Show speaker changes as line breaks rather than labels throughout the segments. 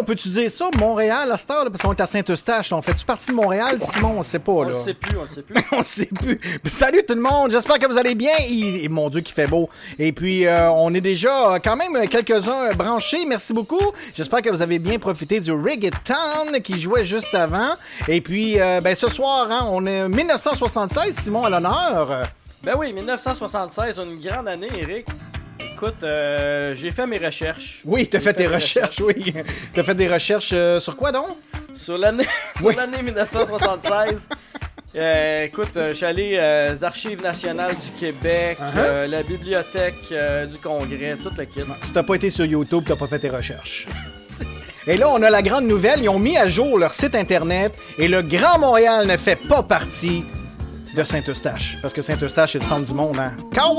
on peut-tu dire ça, Montréal, à cette heure, là, parce qu'on est à Saint-Eustache. là. On fait-tu partie de Montréal, Simon? On sait pas,
On
là.
le sait plus, on le sait plus.
on sait plus. Salut tout le monde, j'espère que vous allez bien. Et, et mon Dieu, qu'il fait beau. Et puis, euh, on est déjà euh, quand même quelques-uns euh, branchés. Merci beaucoup. J'espère que vous avez bien profité du Reggaeton qui jouait juste avant. Et puis, euh, ben, ce soir, hein, on est 1976, Simon à l'honneur.
Ben oui, 1976, une grande année, Eric. Écoute, euh, j'ai fait mes recherches.
Oui, t'as fait tes recherches, oui. T'as fait des recherches euh, sur quoi donc?
Sur l'année sur
Oui.
l'année 1976. euh, écoute, je suis allé euh, aux Archives nationales du Québec,
Uh-huh.
euh, la bibliothèque du Congrès, toute la kit.
Si t'as pas été sur YouTube, t'as pas fait tes recherches. Et là, on a la grande nouvelle. Ils ont mis à jour leur site internet et le Grand Montréal ne fait pas partie de Saint-Eustache. Parce que Saint-Eustache, c'est le centre du monde, hein? Car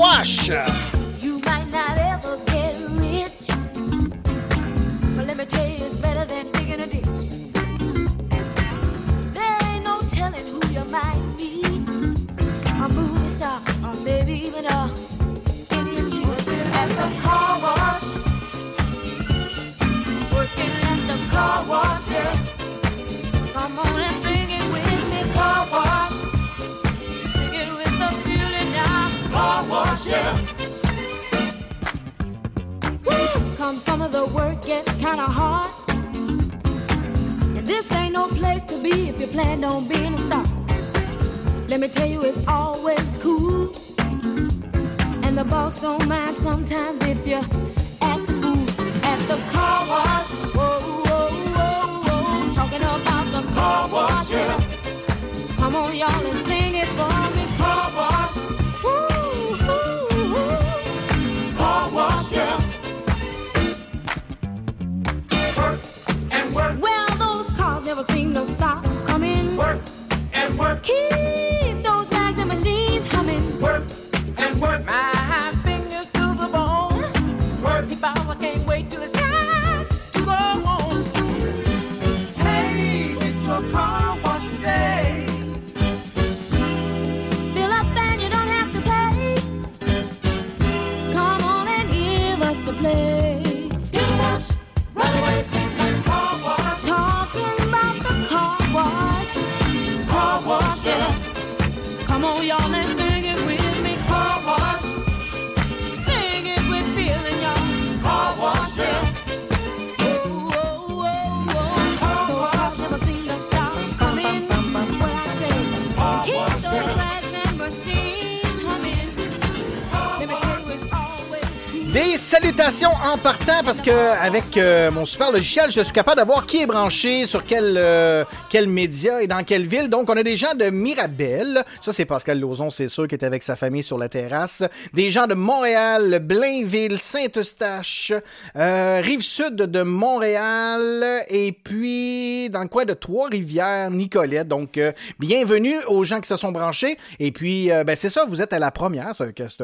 en partant parce que avec euh, mon super logiciel, je suis capable de voir qui est branché sur quel euh, quel média et dans quelle ville. Donc on a des gens de Mirabel, ça c'est Pascal Lauzon, c'est sûr qui est avec sa famille sur la terrasse. Des gens de Montréal, Blainville, Saint-Eustache, euh, rive sud de Montréal et puis dans le coin de Trois-Rivières, Nicolette. Donc euh, bienvenue aux gens qui se sont branchés et puis euh, ben c'est ça, vous êtes à la première, c'est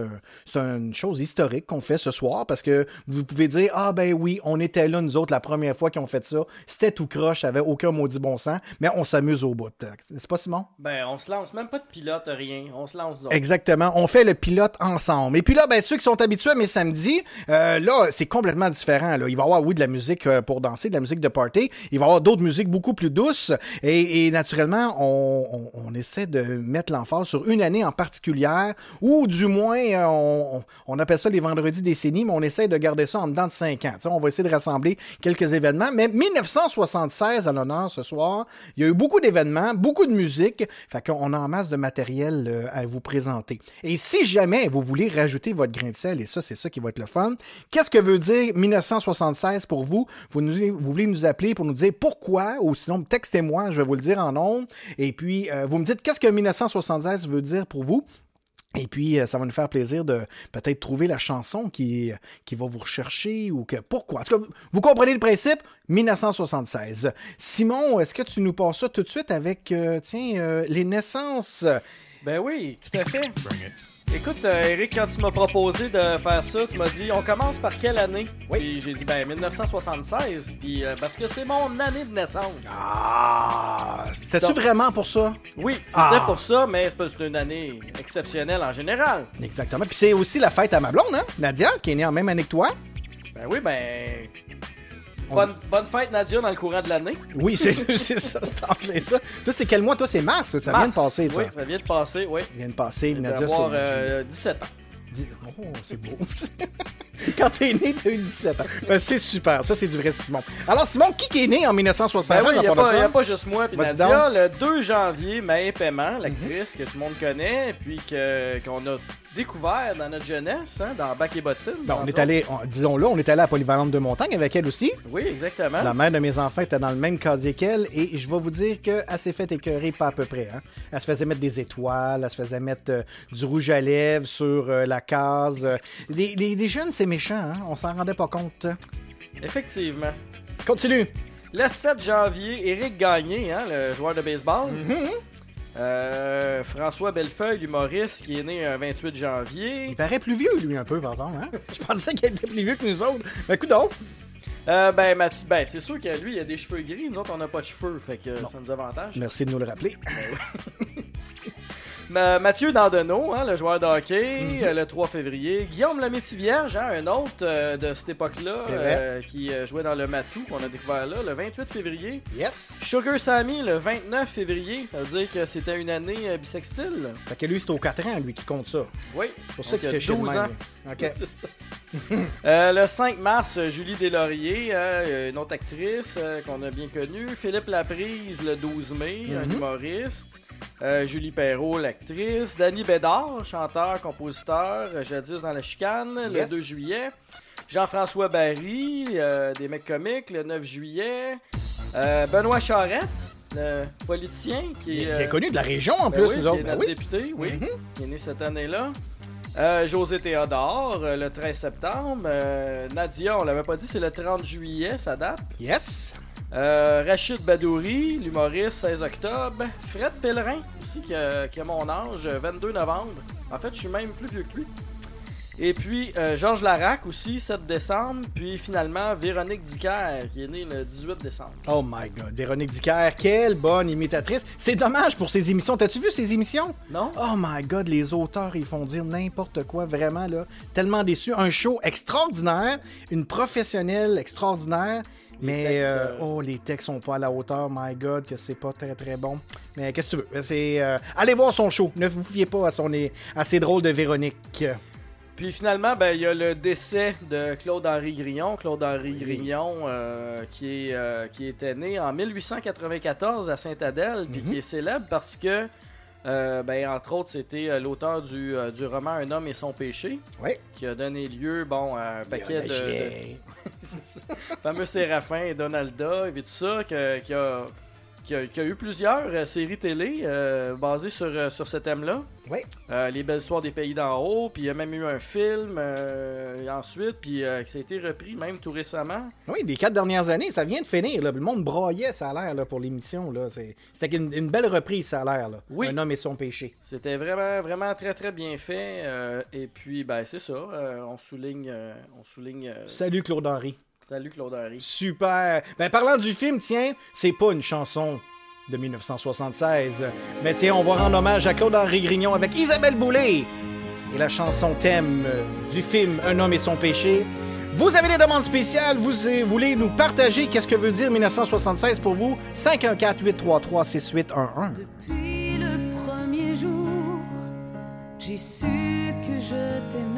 un- une chose historique qu'on fait ce soir parce que vous pouvez dire Ah, ben oui, on était là, nous autres, la première fois qu'ils ont fait ça. C'était tout croche, ça avait aucun maudit bon sens, mais on s'amuse au bout. C'est pas Simon?
Ben, on se lance, même pas de pilote, rien. On se lance d'autres.
Exactement. On fait le pilote ensemble. Et puis là, ben, ceux qui sont habitués à mes samedis, euh, là, c'est complètement différent. Là. Il va y avoir, oui, de la musique euh, pour danser, de la musique de party. Il va y avoir d'autres musiques beaucoup plus douces. Et, et naturellement, on, on- on essaie de mettre l'emphase sur une année en particulière, ou du moins, euh, on, on appelle ça les vendredis décennies, mais on essaie de garder ça en dedans de cinq ans. On va essayer de rassembler quelques événements. Mais 1976 à l'honneur ce soir, il y a eu beaucoup d'événements, beaucoup de musique. Fait qu'on a en masse de matériel euh, à vous présenter. Et si jamais vous voulez rajouter votre grain de sel, et ça, c'est ça qui va être le fun, qu'est-ce que veut dire 1976 pour vous? Vous voulez nous appeler pour nous dire pourquoi, ou sinon, textez-moi, je vais vous le dire en ondes. Et puis, euh, vous me dites qu'est-ce que 1976 veut dire pour vous? Et puis, euh, ça va nous faire plaisir de peut-être trouver la chanson qui, qui va vous rechercher ou que pourquoi? En tout cas, vous- comprenez le principe? 1976. Simon, est-ce que tu nous passes ça tout de suite avec, euh, tiens, euh, les naissances?
Ben oui, tout à fait. Écoute, euh, Eric, quand tu m'as proposé de faire ça, tu m'as dit on commence par quelle année?
Oui.
Puis j'ai dit ben 1976, puis euh, parce que c'est mon année de naissance.
Ah! C'était-tu
Donc-
vraiment pour ça?
Oui, c'était
Ah.
pour ça, mais c'est pas c'est une année exceptionnelle en général.
Exactement. Puis c'est aussi la fête à ma blonde, hein? Nadia, qui est née en même année que toi.
Ben oui, ben bonne, bonne fête Nadia dans le courant de l'année.
Oui, c'est ça, c'est en plein ça. Toi, c'est quel mois? Toi, c'est mars. ça vient de passer, ça.
Oui, ça vient de passer, oui.
Ça vient de passer.
Je
Nadia,
avoir euh, 17 ans.
Oh, c'est beau. Quand t'es né, t'as eu 17 ans. Ben, c'est super. Ça, c'est du vrai Simon. Alors, Simon, qui est né en 1960
Ben oui, il n'y a, pas- a juste moi puis Nadia. Le 2 janvier, Maë Paiement, l'actrice que tout le monde connaît, puis qu'on a découvert dans notre jeunesse, hein, dans Bac et Bottine.
Ben, on est allé, on- disons-le, on est allé à Polyvalente de Montagne avec elle aussi.
Oui, exactement.
La mère de mes enfants était dans le même casier qu'elle et je vais vous dire qu'elle s'est fait écœurer pas à peu près. hein. Elle se faisait mettre des étoiles, elle se faisait mettre euh, du rouge à lèvres sur euh, la case. euh. Les, les- les jeunes, c'est méchant, hein? on s'en rendait pas compte.
Effectivement.
Continue.
Le 7 janvier, Éric Gagné, hein, le joueur de baseball.
Mm-hmm.
Euh, François Bellefeuille, humoriste, qui est né un 28 janvier.
Il paraît plus vieux, lui, un peu, par exemple. Hein? Je pensais qu'il était plus vieux que nous autres. Ben, écoute donc.
Euh, ben, Mathieu, ben, c'est sûr que lui, il a des cheveux gris. Nous autres, on n'a pas de cheveux, fait que ça nous avantage.
Merci de nous le rappeler.
Ma- Mathieu Dandonneau, hein, le joueur de hockey,
Mhm.
euh, le 3 février. Guillaume Lemaitre-Vierge, hein, un autre euh, de cette époque-là, euh, qui jouait dans le Matou, qu'on a découvert là, le 28 février.
Yes.
Sugar Sammy, le 29 février. Ça veut dire que c'était une année bissextile.
Fait que lui, c'est aux 4 ans, lui, qui compte ça.
Oui.
C'est pour ça qu'il de
12
même,
ans.
lui. OK.
C'est ça. Euh, le 5 mars, Julie Deslauriers, une autre actrice qu'on a bien connue. Philippe Laprise, le 12 mai, un
Mhm.
humoriste. Euh, Julie Perrault, l'actrice. Danny Bédard, chanteur, compositeur, jadis dans la chicane,
Yes.
le 2 juillet. Jean-François Barry, euh, des mecs comiques, le 9 juillet. Euh, Benoît Charette, le politicien, qui est...
bien connu de la région, en
ben
plus,
oui,
nous
qui
autres.
est
Ben oui.
député, oui, qui est né cette année-là. Euh, José Théodore, euh, le 13 septembre. Euh, Nadia, on l'avait pas dit, c'est le 30 juillet, ça date.
Yes.
Euh, Rachid Badouri, l'humoriste, 16 octobre. Fred Pellerin, aussi, qui a, qui a mon âge, euh, 22 novembre. En fait, je suis même plus vieux que lui. Et puis, euh, Georges Larac aussi, 7 décembre. Puis finalement, Véronique Dicker, qui est née le 18 décembre.
Oh my God. Véronique Dicker, quelle bonne imitatrice. C'est dommage pour ces émissions. T'as-tu vu ces émissions?
Non?
Oh my God, les auteurs, ils font dire n'importe quoi, vraiment, là. Tellement déçu. Un show extraordinaire, une professionnelle extraordinaire. Mais,
textes,
euh,
euh,
oh, les textes sont pas à la hauteur, my God, que c'est pas très très bon. Mais qu'est-ce que tu veux? C'est, euh, allez voir son show. Ne vous fiez pas à, son, à ses drôles de Véronique.
Puis finalement, ben, il y a le décès de Claude-Henri Grignon. Claude-Henri Grignon, euh, qui, est, euh, qui était né en 1894 à Saint-Adèle, puis qui est célèbre parce que, euh, ben, entre autres, c'était l'auteur du, euh, du roman Un homme et son péché,
Oui.
qui a donné lieu bon, à un paquet de, de fameux Séraphin et Donalda, et tout ça, que- qui, a, qui a, qui a eu plusieurs euh, séries télé euh, basées sur, euh, sur ce thème-là.
Oui.
Euh, les belles histoires des pays d'en haut, puis il y a même eu un film euh, ensuite, puis qui a été repris même tout récemment.
Oui, les quatre dernières années, ça vient de finir. Là. Le monde broyait, ça a l'air, pour l'émission. C'était une, une belle reprise, ça a l'air.
Oui.
Un homme et son péché.
C'était vraiment, vraiment très, très bien fait. et puis, ben, c'est ça. on souligne. on souligne
Salut, Claude-Henri.
Salut Claude Henry.
Super. Ben, parlant du film, tiens, c'est pas une chanson de 1976. Mais tiens, on va rendre hommage à Claude-Henri Grignon avec Isabelle Boulay et la chanson thème du film Un homme et son péché. Vous avez des demandes spéciales, vous euh, voulez nous partager qu'est-ce que veut dire 1976 pour vous? 514-833-6811.
Depuis le premier jour, j'ai su que je t'aimais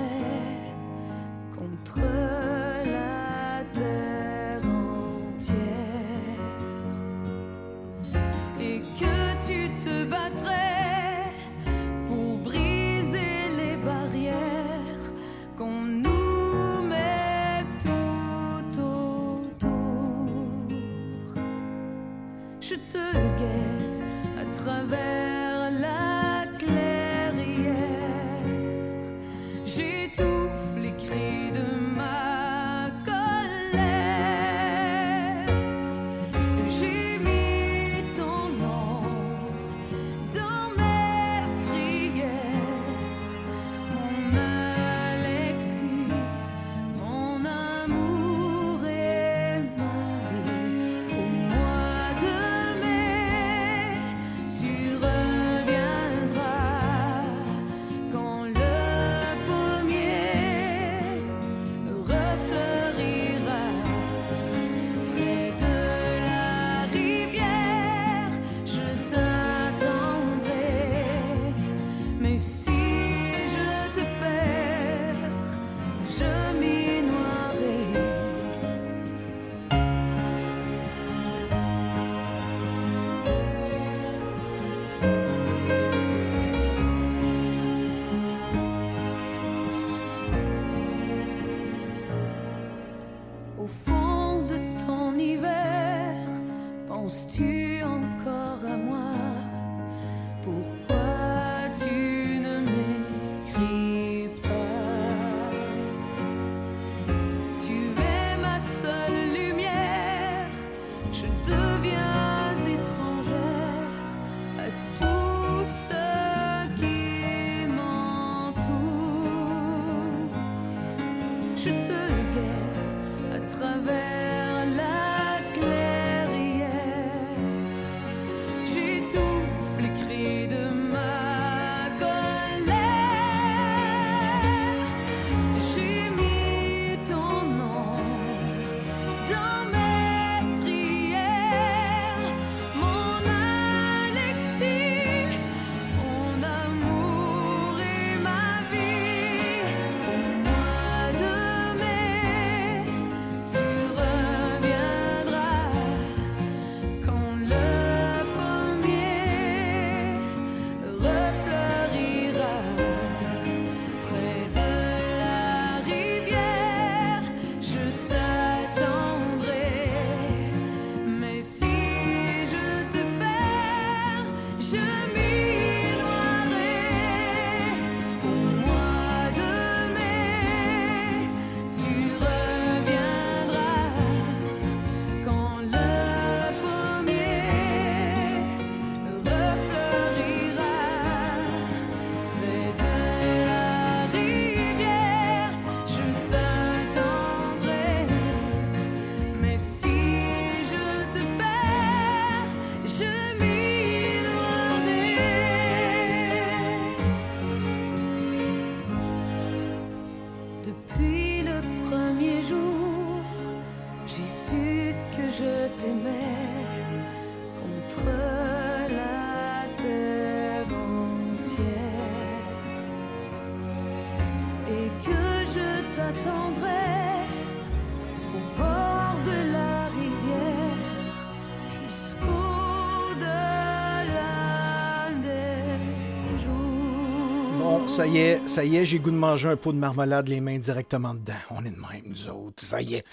Ça y est, ça y est, j'ai goût de manger un pot de marmelade, les mains directement dedans. On est de même, nous autres, ça y est.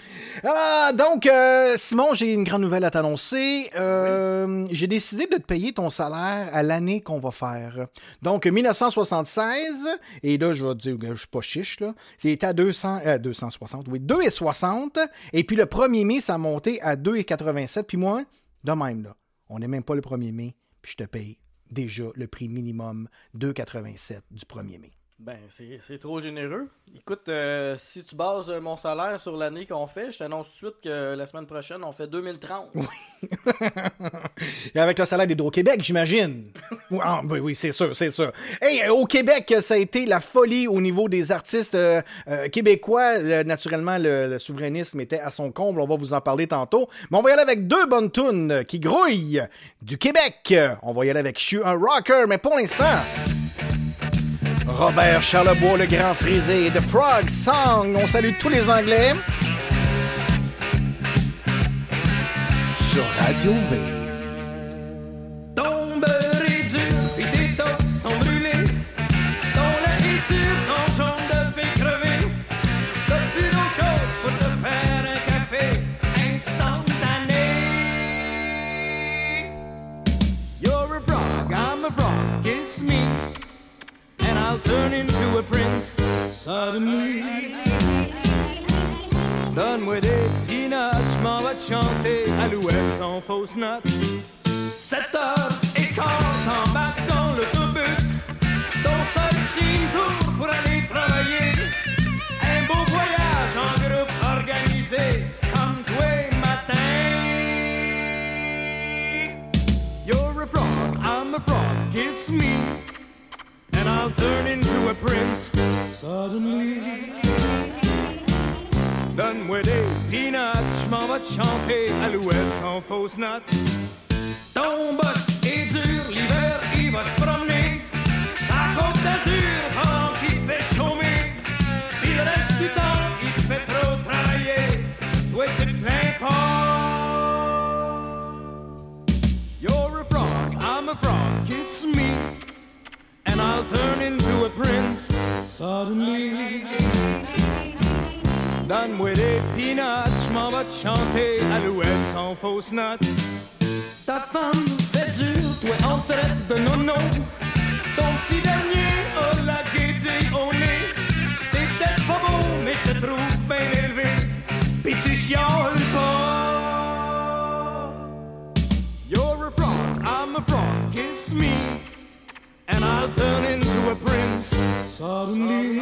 Ah, donc, euh, Simon, j'ai une grande nouvelle à t'annoncer. Euh, J'ai décidé de te payer ton salaire à l'année qu'on va faire. Donc, 1976, et là, je vais te dire, je suis pas chiche, là. C'était à 200, euh, 260, oui, 2,60. Et puis le 1er mai, ça a monté à 2,87. Puis moi, de même, là, on n'est même pas le 1er mai, puis je te paye déjà le prix minimum 2,87 du 1er mai.
Ben, c'est trop généreux. Écoute, euh, si tu bases euh, mon salaire sur l'année qu'on fait, je t'annonce tout de suite que la semaine prochaine, on fait 2030.
Et avec le salaire d'Hydro-Québec, j'imagine. Oui, ah, oui, oui, c'est sûr, c'est sûr. Hey, euh, au Québec, ça a été la folie au niveau des artistes euh, euh, québécois. Naturellement, le, le souverainisme était à son comble. On va vous en parler tantôt. Mais on va y aller avec deux bonnes tunes qui grouillent du Québec. On va y aller avec Je suis un rocker, mais pour l'instant... Robert Charlebois, le grand frisé de Frog Song. On salue tous les Anglais. Sur Radio V.
I'll turn into a prince suddenly. Donne-moi des peanuts, je m'en vais te chanter Alouette sans fausse note. 7 heures et quart, t'embarques dans l'autobus. Ton seul petit tour pour aller travailler. Un beau voyage en groupe organisé, comme tous les matins. You're a frog, I'm a frog, kiss me. And I'll turn into a prince suddenly. Donne-moi des peanuts, je m'en vais te chanter Alouette sans fausse note. Ton boss est dur, l'hiver il va se promener. Sa côte d'azur pendant qu'il fait chômer. Le reste du temps il fait trop travailler. Toi tu te plains pas. You're a frog, I'm a frog, I'll turn into a prince suddenly. Donne-moi des peanuts, je m'en vais te chanter Alouette sans fausse note. Ta femme fait dur, toi en traite de nono. Ton petit dernier a la gaieté au nez. T'es peut-être pas beau, mais je te trouve bien élevé. Pis tu chiales pas. You're a frog, I'm a frog, kiss me. I'll turn into a prince suddenly.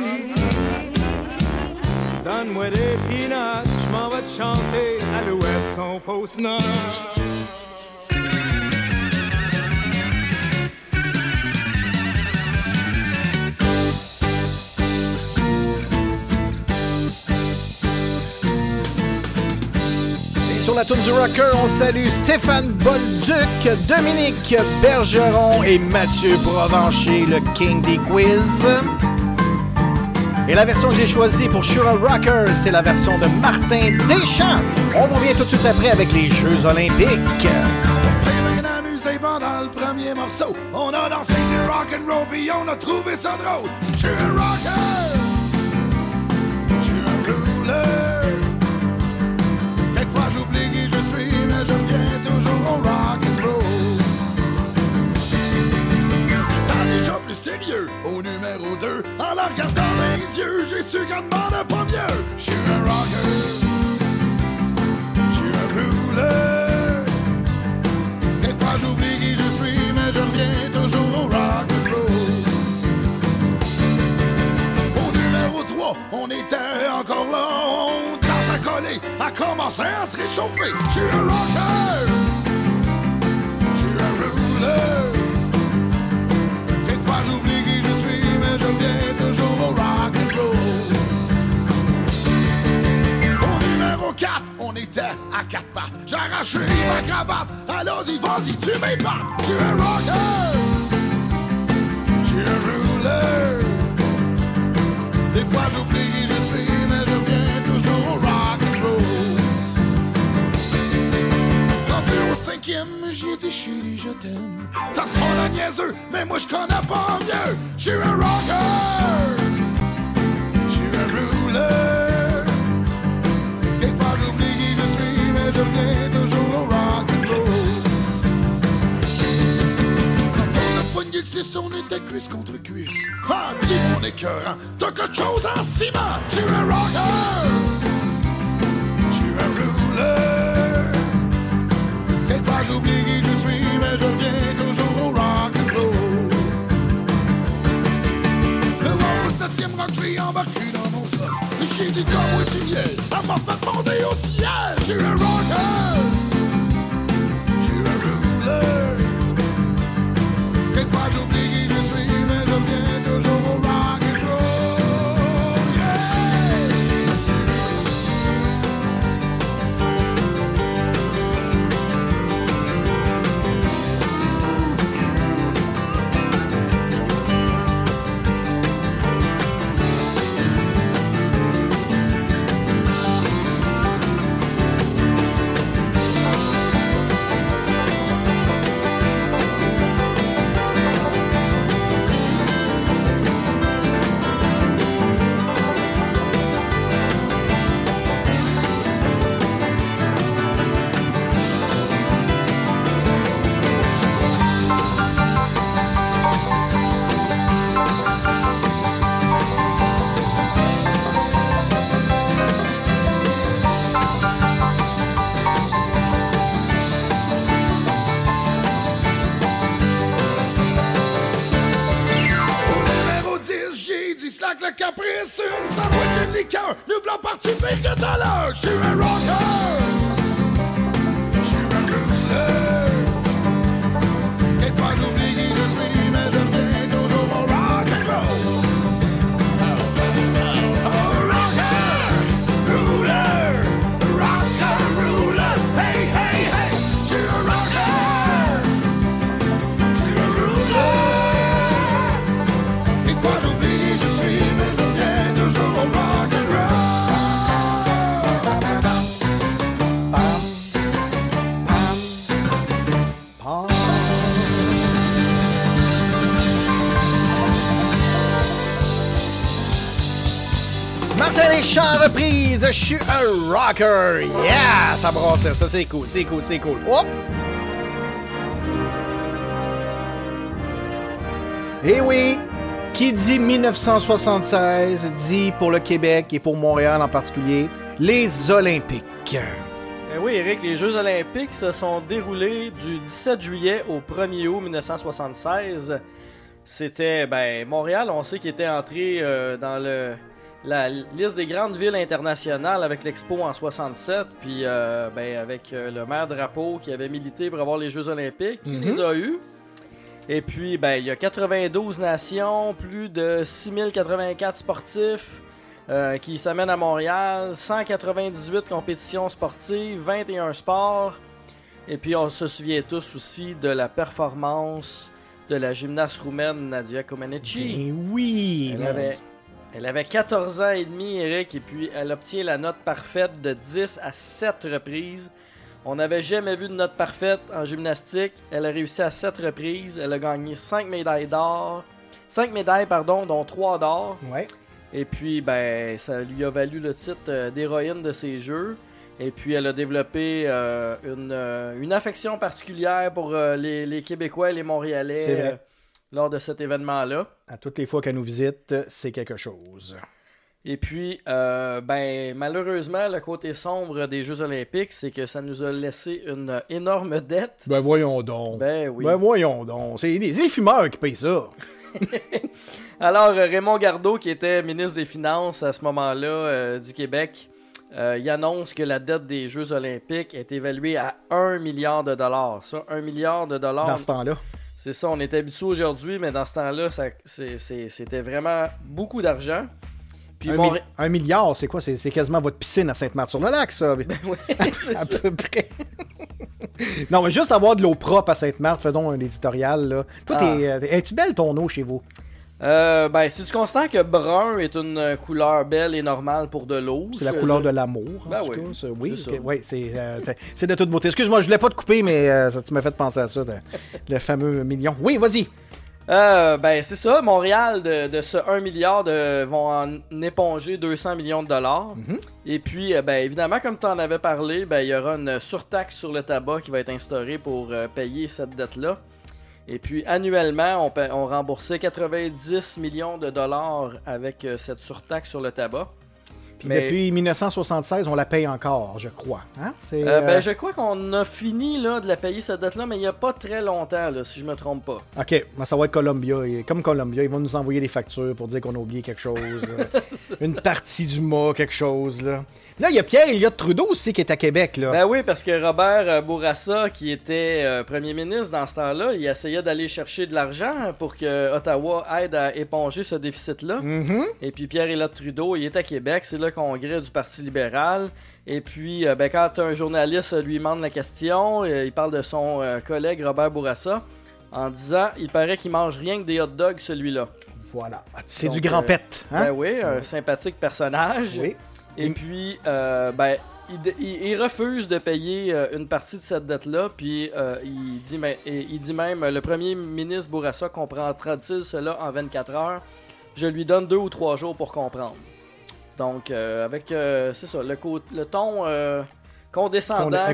Donne-moi des peanuts, m'en vais te chanter Alouette sans fausse note.
Sur la tour du rocker, on salue Stéphane Bolduc, Dominique Bergeron et Mathieu Provencher, le king des quiz. Et la version que j'ai choisie pour Sure Rocker, c'est la version de Martin Deschamps. On revient tout de suite après avec les Jeux Olympiques.
Amusé pendant le premier morceau. On a dansé du rock'n'roll puis on a trouvé ça drôle. Un rocker. Au numéro 2. En la regardant dans les yeux, j'ai su qu'elle demandait pas mieux. Je suis un rocker. Je suis un rouleur. Quelquefois j'oublie qui je suis, mais je reviens toujours au rock. Au numéro 3, on était encore là, on danse à coller, à commencer à se réchauffer. Je suis un rocker, était à quatre pattes. J'ai arraché ma cravate. Allons-y, vas-y, tu m'épates. Suis un rocker. Suis un rouleur. Des fois, j'oublie qui je suis, mais je viens toujours au rock and roll. Rendu au cinquième, j'ai dit chérie, je t'aime. Ça sent la niaiseux, mais moi je connais pas mieux. Je suis un rocker. Je suis un ruler. Je reviens toujours rock and roll. Quand on a pogné le 6, on était cuisse contre cuisse. Ah, dis mon écœurant, t'as quelque chose en ciment. Je suis un rocker. Je suis un ruler. Quelquefois j'oublie qui je suis, mais je reviens toujours au rock and roll. Le au septième rock, j'ai embarqué dans mon truck. J'ai dit comme où tu viens, elle m'a fait monter au ciel. Je suis le caprice, une sandwich et une liqueur. Nous voulons partir pire que à l'heure. Je suis un rocker.
Yeah! Ça brasse, ça c'est cool, c'est cool, c'est cool. Hop! Eh oui! Qui dit 1976 dit pour le Québec et pour Montréal en particulier les Olympiques.
Eh oui, Eric, les Jeux Olympiques se sont déroulés du 17 juillet au 1er août 1976. C'était, ben, Montréal, on sait qu'il était entré euh, dans le, la liste des grandes villes internationales avec l'Expo en 67, puis euh, ben, avec euh, le maire Drapeau qui avait milité pour avoir les Jeux Olympiques, qui les a eus. Et puis, ben, il y a 92 nations, plus de 6084 sportifs euh, qui s'amènent à Montréal, 198 compétitions sportives, 21 sports. Et puis, on se souvient tous aussi de la performance de la gymnaste roumaine Nadia Comaneci.
Eh oui!
Elle avait, elle avait 14 ans et demi, Eric, et puis elle obtient la note parfaite de 10 à 7 reprises. On n'avait jamais vu de note parfaite en gymnastique. Elle a réussi à 7 reprises. Elle a gagné 5 médailles d'or. 5 médailles, pardon, dont 3 d'or.
Ouais.
Et puis, ben, ça lui a valu le titre euh, d'héroïne de ces jeux. Et puis, elle a développé euh, une, euh, une affection particulière pour euh, les, les Québécois et les Montréalais
C'est vrai.
Lors de cet événement-là.
À toutes les fois qu'elle nous visite, c'est quelque chose.
Et puis, euh, ben, malheureusement, le côté sombre des Jeux Olympiques, c'est que ça nous a laissé une énorme dette.
Ben voyons donc.
Ben oui.
Ben voyons donc. C'est les, les fumeurs qui payent ça.
Alors, euh, Raymond Gardeau, qui était ministre des Finances à ce moment-là euh, du Québec, euh, il annonce que la dette des Jeux Olympiques est évaluée à 1 milliard de dollars. Ça, 1 milliard de dollars.
Dans ce temps-là.
C'est ça, on est habitué aujourd'hui, mais dans ce temps-là, c'était vraiment beaucoup d'argent. Puis
Un,
Montré-
mi- un milliard, c'est quoi? C'est quasiment votre piscine à Sainte-Marthe-sur-le-Lac, ça. à peu près. non, mais juste avoir de l'eau propre à Sainte-Marthe, fais donc un éditorial. Là. Toi,
Ah.
euh, es-tu belle ton eau chez vous?
Euh, ben, si tu constates que brun est une couleur belle et normale pour de l'eau.
C'est la couleur de l'amour. en
Ben
tout
oui,
cas, ça. Oui,
c'est
c'est euh, de toute beauté. Excuse-moi, je voulais pas te couper, mais euh, ça, tu m'as fait penser à ça, le fameux million. Oui, vas-y.
Euh, ben, c'est ça. Montréal, de, de ce 1 milliard, de, vont en éponger 200 millions de dollars.
Mhm.
Et puis, euh, ben, évidemment, comme tu en avais parlé, ben, il y aura une surtaxe sur le tabac qui va être instaurée pour payer cette dette-là. Et puis, annuellement, on, remboursait 90 millions de dollars avec euh, cette surtaxe sur le tabac.
Puis
Mais-
depuis 1976, on la paye encore, je crois. Hein?
Euh,
euh,
ben, je crois qu'on a fini là, de la payer cette dette-là, mais il n'y a pas très longtemps, là, si je me trompe pas.
OK, ça va être Columbia. Et comme Columbia, ils vont nous envoyer des factures pour dire qu'on a oublié quelque chose. euh, une partie du mois, quelque chose. Là, là il y a Pierre Elliott Trudeau aussi qui est à Québec. Là.
Ben oui, parce que Robert euh, Bourassa, qui était euh, premier ministre dans ce temps-là, il essayait d'aller chercher de l'argent pour que Ottawa aide à éponger ce déficit-là.
Mhm.
Et puis Pierre Elliott Trudeau, il est à Québec, c'est le congrès du Parti libéral. Et puis, euh, ben, quand un journaliste lui demande la question, euh, il parle de son euh, collègue Robert Bourassa en disant il paraît qu'il mange rien que des hot dogs, celui-là.
Voilà. Ah, C'est du grand pet. Hein?
Ben oui, un sympathique personnage.
oui.
Et puis, euh, ben, il, de- il- il refuse de payer une partie de cette dette-là, puis euh, il, dit, mais- il dit même, le premier ministre Bourassa comprendra-t-il cela en 24 heures? Je lui donne deux ou trois jours pour comprendre. Donc, euh, avec, euh, c'est ça, le, le ton euh, condescendant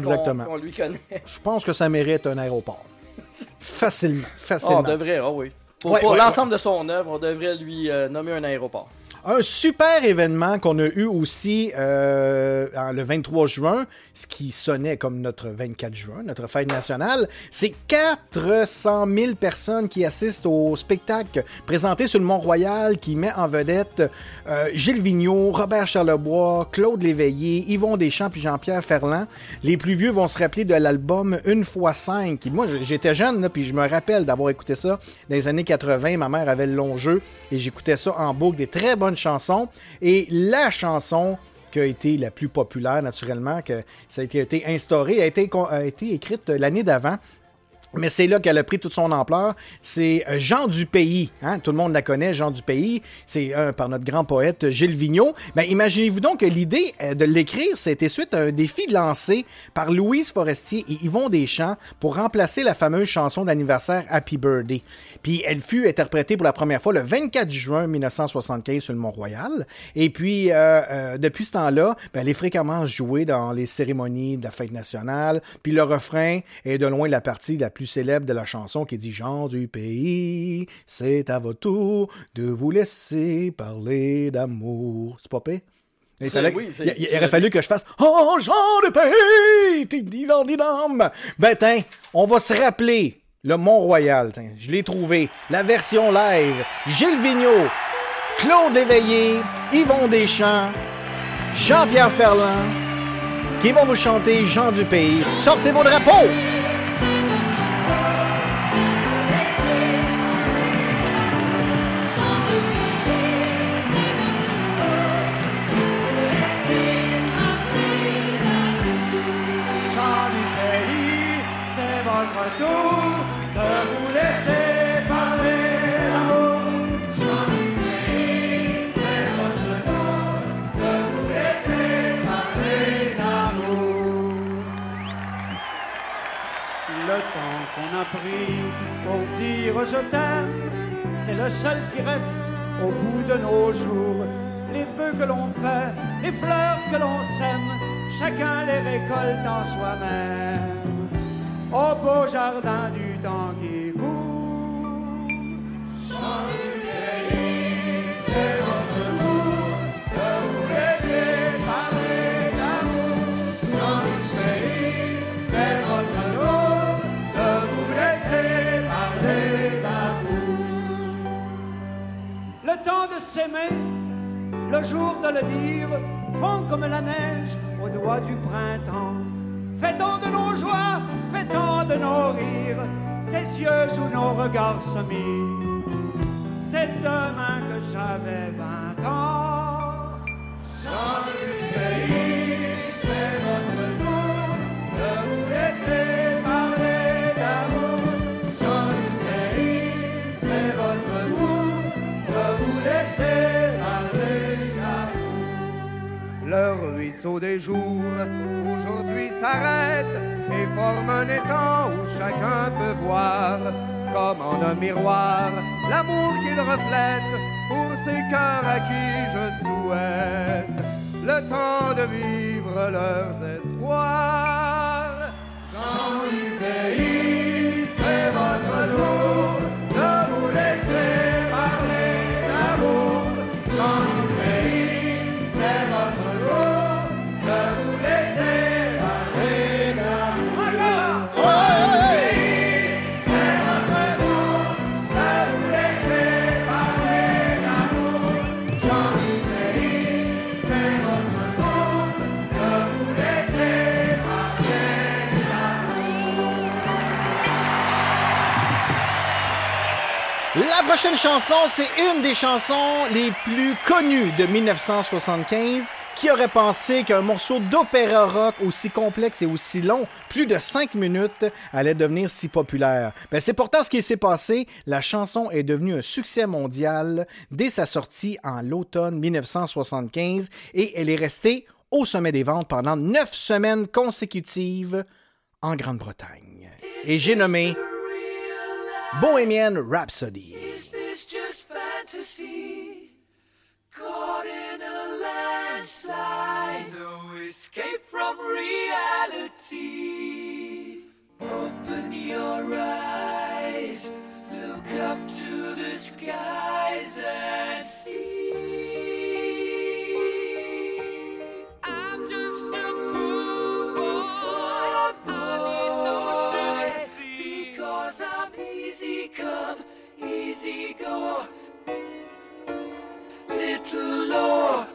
qu'on lui connaît.
Je pense que ça mérite un aéroport. Facilement.
Oh,
Facilement.
on devrait, ah oui. Pour,
Ouais,
pour
ouais,
l'ensemble de son œuvre, on devrait lui nommer un aéroport.
Un super événement qu'on a eu aussi euh, le 23 juin, ce qui sonnait comme notre 24 juin, notre fête nationale, c'est 400 000 personnes qui assistent au spectacle présenté sur le Mont-Royal qui met en vedette euh, Gilles Vigneault, Robert Charlebois, Claude Léveillé, Yvon Deschamps puis Jean-Pierre Ferland. Les plus vieux vont se rappeler de l'album Une fois cinq. Moi, j'étais jeune, là, puis je me rappelle d'avoir écouté ça dans les années 80. Ma mère avait le long jeu et j'écoutais ça en boucle, des très bonnes chansons. Et la chanson qui a été la plus populaire, naturellement, que ça a été, a été, con- a été écrite l'année d'avant. Mais c'est là qu'elle a pris toute son ampleur. C'est euh, Jean du Pays. Hein? Tout le monde la connaît, Jean du Pays. C'est euh, par notre grand poète Gilles Vigneault. Ben, imaginez-vous donc que l'idée euh, de l'écrire, c'était suite à un défi lancé par Louise Forestier et Yvon Deschamps pour remplacer la fameuse chanson d'anniversaire Happy Birthday. Puis elle fut interprétée pour la première fois le 24 juin 1975 sur le Mont-Royal. Et puis, euh, euh, depuis ce temps-là, ben, elle est fréquemment jouée dans les cérémonies de la fête nationale. Puis le refrain est de loin la partie la plus célèbre de la chanson qui dit Jean du pays, c'est à votre tour de vous laisser parler d'amour. C'est pas pire? Il,
C'est-
fallait-
oui, c'est-
il- il
c'est
aurait fallu que je fasse Oh, Jean du pays, t'es divan didam. Ben, tiens, on va se rappeler le Mont-Royal. Je l'ai trouvé. La version live. Gilles Vigneault, Claude Léveillé, Yvon Deschamps, Jean-Pierre Ferland, qui vont vous chanter Jean du pays. Sortez vos drapeaux!
Pour dire je t'aime, c'est le seul qui reste au bout de nos jours. Les vœux que l'on fait, les fleurs que l'on sème, chacun les récolte en soi-même. Au beau jardin du temps qui court. Temps de s'aimer, le jour de le dire, fond comme la neige au doigt du printemps. Fêtons de nos joies, fêtons de nos rires, ces yeux où nos regards se mirent. C'est demain que j'avais vingt ans. Chant du pays, ruisseau des jours, aujourd'hui s'arrête et forme un étang où chacun peut voir, comme en un miroir, l'amour qu'il reflète pour ces cœurs à qui je souhaite le temps de vivre leurs espoirs. Chant du pays, c'est votre tour
La prochaine chanson, c'est une des chansons les plus connues de 1975. Qui aurait pensé qu'un morceau d'opéra rock aussi complexe et aussi long, plus de 5 minutes, allait devenir si populaire? Ben, c'est pourtant ce qui s'est passé. La chanson est devenue un succès mondial dès sa sortie en l'automne 1975 et elle est restée au sommet des ventes pendant 9 semaines consécutives en Grande-Bretagne. Et j'ai nommé Bohemian Rhapsody.
Is see. Caught in a landslide, no escape from reality. Open your eyes, look up to the skies and see. I'm just a poor boy, I need because I'm easy come, easy go Little
Lord.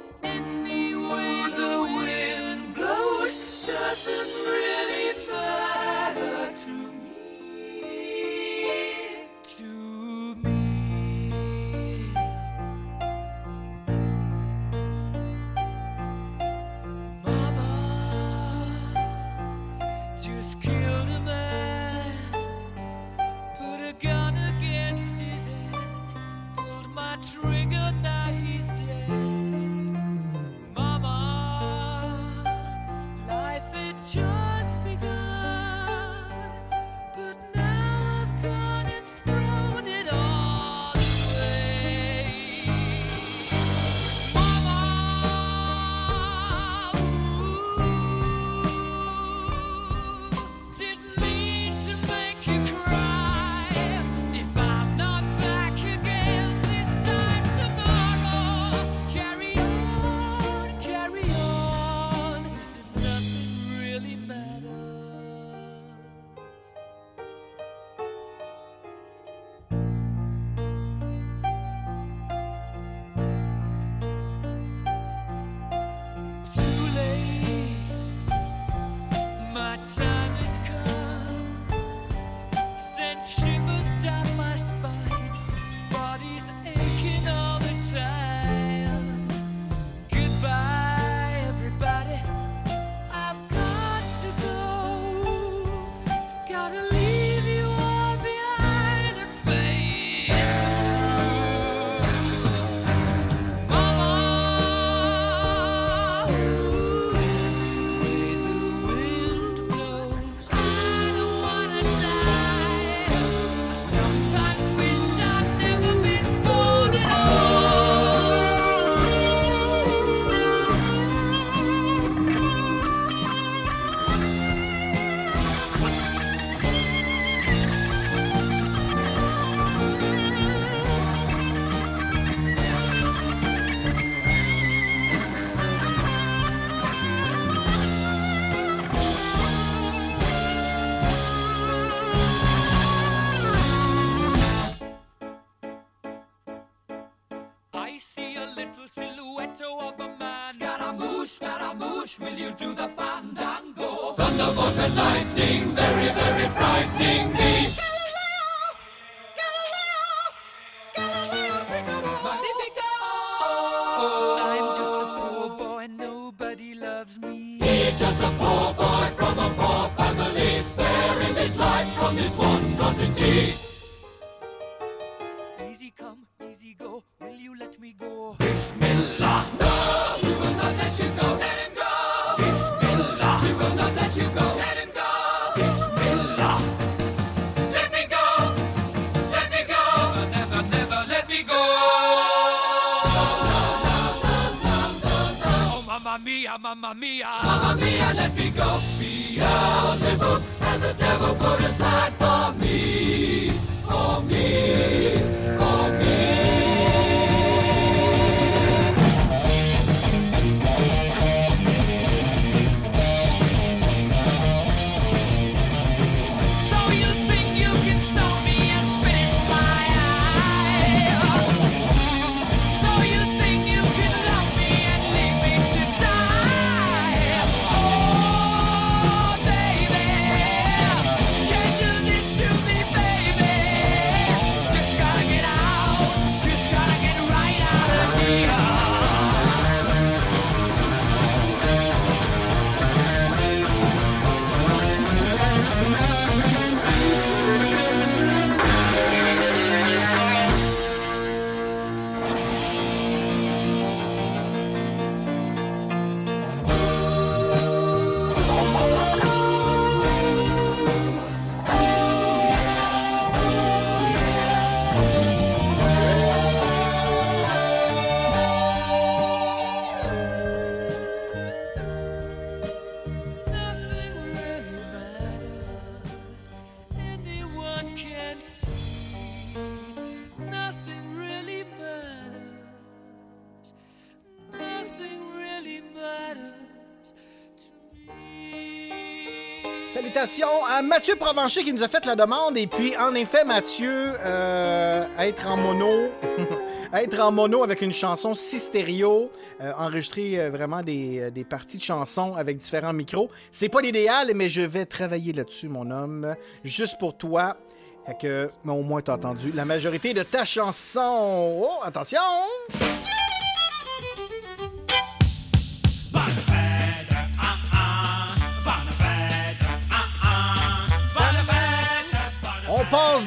À Mathieu Provencher qui nous a fait la demande. Et puis, en effet, Mathieu, euh, être en mono, être en mono avec une chanson si stéréo, euh, enregistrer euh, vraiment des, euh, parties de chansons avec différents micros, c'est pas l'idéal, mais je vais travailler là-dessus, mon homme, juste pour toi. Fait que, au moins, t'as entendu la majorité de ta chanson. Oh, attention!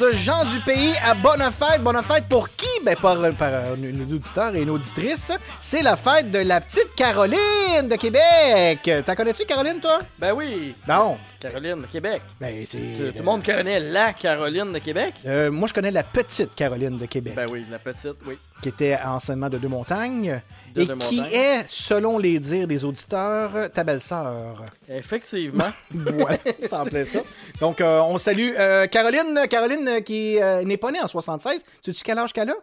De gens du pays à bonne fête. Bonne fête pour qui? Ben, par, par un, un auditeur et une auditrice. C'est la fête de la petite Caroline de Québec. T'en connais-tu, Caroline, toi?
Ben oui,
Non.
Caroline de Québec.
Ben, c'est.
Tout, tout le monde connaît la Caroline de Québec?
Euh, moi, je connais la petite Caroline de Québec,
Ben oui, la petite, oui.
qui était enseignement de Deux-Montagnes
De
et qui est, selon les dires des auditeurs, ta belle-sœur?
Effectivement.
voilà, c'est en plein ça. Donc, euh, on salue euh, Caroline, Caroline euh, qui euh, n'est pas née en 76. Sais-tu quel âge qu'elle a?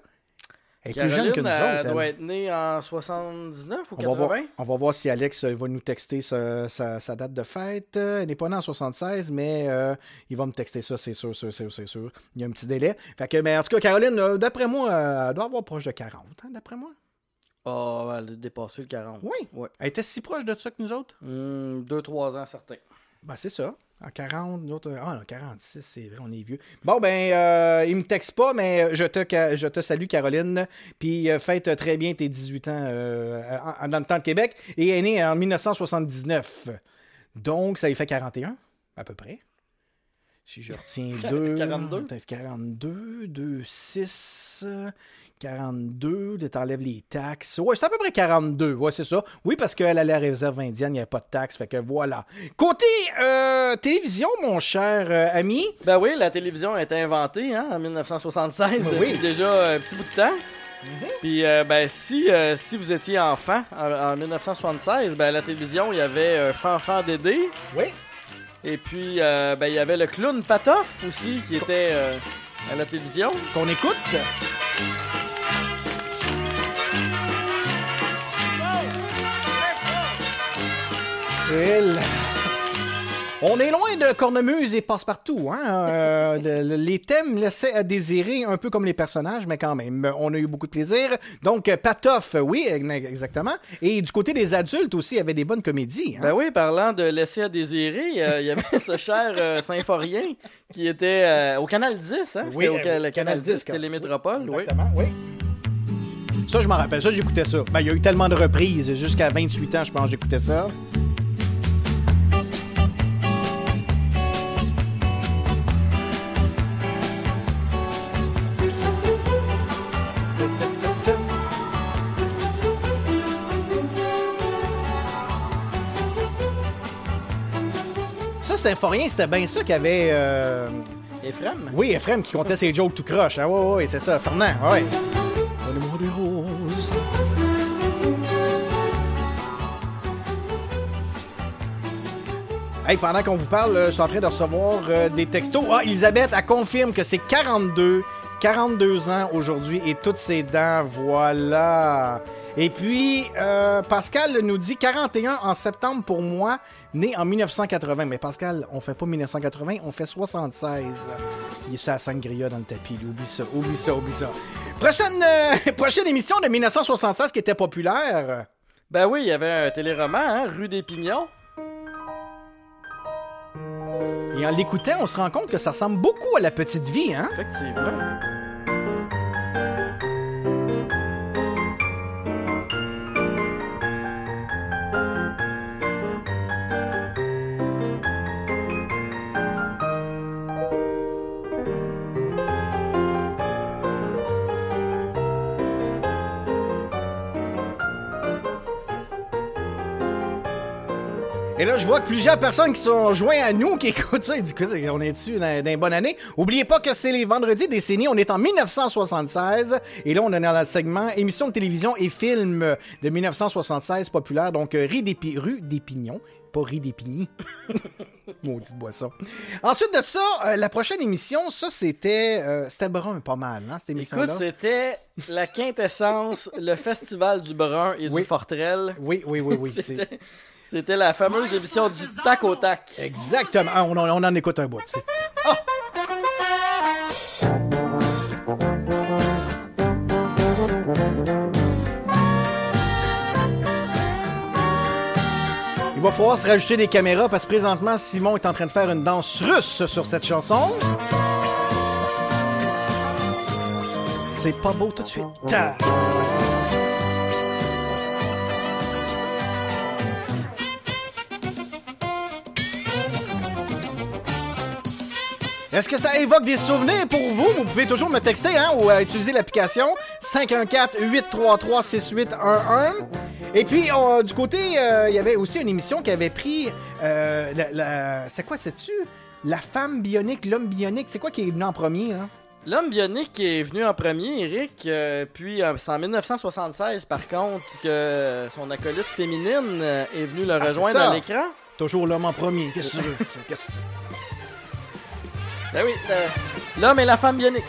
Elle est plus jeune que nous
elle
autres. elle.
doit être née en 79 ou
On va, voir,
80.
on va voir si Alex va nous texter sa, sa- sa date de fête. Elle n'est pas née en 76, mais euh, il va me texter ça, c'est sûr, c'est sûr, c'est sûr. Il y a un petit délai. Fait que, mais en tout cas, Caroline, d'après moi, elle doit avoir proche de 40, hein, d'après moi.
Oh, elle a dépassé le 40.
Oui.
Ouais.
Elle était si proche de ça que nous autres?
2-3 ans, certains.
Ben, c'est ça. En 40, nous autres, euh, ah non, 46, c'est vrai, on est vieux. Bon, ben, euh, il me texte pas, mais je te, ca- je te salue, Caroline. Puis euh, fête très bien tes 18 ans euh, en- dans le temps de Québec. Et elle est née en 1979. Donc, ça lui fait 41, à peu près. Si je retiens 2.
42.
Peut-être 42, 2, 6. 42, de t'enlèves les taxes. Ouais, c'est à peu près 42. Ouais, c'est ça. Oui, parce qu'elle allait à la réserve indienne, il n'y avait pas de taxes. Fait que voilà. Côté euh, télévision, mon cher euh, ami.
Ben oui, la télévision a été inventée hein, en 1976,
Oui.
depuis déjà un petit bout de temps. Puis, euh, ben, si, euh, si vous étiez enfant en, en 1976, ben, à la télévision, il y avait euh, Fanfan Dédé.
Oui.
Et puis, euh, ben, il y avait le clown Patoff aussi qui était euh, à la télévision.
Qu'on écoute. On est loin de cornemuse et passe-partout. Hein? Euh, le- le- les thèmes laissaient à désirer, un peu comme les personnages, mais quand même, on a eu beaucoup de plaisir. Donc, Patoff, oui, exactement. Et du côté des adultes aussi, il y avait des bonnes comédies. hein?
Ben oui, parlant de laisser à désirer, euh, il y avait ce cher euh, Symphorien qui était euh, au Canal 10, hein?
Oui,
C'était au le Canal 10,
quand-
Télémétropole, oui.
Exactement, oui. Ça, je m'en rappelle. Ça, j'écoutais ça. Ben, il y a eu tellement de reprises. Jusqu'à 28 ans, je pense, j'écoutais ça. Symphorien, c'était bien ça qu'il y avait. euh,
Ephraim?
Oui, Ephraim qui comptait ses jokes tout croche. Ah, ouais, ouais, c'est ça. Fernand, ouais. Donne-moi des roses. Hey, pendant qu'on vous parle, euh, je suis en train de recevoir euh, des textos. Ah, Elisabeth, elle confirme que c'est 42, 42 ans aujourd'hui et toutes ses dents, voilà. Et puis, euh, Pascal nous dit 41 en septembre pour moi, né en 1980. Mais Pascal, on fait pas 1980, on fait 76. Il est sur la sangria dans le tapis, lui. oublie ça, oublie ça, oublie ça. Prochaine, euh, prochaine émission de 1976 qui était populaire.
Ben oui, il y avait un téléroman, hein, Rue des Pignons.
Et en l'écoutant, on se rend compte que ça ressemble beaucoup à la petite vie, hein?
Effectivement.
Et là, je vois que plusieurs personnes qui sont joints à nous, qui écoutent ça, ils disent on est dessus dans, dans une bonne année? Oubliez pas que c'est les vendredis décennies, on est en 1976, et là, on est dans le segment émission de télévision et film de 1976 populaire, donc euh, rue des, rue des Pignons, pas rue des Pigny. Maudite boisson. Ensuite de ça, euh, la prochaine émission, ça, c'était euh, c'était brun pas mal, hein, cette émission-là.
Écoute, c'était la quintessence, le festival du brun et
Oui.
du forterel.
Oui, oui, oui, oui.
C'était la fameuse émission du tac au tac.
Exactement. Ah, on, en- on en écoute un bout. Ah! Il va falloir se rajouter des caméras parce que présentement, Simon est en train de faire une danse russe sur cette chanson. C'est pas beau tout de suite. Est-ce que ça évoque des souvenirs pour vous? Vous pouvez toujours me texter hein, ou euh, utiliser l'application 514-833-6811. Et puis, on- du côté, euh, il y avait aussi une émission qui avait pris... Euh, la, la- c'est quoi, c'est-tu? La femme bionique, l'homme bionique. C'est quoi qui est venu en premier? Hein?
L'homme bionique est venu en premier, Eric, euh, puis euh, c'est en 1976 par contre que son acolyte féminine euh, est venue le
Ah,
rejoindre à l'écran.
Toujours l'homme en premier. Qu'est-ce que tu veux?
Ben oui, euh, l'homme et la femme bionique.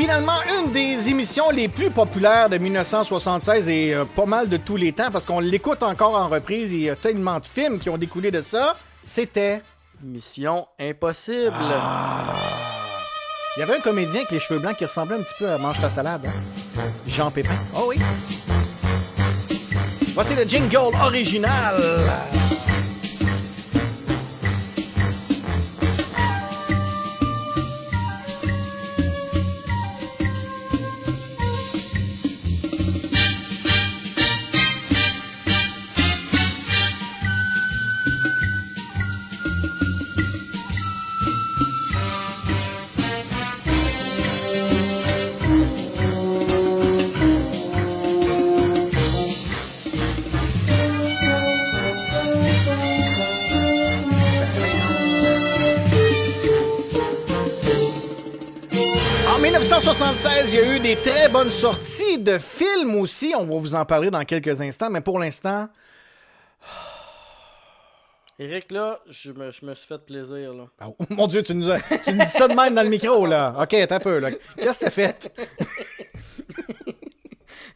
Finalement, une des émissions les plus populaires de 1976 et euh, pas mal de tous les temps parce qu'on l'écoute encore en reprise. Il y a tellement de films qui ont découlé de ça. C'était.
Mission impossible.
Il y avait un comédien avec les cheveux blancs qui ressemblait un petit peu à Mange ta salade. hein? Jean Pépin. Oh oui. Voici le jingle original. 1976, il y a eu des très bonnes sorties de films aussi. On va vous en parler dans quelques instants, mais pour l'instant,
Eric, là, je me, je me suis fait plaisir, là.
Oh, mon Dieu, tu nous, as- tu nous dis ça de même dans le micro, là. OK, attends un peu, là. Qu'est-ce que t'as fait?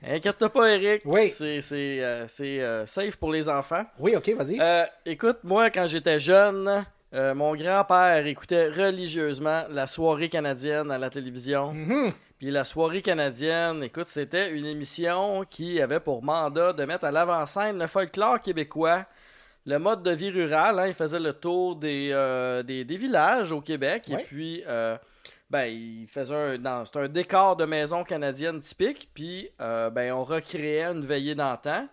Inquiète-toi pas, Eric.
Oui.
C'est euh, euh, safe pour les enfants.
Oui, OK, vas-y.
Euh, écoute, moi, quand j'étais jeune, euh, mon grand-père écoutait religieusement la soirée canadienne à la télévision. Puis la soirée canadienne, écoute, c'était une émission qui avait pour mandat de mettre à l'avant-scène le folklore québécois, le mode de vie rural. hein. il faisait le tour des, euh, des, des villages au Québec.
Ouais.
Et puis, euh, ben, il faisait un, un décor de maison canadienne typique. Puis, euh, ben, on recréait une veillée d'antan.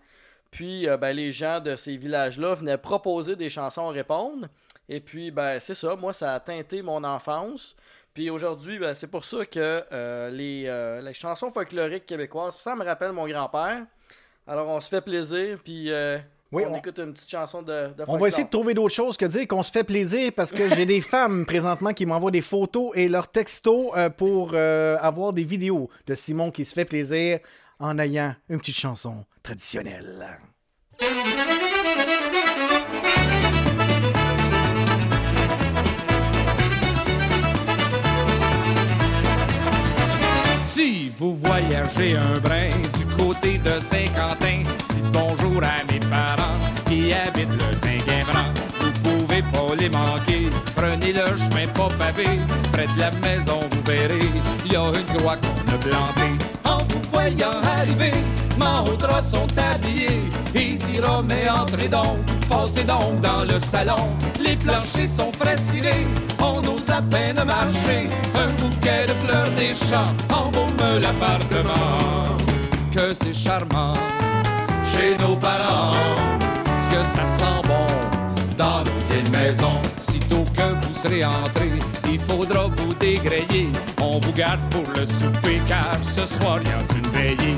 Puis, ben, les gens de ces villages-là venaient proposer des chansons à répondre. Et puis, ben, c'est ça. Moi, ça a teinté mon enfance. Puis aujourd'hui, ben, c'est pour ça que euh, les, euh, les chansons folkloriques québécoises, ça me rappelle mon grand-père. Alors, on se fait plaisir, puis euh,
Oui,
on,
on-
écoute une petite chanson de, de
On va essayer de trouver d'autres choses que dire qu'on se fait plaisir parce que j'ai des femmes présentement qui m'envoient des photos et leurs textos euh, pour euh, avoir des vidéos de Simon qui se fait plaisir en ayant une petite chanson traditionnelle.
Si vous voyagez un brin du côté de Saint-Quentin, dites bonjour à mes parents qui habitent le rang. Vous pouvez pas les manquer, prenez le chemin pas pavé. Près de la maison, vous verrez, il y a une croix qu'on a plantée. En vous voyant arriver, Mahotra sont habillés. Il dira, mais entrez donc, passez donc dans le salon. Les planchers sont frais cirés, on ose à peine marcher. Un bouquet de fleurs des champs embaume l'appartement. Que c'est charmant chez nos parents, ce que ça sent bon dans nos vieilles maisons. Sitôt que vous serez entrés, il faudra vous dégrayer. On vous garde pour le souper car ce soir y a une veillée.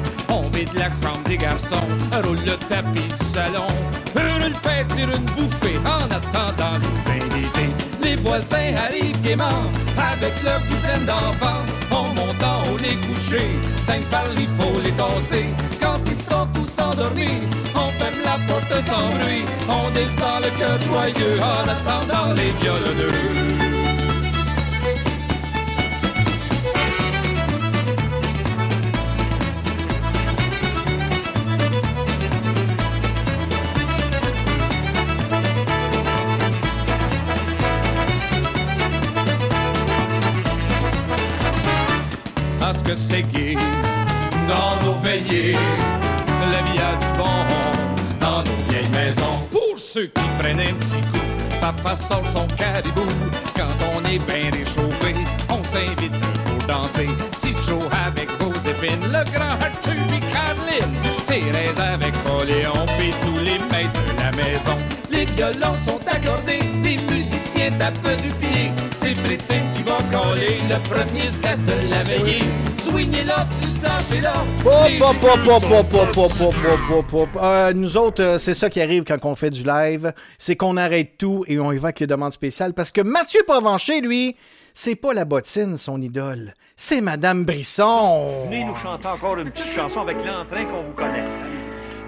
On la chambre des garçons, roule le tapis du salon. Hurle tire une bouffée en attendant les invités. Les voisins arrivent gaiement avec leur douzaine d'enfants. On en haut les coucher, cinq par il faut les tasser. Quand ils sont tous endormis, on ferme la porte sans bruit. On descend le cœur joyeux en attendant les violoneux. C'est gai dans nos veillées. La vie a du bon dans nos vieilles maisons. Pour ceux qui prennent un petit coup, papa sort son caribou. Quand on est bien réchauffé, on s'invite pour danser. Joe avec Joséphine, le grand Arthur et Caroline. Thérèse avec Poléon, puis tous les maîtres de la maison. Les violons sont accordés, les musiciens tapent du pied. C'est Fritzine qui va coller le premier set de la veillée.
Hop, hop, hop, hop. Euh, nous autres, euh, c'est ça qui arrive quand on fait du live. C'est qu'on arrête tout et on y va avec les demandes spéciales parce que Mathieu Provencher, lui, c'est pas la bottine, son idole. C'est Madame Brisson.
Venez nous chanter encore une petite chanson avec l'entrain qu'on vous connaît.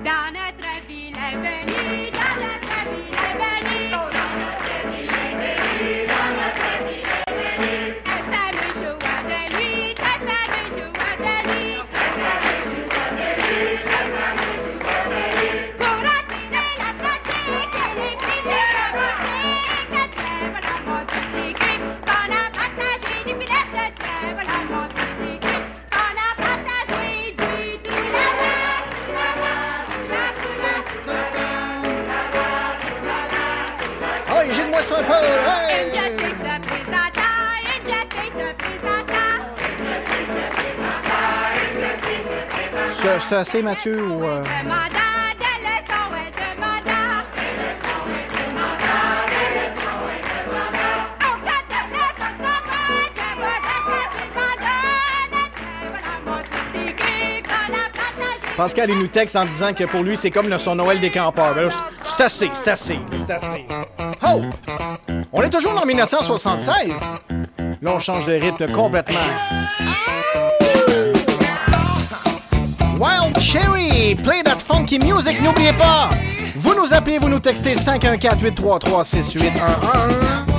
Dans notre ville est venue, dans notre ville est petit geek qu'on a partagé.
Pascal, il nous texte en disant que pour lui, c'est comme le son Noël des campeurs. Ben c'est- c'est assez, c'est assez, c'est assez. Oh! On est toujours en 1976. Là, on change de rythme complètement. Wild Cherry, play that funky music, n'oubliez pas. Vous nous appelez, vous nous textez 514-833-6811.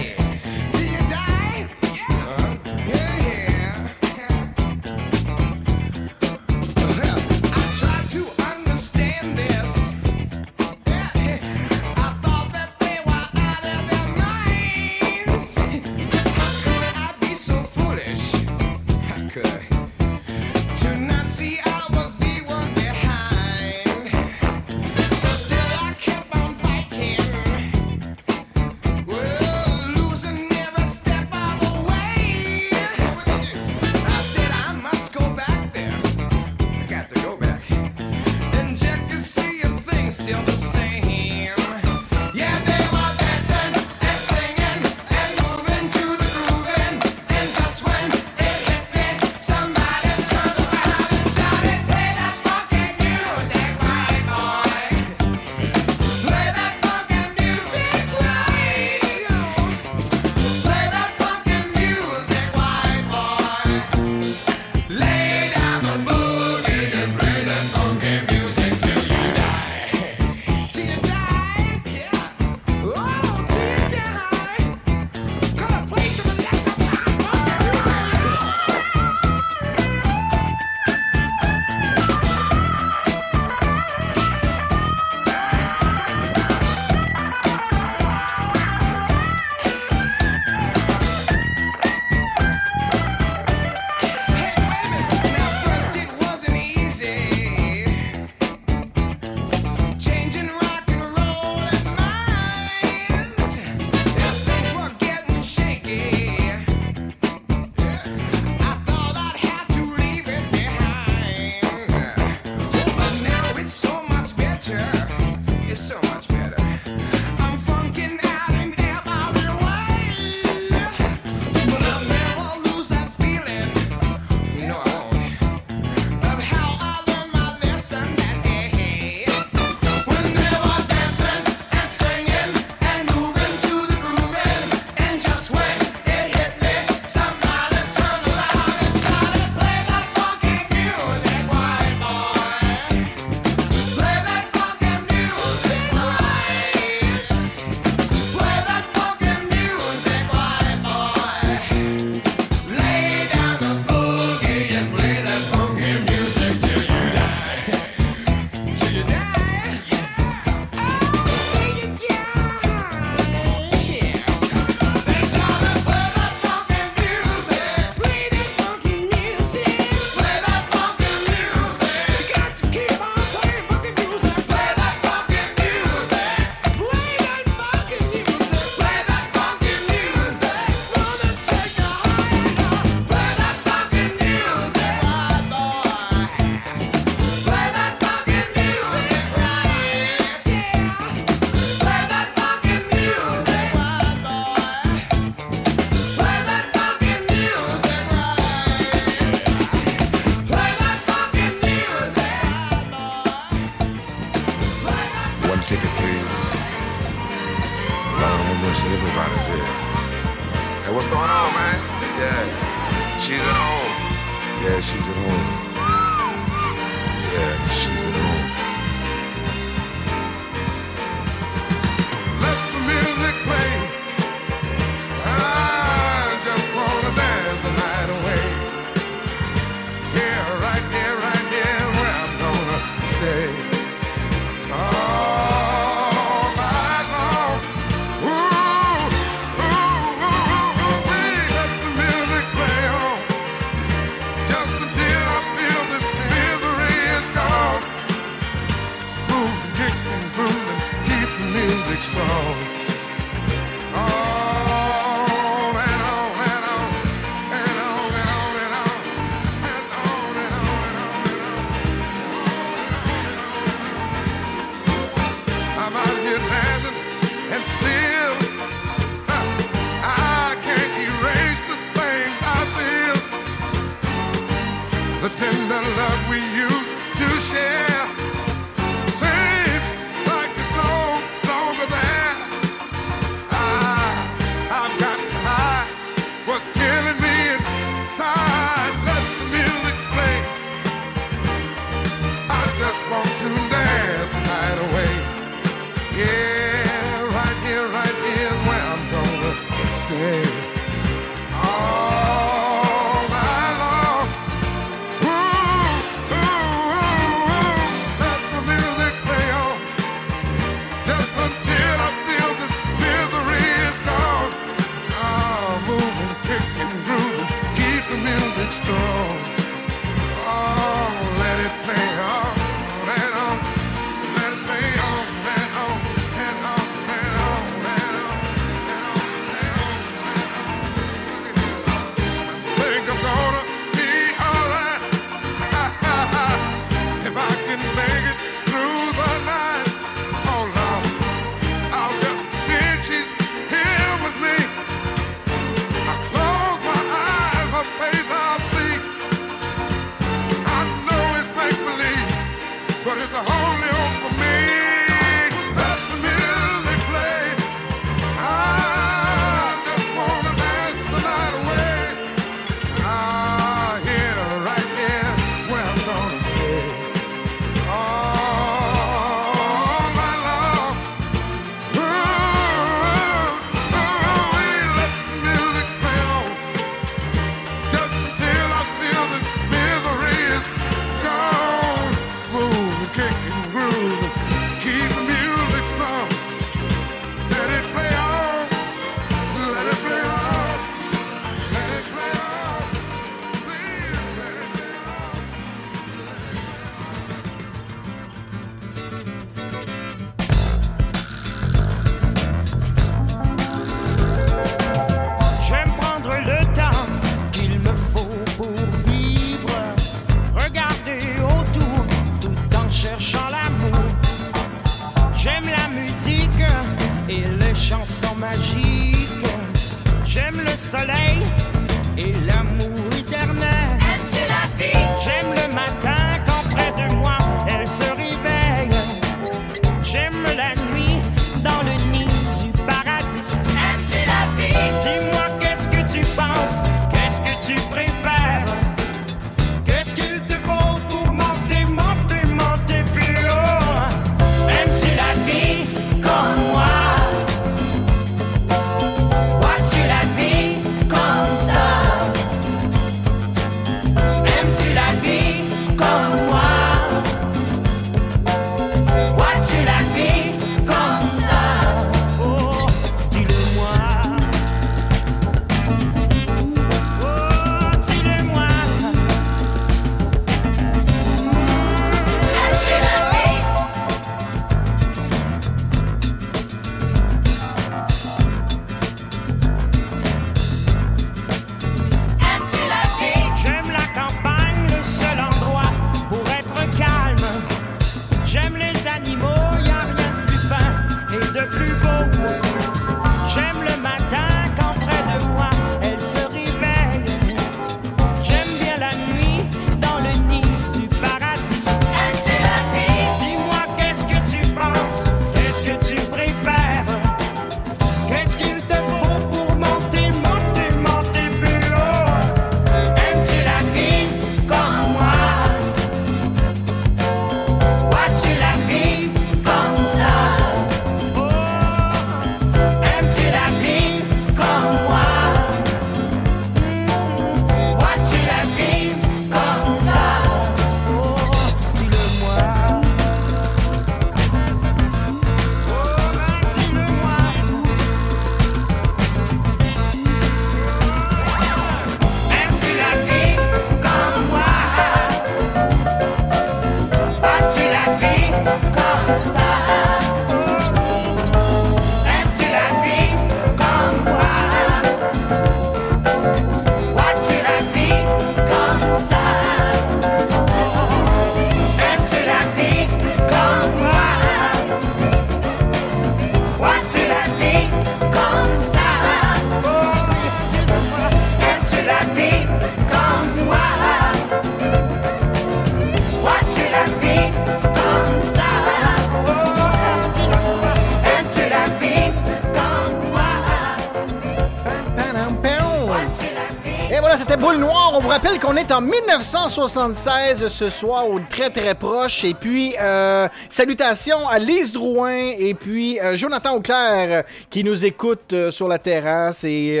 1976 ce soir, au très très proche. Et puis, euh, salutations à Lise Drouin et puis euh, Jonathan Auclair euh, qui nous écoute sur la terrasse. Et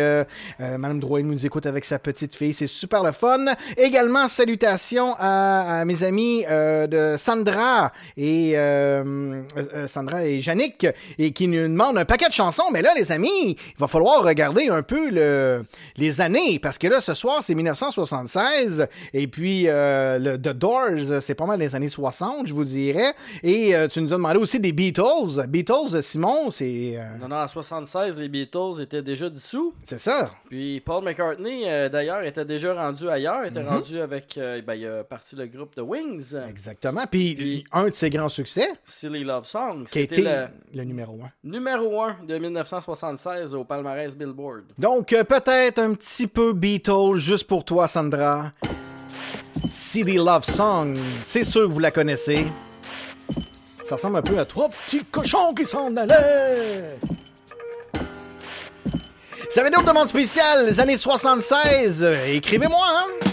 Madame Drouin nous écoute avec sa petite fille. C'est super le fun. Également, salutations à, mes amis de Sandra et Sandra et Yannick et qui nous demandent un paquet de chansons. Mais là, les amis, il va falloir regarder un peu le, les années parce que là, ce soir, c'est 1976 et puis euh, le The Doors, c'est pas mal les années 60, je vous dirais. Et euh, tu nous as demandé aussi des Beatles. Beatles, Simon, c'est euh,
Non, non, en 76, les Beatles étaient déjà dissous.
c'est ça.
Puis Paul McCartney, euh, d'ailleurs, était déjà rendu ailleurs. était
Mhm.
rendu avec. euh, ben, il a parti le groupe The Wings.
Exactement. Puis,
Puis-
un de ses grands succès
Silly Love Song.
qui a été
le
le numéro un.
numéro 1 de 1976 au palmarès Billboard.
Donc, euh, peut-être un petit peu Beatles juste pour toi, Sandra. CD Love Song, c'est sûr que vous la connaissez. Ça ressemble un peu à trois petits cochons qui s'en allaient. Ça va être une demande spéciale, les années 76. Euh, Écrivez-moi, hein?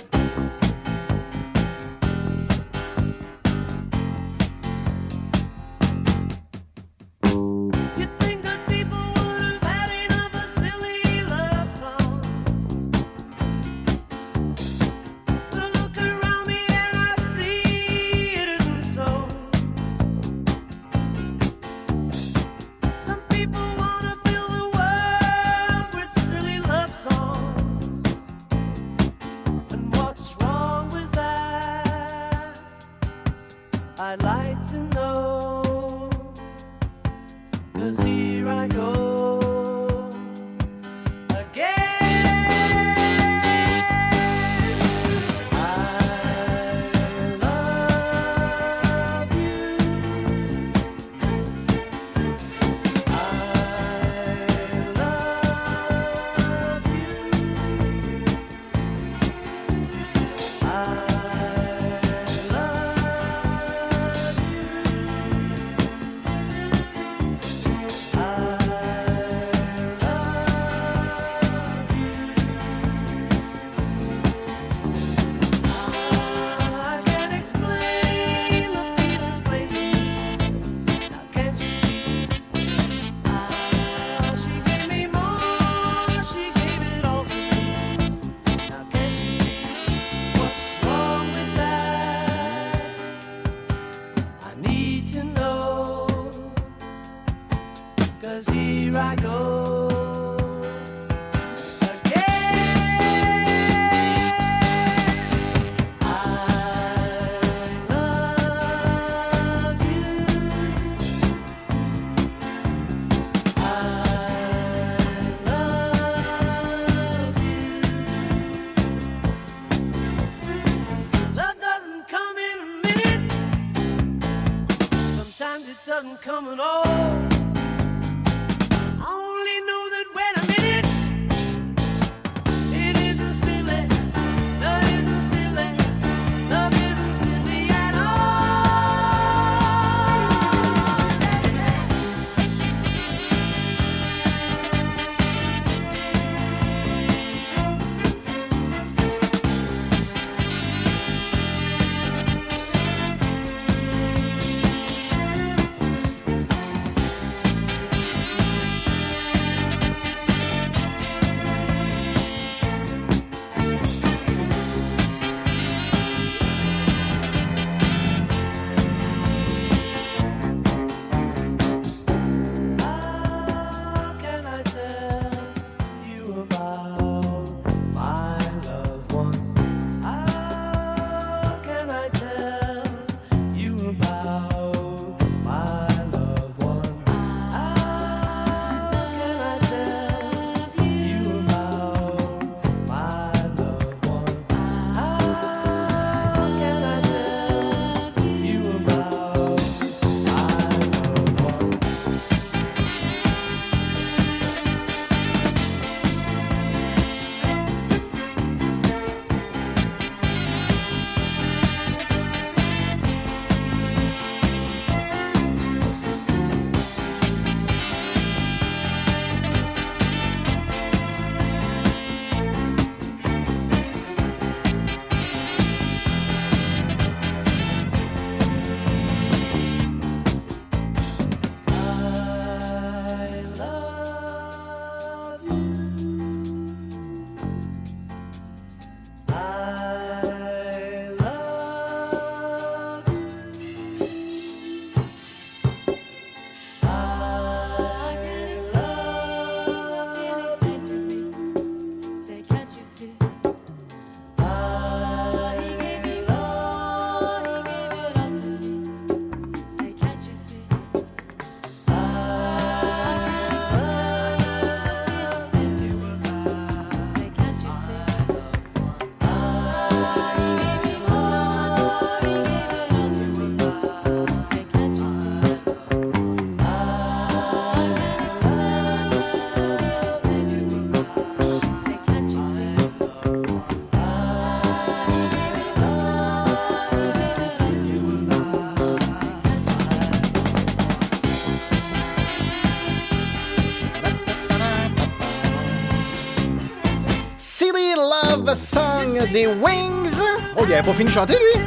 Des Wings. Oh, il avait pas fini de chanter, lui?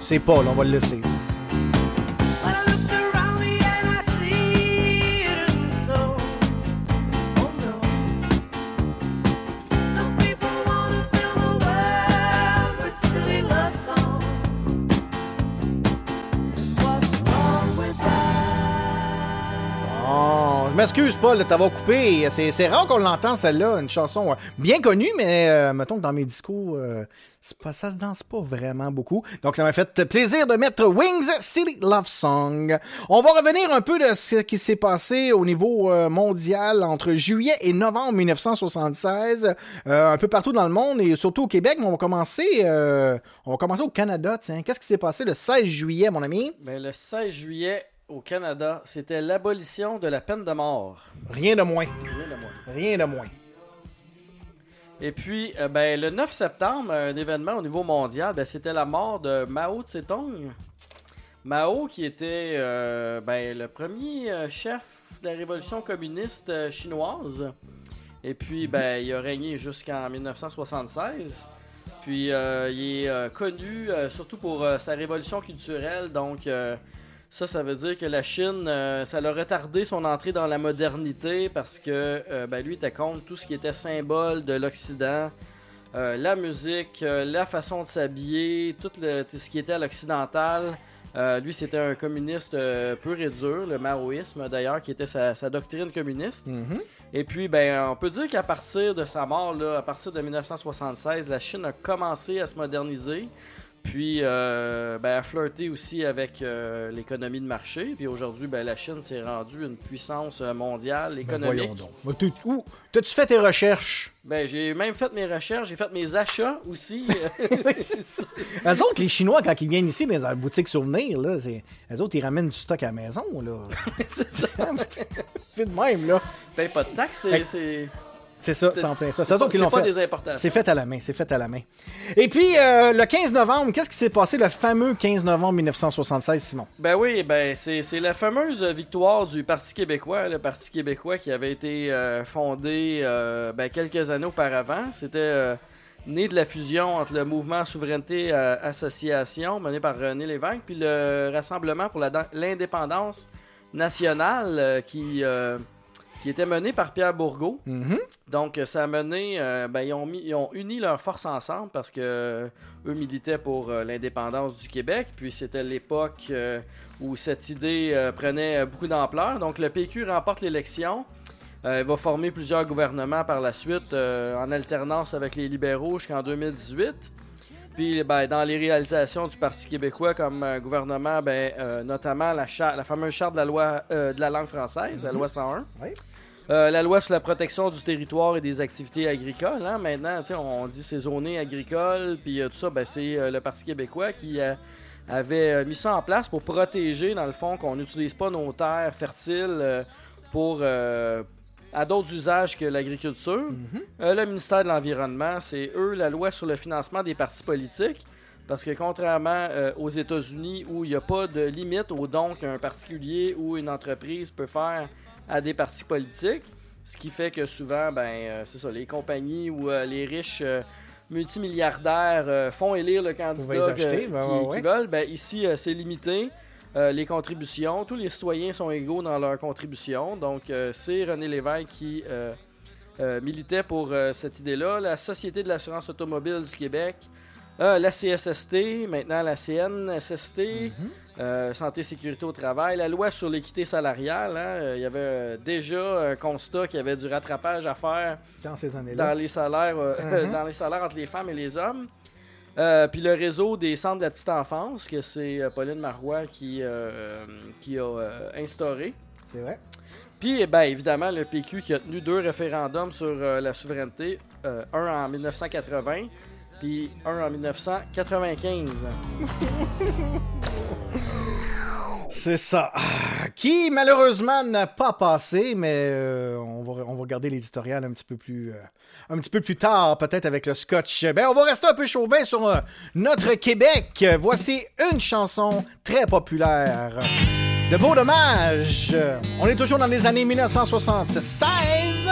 C'est Paul, on va le laisser. Paul, de t'avoir coupé. C'est rare qu'on l'entend, celle-là, une chanson bien connue, mais euh, mettons que dans mes discours, euh, pas, ça se danse pas vraiment beaucoup. Donc, ça m'a fait plaisir de mettre Wings City Love Song. On va revenir un peu de ce qui s'est passé au niveau euh, mondial entre juillet et novembre 1976, euh, un peu partout dans le monde et surtout au Québec. Mais on va commencer, on va commencer au Canada. tiens. Qu'est-ce qui s'est passé le 16 juillet, mon ami?
Ben, le 16 juillet au Canada, c'était l'abolition de la peine de mort.
Rien de moins.
Rien de moins.
Rien de moins.
Et puis, euh, ben, le 9 septembre, un événement au niveau mondial, ben, c'était la mort de Mao Tse-tung. Mao, qui était euh, ben, le premier euh, chef de la révolution communiste chinoise. Et puis, ben, il a régné jusqu'en 1976. Puis, il est connu surtout pour sa révolution culturelle. Donc, ça, ça veut dire que la Chine, euh, ça l'a retardé son entrée dans la modernité parce que euh, ben, lui était contre tout ce qui était symbole de l'Occident. Euh, la musique, euh, la façon de s'habiller, tout, le, tout ce qui était à l'occidental. Lui, c'était un communiste pur et dur, le maoïsme d'ailleurs, qui était sa, sa doctrine communiste.
Mhm.
Et puis, ben, on peut dire qu'à partir de sa mort, là, à partir de 1976, la Chine a commencé à se moderniser. Puis, euh, ben, flirter aussi avec euh, l'économie de marché. Puis aujourd'hui, ben, la Chine s'est rendue une puissance euh, mondiale
Ben,
économique.
voyons donc. T'as-tu fait tes recherches?
Ben, j'ai même fait mes recherches, j'ai fait mes achats aussi.
Eux autres, les Chinois, quand ils viennent ici dans les boutiques souvenirs, là, eux autres, ils ramènent du stock à la maison, là.
c'est ça.
Fait de même, là.
Ben, pas de taxes, c'est- c'est.
Ça, c'est en plein ça. C'est eux qui l'ont
pas
fait.
des importations.
C'est fait à la main, c'est fait à la main. Et puis, euh, le 15 novembre, qu'est-ce qui s'est passé le fameux 15 novembre 1976, Simon?
Ben oui, ben c'est la fameuse victoire du Parti québécois, le Parti québécois qui avait été euh, fondé euh, ben, quelques années auparavant. C'était né de la fusion entre le mouvement Souveraineté Association mené par René Lévesque puis le Rassemblement pour l'indépendance nationale qui, qui était mené par Pierre Bourgault.
Mhm.
Donc, euh, ça a mené. euh, ben, ils, ont mis, ils ont uni leurs forces ensemble parce que euh, eux militaient pour euh, l'indépendance du Québec. Puis c'était l'époque où cette idée prenait beaucoup d'ampleur. Donc, le PQ remporte l'élection. Il va former plusieurs gouvernements par la suite en alternance avec les libéraux jusqu'en 2018. Puis, ben, dans les réalisations du Parti québécois comme euh, gouvernement, ben, euh, notamment la, fameuse charte de la loi euh, de la langue française, la loi 101.
Oui.
Euh, la loi sur la protection du territoire et des activités agricoles. hein. Maintenant, on dit c'est zoné agricole, puis euh, tout ça, ben, c'est euh, le Parti québécois qui avait mis ça en place pour protéger, dans le fond, qu'on n'utilise pas nos terres fertiles pour à d'autres usages que l'agriculture. Euh, le ministère de l'Environnement, c'est eux la loi sur le financement des partis politiques. Parce que contrairement aux États-Unis où il n'y a pas de limite au don qu'un particulier ou une entreprise peut faire à des partis politiques, ce qui fait que souvent, ben, euh, c'est ça, les compagnies ou euh, les riches euh, multimilliardaires font élire le candidat
les
que-
acheter,
qui-
ben, ouais,
qu'ils veulent. Ben, ici, c'est limité. Euh, les contributions, tous les citoyens sont égaux dans leurs contributions. Donc, euh, c'est René Lévesque qui euh, militait pour cette idée-là. La Société de l'assurance automobile du Québec, euh, la CSST, maintenant la CNSST,
Mhm.
euh, Santé Sécurité au travail, la loi sur l'équité salariale. hein, euh, il y avait euh, déjà un constat qu'il y avait du rattrapage à faire
Dans ces années-là.
dans les salaires,
Mhm.
dans les salaires entre les femmes et les hommes. Puis le réseau des centres de la petite enfance, que c'est Pauline Marois qui, qui a instauré.
C'est vrai.
Puis, eh ben, évidemment, le PQ qui a tenu deux référendums sur la souveraineté, un en 1980, puis un en 1995.
C'est ça. Qui, malheureusement, n'a pas passé, mais euh, on, va, on regarder l'éditorial un petit peu plus, euh, un petit peu plus tard, peut-être avec le scotch. Ben, on va rester un peu chauvin sur euh, notre Québec. Voici une chanson très populaire. De beau dommages. On est toujours dans les années 1976.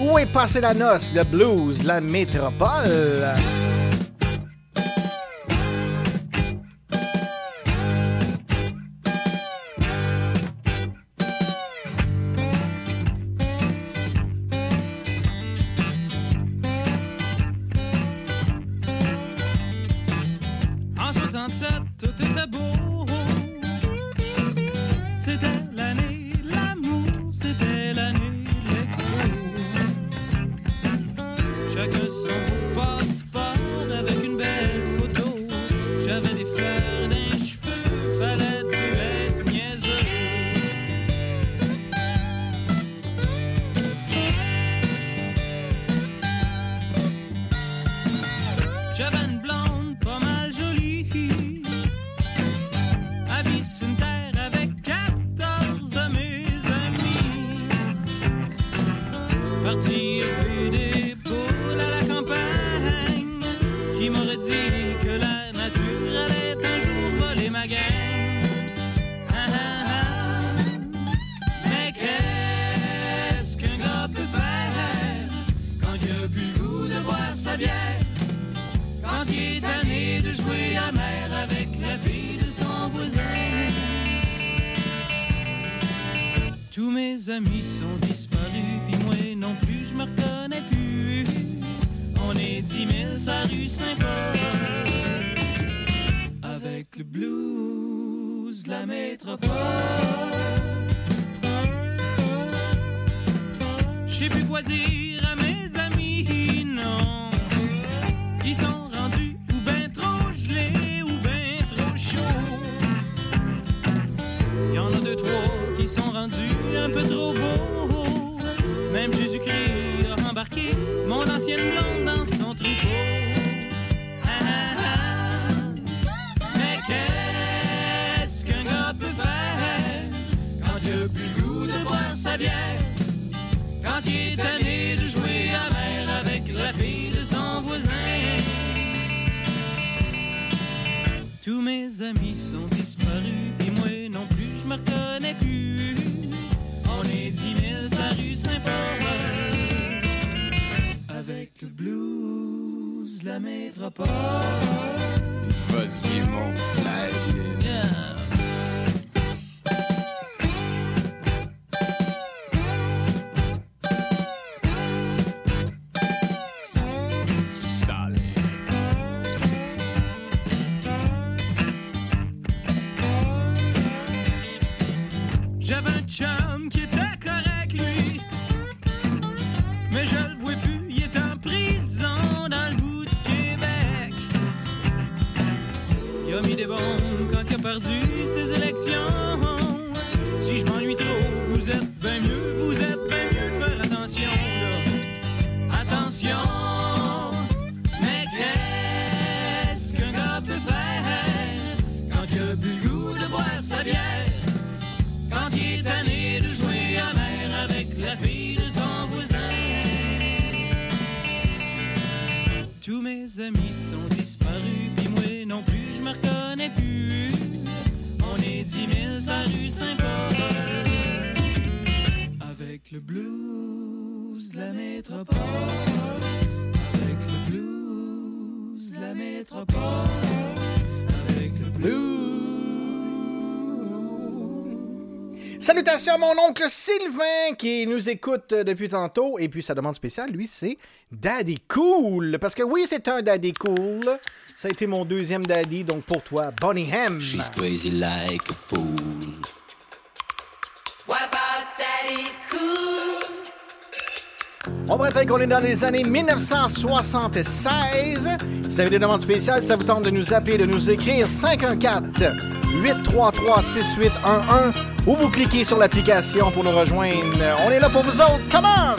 Où est passée la noce, le blues, la métropole? Sylvain qui nous écoute euh, depuis tantôt. Et puis sa demande spéciale, lui, c'est Daddy Cool. Parce que oui, c'est un Daddy Cool. Ça a été mon deuxième Daddy, donc pour toi, Bonnie Ham.
She's crazy like a fool.
What about Daddy Cool?
On va qu'on est dans les années 1976. Si vous avez des demandes spéciales, ça vous tente de nous appeler, de nous écrire 514 833-6811 ou vous cliquez sur l'application pour nous rejoindre. On est là pour vous autres. Comment?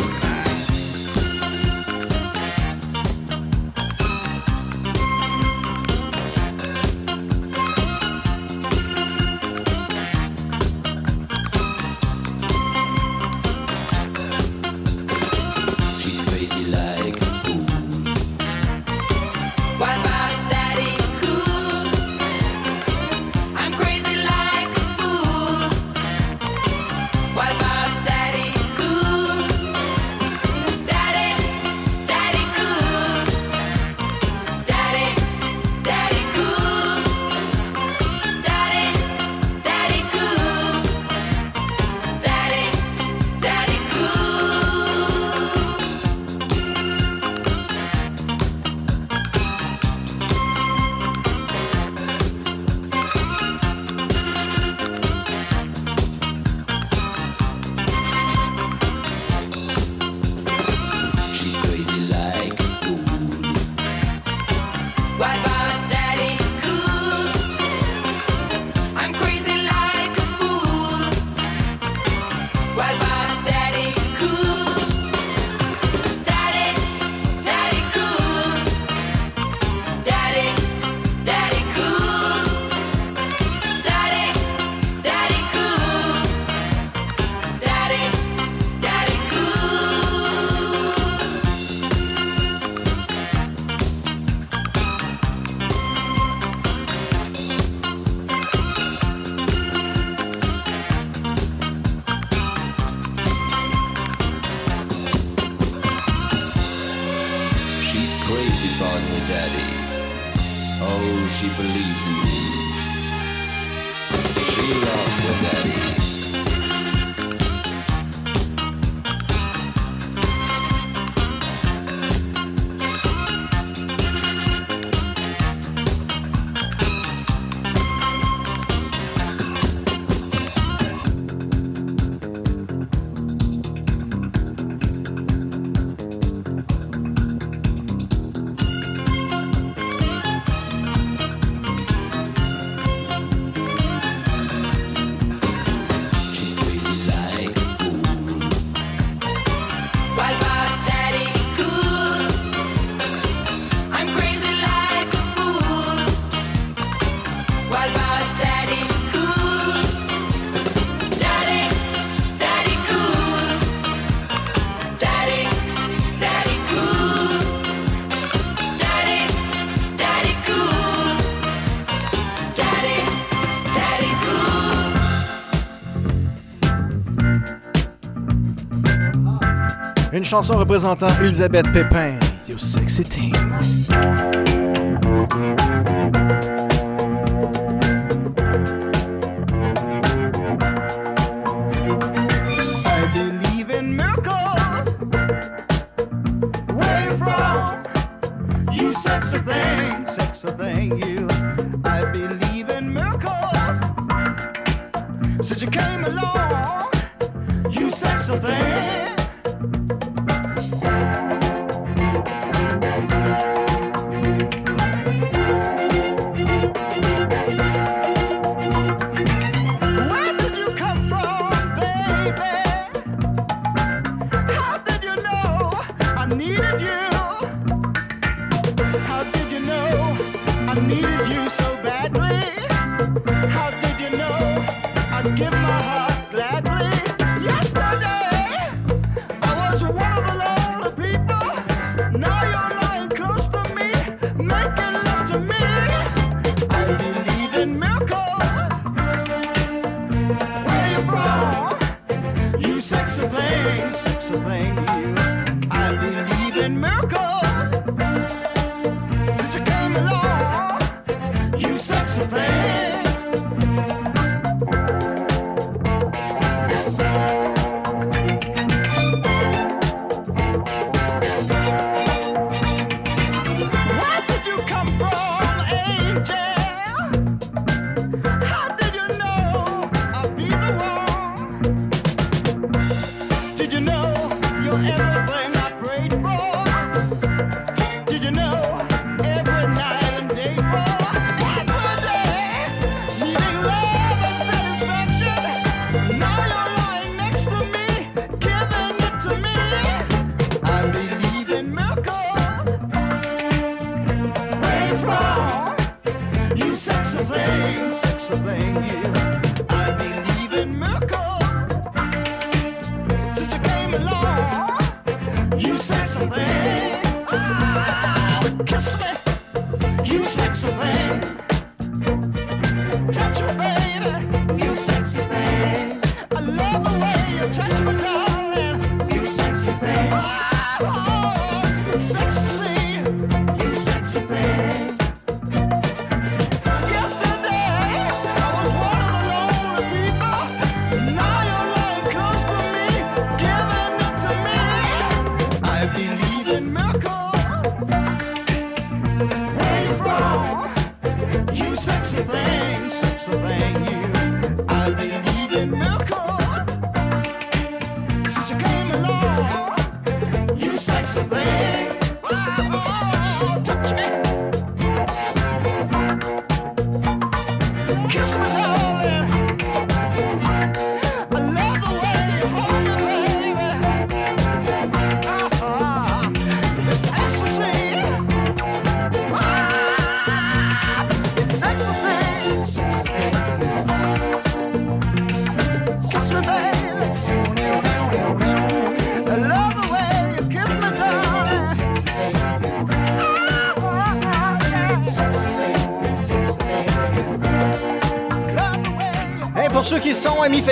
Chanson représentant Elisabeth Pépin,
Sexy.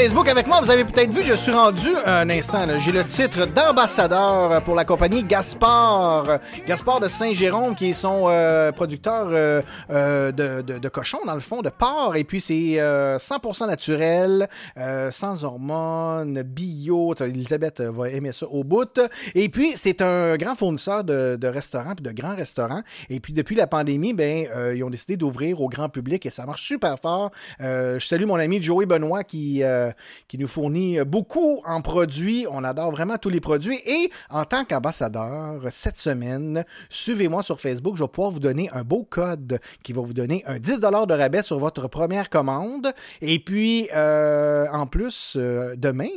Facebook avec moi, vous avez peut-être vu, je suis rendu un instant. J'ai le titre d'ambassadeur pour la compagnie Gaspard. Gaspard de Saint-Jérôme, qui sont euh, producteurs euh, euh, de, de, de cochons, dans le fond, de porc. Et puis, c'est euh, 100% naturel, euh, sans hormones, bio. Elisabeth va aimer ça au bout. Et puis, c'est un grand fournisseur de, de restaurants, puis de grands restaurants. Et puis, depuis la pandémie, ben, euh, ils ont décidé d'ouvrir au grand public et ça marche super fort. Euh, je salue mon ami Joey Benoît qui, euh, qui nous fournit beaucoup en produits. On adore vraiment tous les produits. Et en tant qu'ambassadeur, cette semaine, suivez-moi sur Facebook. Je vais pouvoir vous donner un beau code qui va vous donner un 10 de rabais sur votre première commande. Et puis, euh, en plus, euh, demain,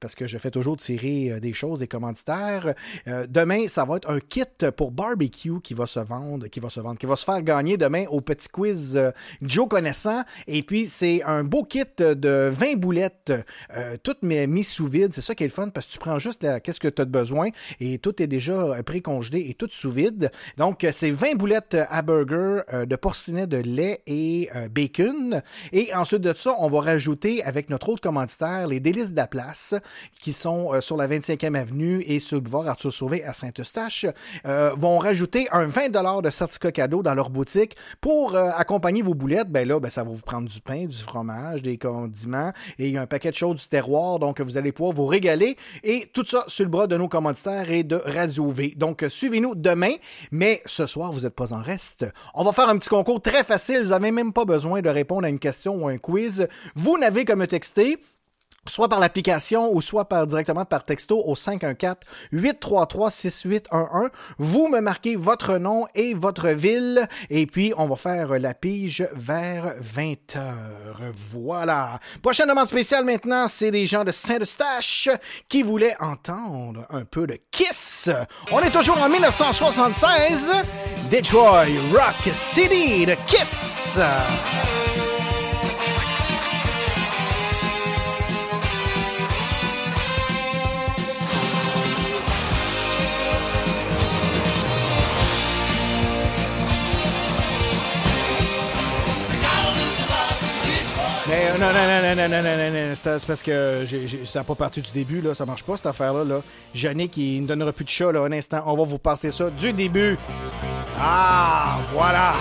parce que je fais toujours tirer euh, des choses, des commanditaires. Euh, demain, ça va être un kit pour barbecue qui va se vendre, qui va se vendre, qui va se faire gagner demain au petit quiz euh, Joe connaissant. Et puis, c'est un beau kit de 20 boulettes, euh, toutes mis, mis sous vide. C'est ça qui est le fun parce que tu prends juste qu'est-ce que tu as de besoin et tout est déjà euh, précongelé et tout sous vide. Donc, c'est 20 boulettes à burger de porcinet de lait et bacon. Et ensuite de ça, on va rajouter avec notre autre commanditaire les délices de la place qui sont euh, sur la 25e avenue et sur le boulevard Arthur Sauvé à Saint-Eustache, euh, vont rajouter un 20 de certificat cadeau dans leur boutique pour euh, accompagner vos boulettes. Ben là, ben, ça va vous prendre du pain, du fromage, des condiments et un paquet de choses du terroir. Donc, vous allez pouvoir vous régaler et tout ça sur le bras de nos commanditaires et de Radio V. Donc, suivez-nous demain. Mais ce soir, vous n'êtes pas en reste. On va faire un petit concours très facile. Vous n'avez même pas besoin de répondre à une question ou un quiz. Vous n'avez qu'à me texter soit par l'application ou soit directement par texto au 514-833-6811. Vous me marquez votre nom et votre ville et puis on va faire la pige vers 20h. Voilà. Prochaine demande spéciale maintenant, c'est des gens de Saint-Eustache qui voulaient entendre un peu de Kiss. On est toujours en 1976. Detroit Rock City de Kiss. Euh, non, non, non, non, non, non, non, non, c'est parce que ça n'a pas parti du début, là. Ça marche pas, cette affaire-là. Là. Yannick, il ne donnera plus de chat, là, un instant. On va vous passer ça du début. Ah, voilà.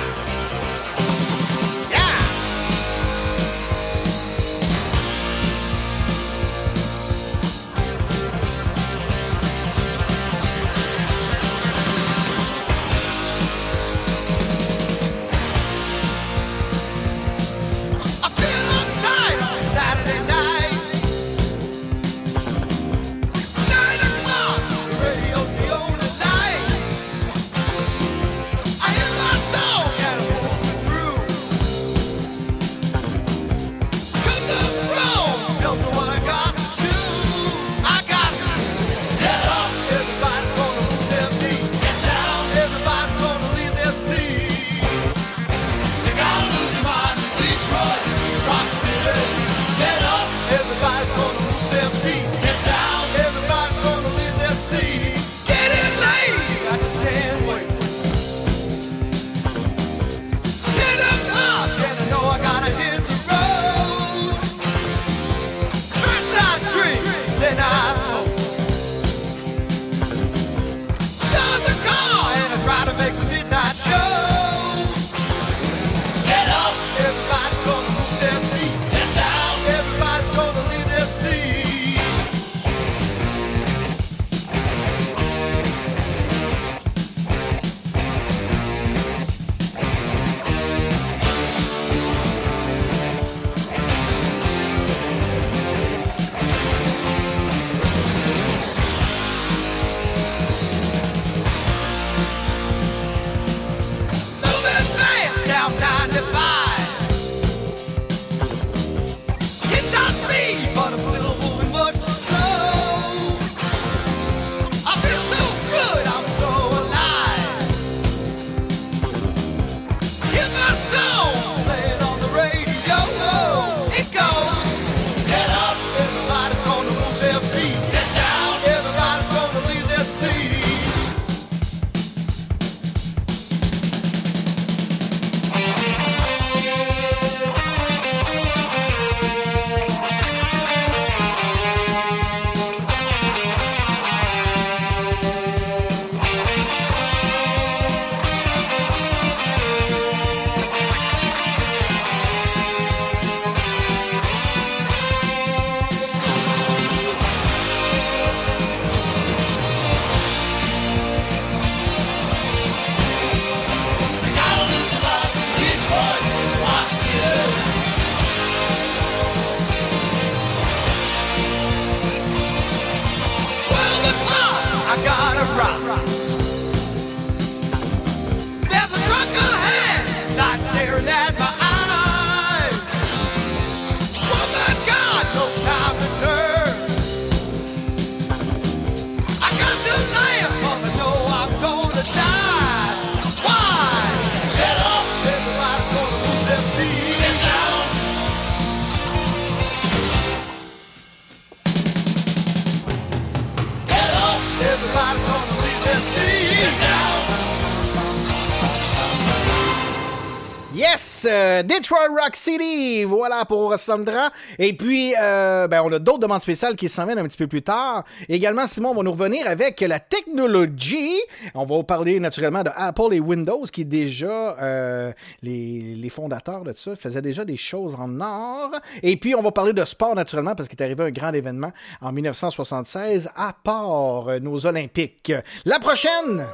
Detroit Rock City! Voilà pour Sandra. Et puis, euh, ben, on a d'autres demandes spéciales qui s'en viennent un petit peu plus tard. Également, Simon va nous revenir avec la technologie. On va parler naturellement de Apple et Windows qui déjà, euh, les, les fondateurs de ça, faisaient déjà des choses en or. Et puis, on va parler de sport naturellement parce qu'il est arrivé un grand événement en 1976 à part euh, nos Olympiques. La prochaine!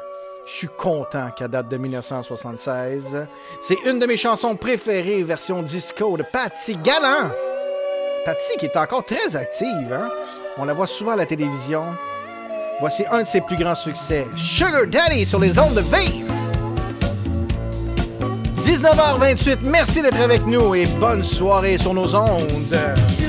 Je suis content qu'à date de 1976, c'est une de mes chansons préférées, version disco de Patsy Gallant. Patsy qui est encore très active, hein? On la voit souvent à la télévision. Voici un de ses plus grands succès, Sugar Daddy sur les ondes de V. 19h28, merci d'être avec nous et bonne soirée sur nos ondes.
Il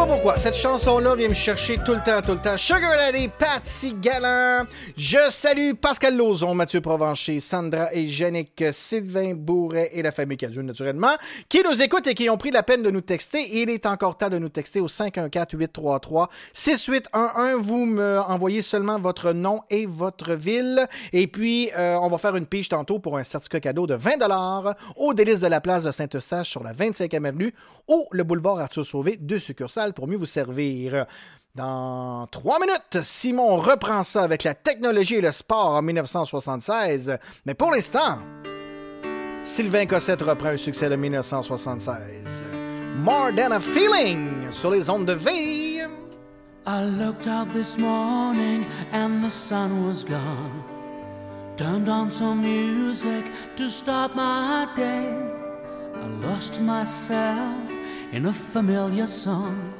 pas pourquoi, cette chanson-là vient me chercher tout le temps, tout le temps. Sugar Daddy, Patsy Gallant. Je salue Pascal Lauzon, Mathieu Provencher, Sandra et Yannick, Sylvain Bourret et la famille Cadieux, naturellement, qui nous écoutent et qui ont pris la peine de nous texter. Il est encore temps de nous texter au 514-833-6811. Vous me envoyez seulement votre nom et votre ville. Et puis, euh, on va faire une pige tantôt pour un certificat cadeau de 20 au délice de la place de Saint-Eustache sur la 25e avenue ou le boulevard Arthur Sauvé, deux succursales pour mieux vous servir. Dans trois minutes, Simon reprend ça avec la technologie et le sport en 1976. Mais pour l'instant, Sylvain Cossette reprend un succès de 1976. More Than a Feeling sur les ondes de V.
I looked out this morning and the sun was gone. Turned on some music to start my day. I lost myself in a familiar song.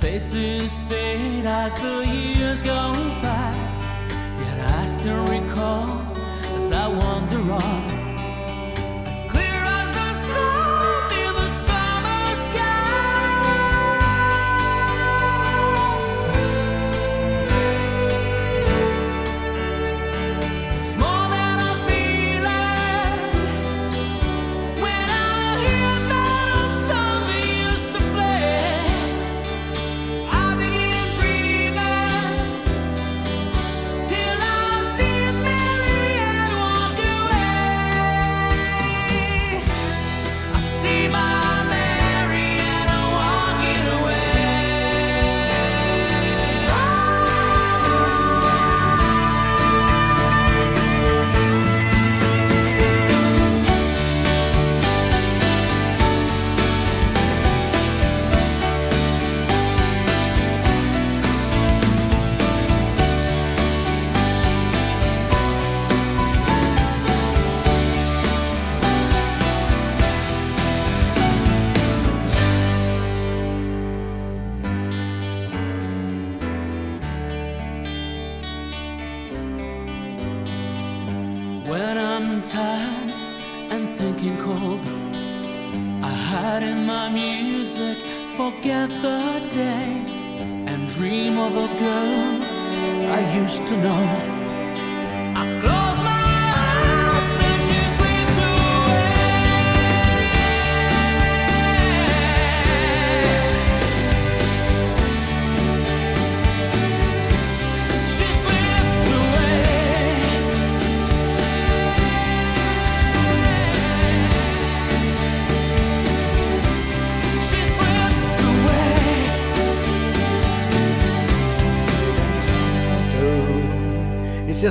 faces fade as the years go by. Yet I still recall as I wander on.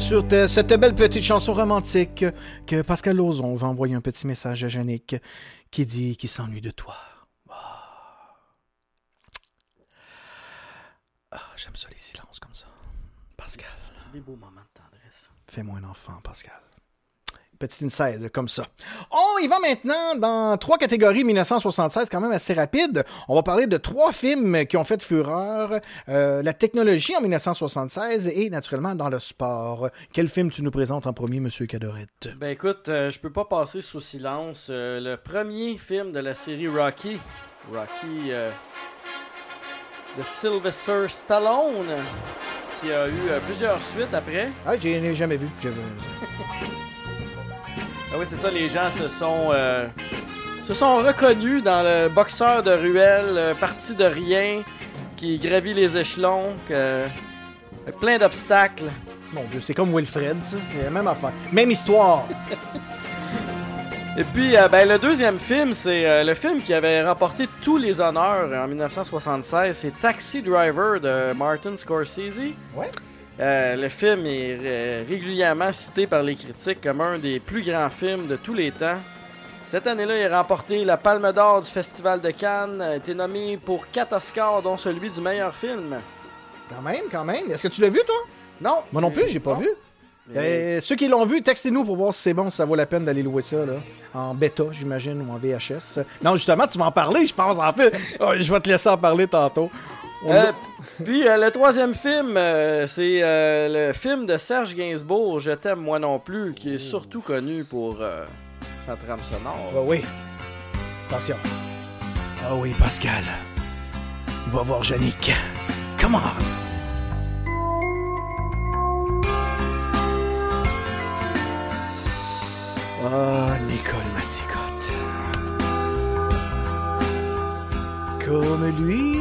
Sur te- cette belle petite chanson romantique que Pascal Lauzon va envoyer un petit message à Yannick qui dit qu'il s'ennuie de toi. Ah, Ah, j'aime ça les silences comme ça. Pascal,
C'est des beaux moments de tendresse.
fais-moi un enfant, Pascal. Petite inside comme ça. On y va maintenant dans trois catégories 1976, quand même assez rapide. On va parler de trois films qui ont fait fureur. Euh, la technologie en 1976 et naturellement dans le sport. Quel film tu nous présentes en premier, Monsieur Cadorette?
Ben écoute, euh, je peux pas passer sous silence euh, le premier film de la série Rocky. Rocky euh, de Sylvester Stallone, qui a eu plusieurs suites après.
Ah, je n'ai jamais vu.
Ah oui, c'est ça, les gens se sont, euh, se sont reconnus dans le boxeur de ruelle, euh, parti de rien, qui gravit les échelons, que- avec plein d'obstacles.
Mon Dieu, c'est comme Wilfred, ça. C'est la même affaire. Même histoire.
Et puis, euh, ben, le deuxième film, c'est euh, le film qui avait remporté tous les honneurs en 1976. C'est Taxi Driver de Martin Scorsese.
Ouais.
Euh, le film est euh, régulièrement cité par les critiques comme un des plus grands films de tous les temps. Cette année-là, il a remporté la Palme d'Or du Festival de Cannes, a été nommé pour 4 Oscars, dont celui du meilleur film.
Quand même, quand même. Est-ce que tu l'as vu, toi?
Non.
Moi non plus, j'ai pas
Non.
vu. Euh, ceux qui l'ont vu, textez-nous pour voir si c'est bon, si ça vaut la peine d'aller louer ça, là. En bêta, j'imagine, ou en VHS. Non, justement, tu vas en parler, je pense, en fait. Oh, je vais te laisser en parler tantôt.
Euh, puis euh, le troisième film, euh, c'est le film de Serge Gainsbourg, Je t'aime moi non plus, qui est surtout connu pour sa trame sonore.
Ah oui. Attention. Ah oui, Pascal. Va voir Yannick. Come on. Ah, Nicole Massicotte. Comme lui.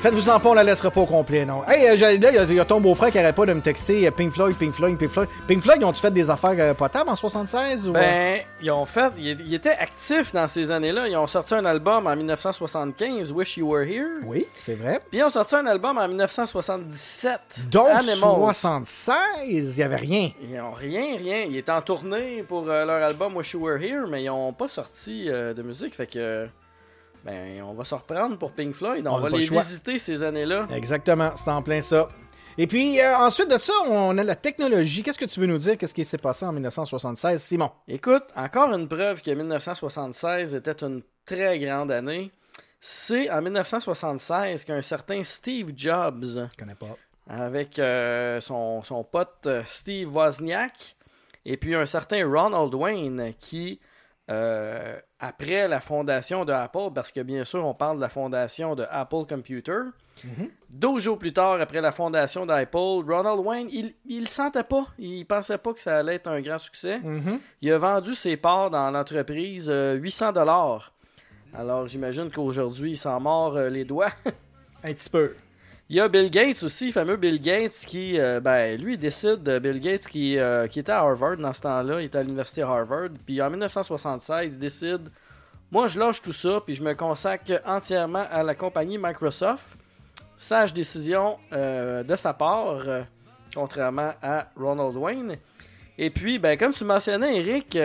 Faites-vous-en pas, on la laissera pas au complet, non. Hey, euh, là, il y a- il y, a ton beau-frère qui arrête pas de me texter euh, Pink Floyd, Pink Floyd, Pink Floyd. Pink Floyd, ils ont-tu fait des affaires euh, potables en 76 ou...
Ben, ils ont fait, ils, ils étaient actifs dans ces années-là. Ils ont sorti un album en 1975, Wish You Were Here.
Oui, c'est vrai.
Puis ils ont sorti un album en 1977.
Donc,
Animals.
76, il y avait rien.
Ils ont rien, rien. Ils étaient en tournée pour euh, leur album Wish You Were Here, mais ils ont pas sorti euh, de musique. Fait que, ben, on va se reprendre pour Pink Floyd. On,
On
va
le
les visiter ces années-là.
Exactement, c'est en plein ça. Et puis, euh, ensuite de ça, on a la technologie. Qu'est-ce que tu veux nous dire? Qu'est-ce qui s'est passé en 1976, Simon?
Écoute, encore une preuve que 1976 était une très grande année. C'est en 1976 qu'un certain Steve Jobs,
Je connais pas.
avec euh, son, son pote euh, Steve Wozniak, et puis un certain Ronald Wayne, qui, euh, après la fondation de Apple, parce que bien sûr on parle de la fondation de Apple Computer, 12 jours plus tard, après la fondation d'Apple, Ronald Wayne, il, il le sentait pas. Il pensait pas que ça allait être un grand succès.
Mhm.
Il a vendu ses parts dans l'entreprise euh, 800 dollars. Alors j'imagine qu'aujourd'hui, il s'en mord euh, les doigts.
Un petit peu.
Il y a Bill Gates aussi, fameux Bill Gates, qui, euh, ben, lui, il décide, Bill Gates, qui, euh, qui était à Harvard dans ce temps-là, il était à l'université Harvard, puis en 1976, il décide, moi, je lâche tout ça, puis je me consacre entièrement à la compagnie Microsoft. Sage décision euh, de sa part, contrairement à Ronald Wayne. Et puis, ben, comme tu mentionnais, Eric,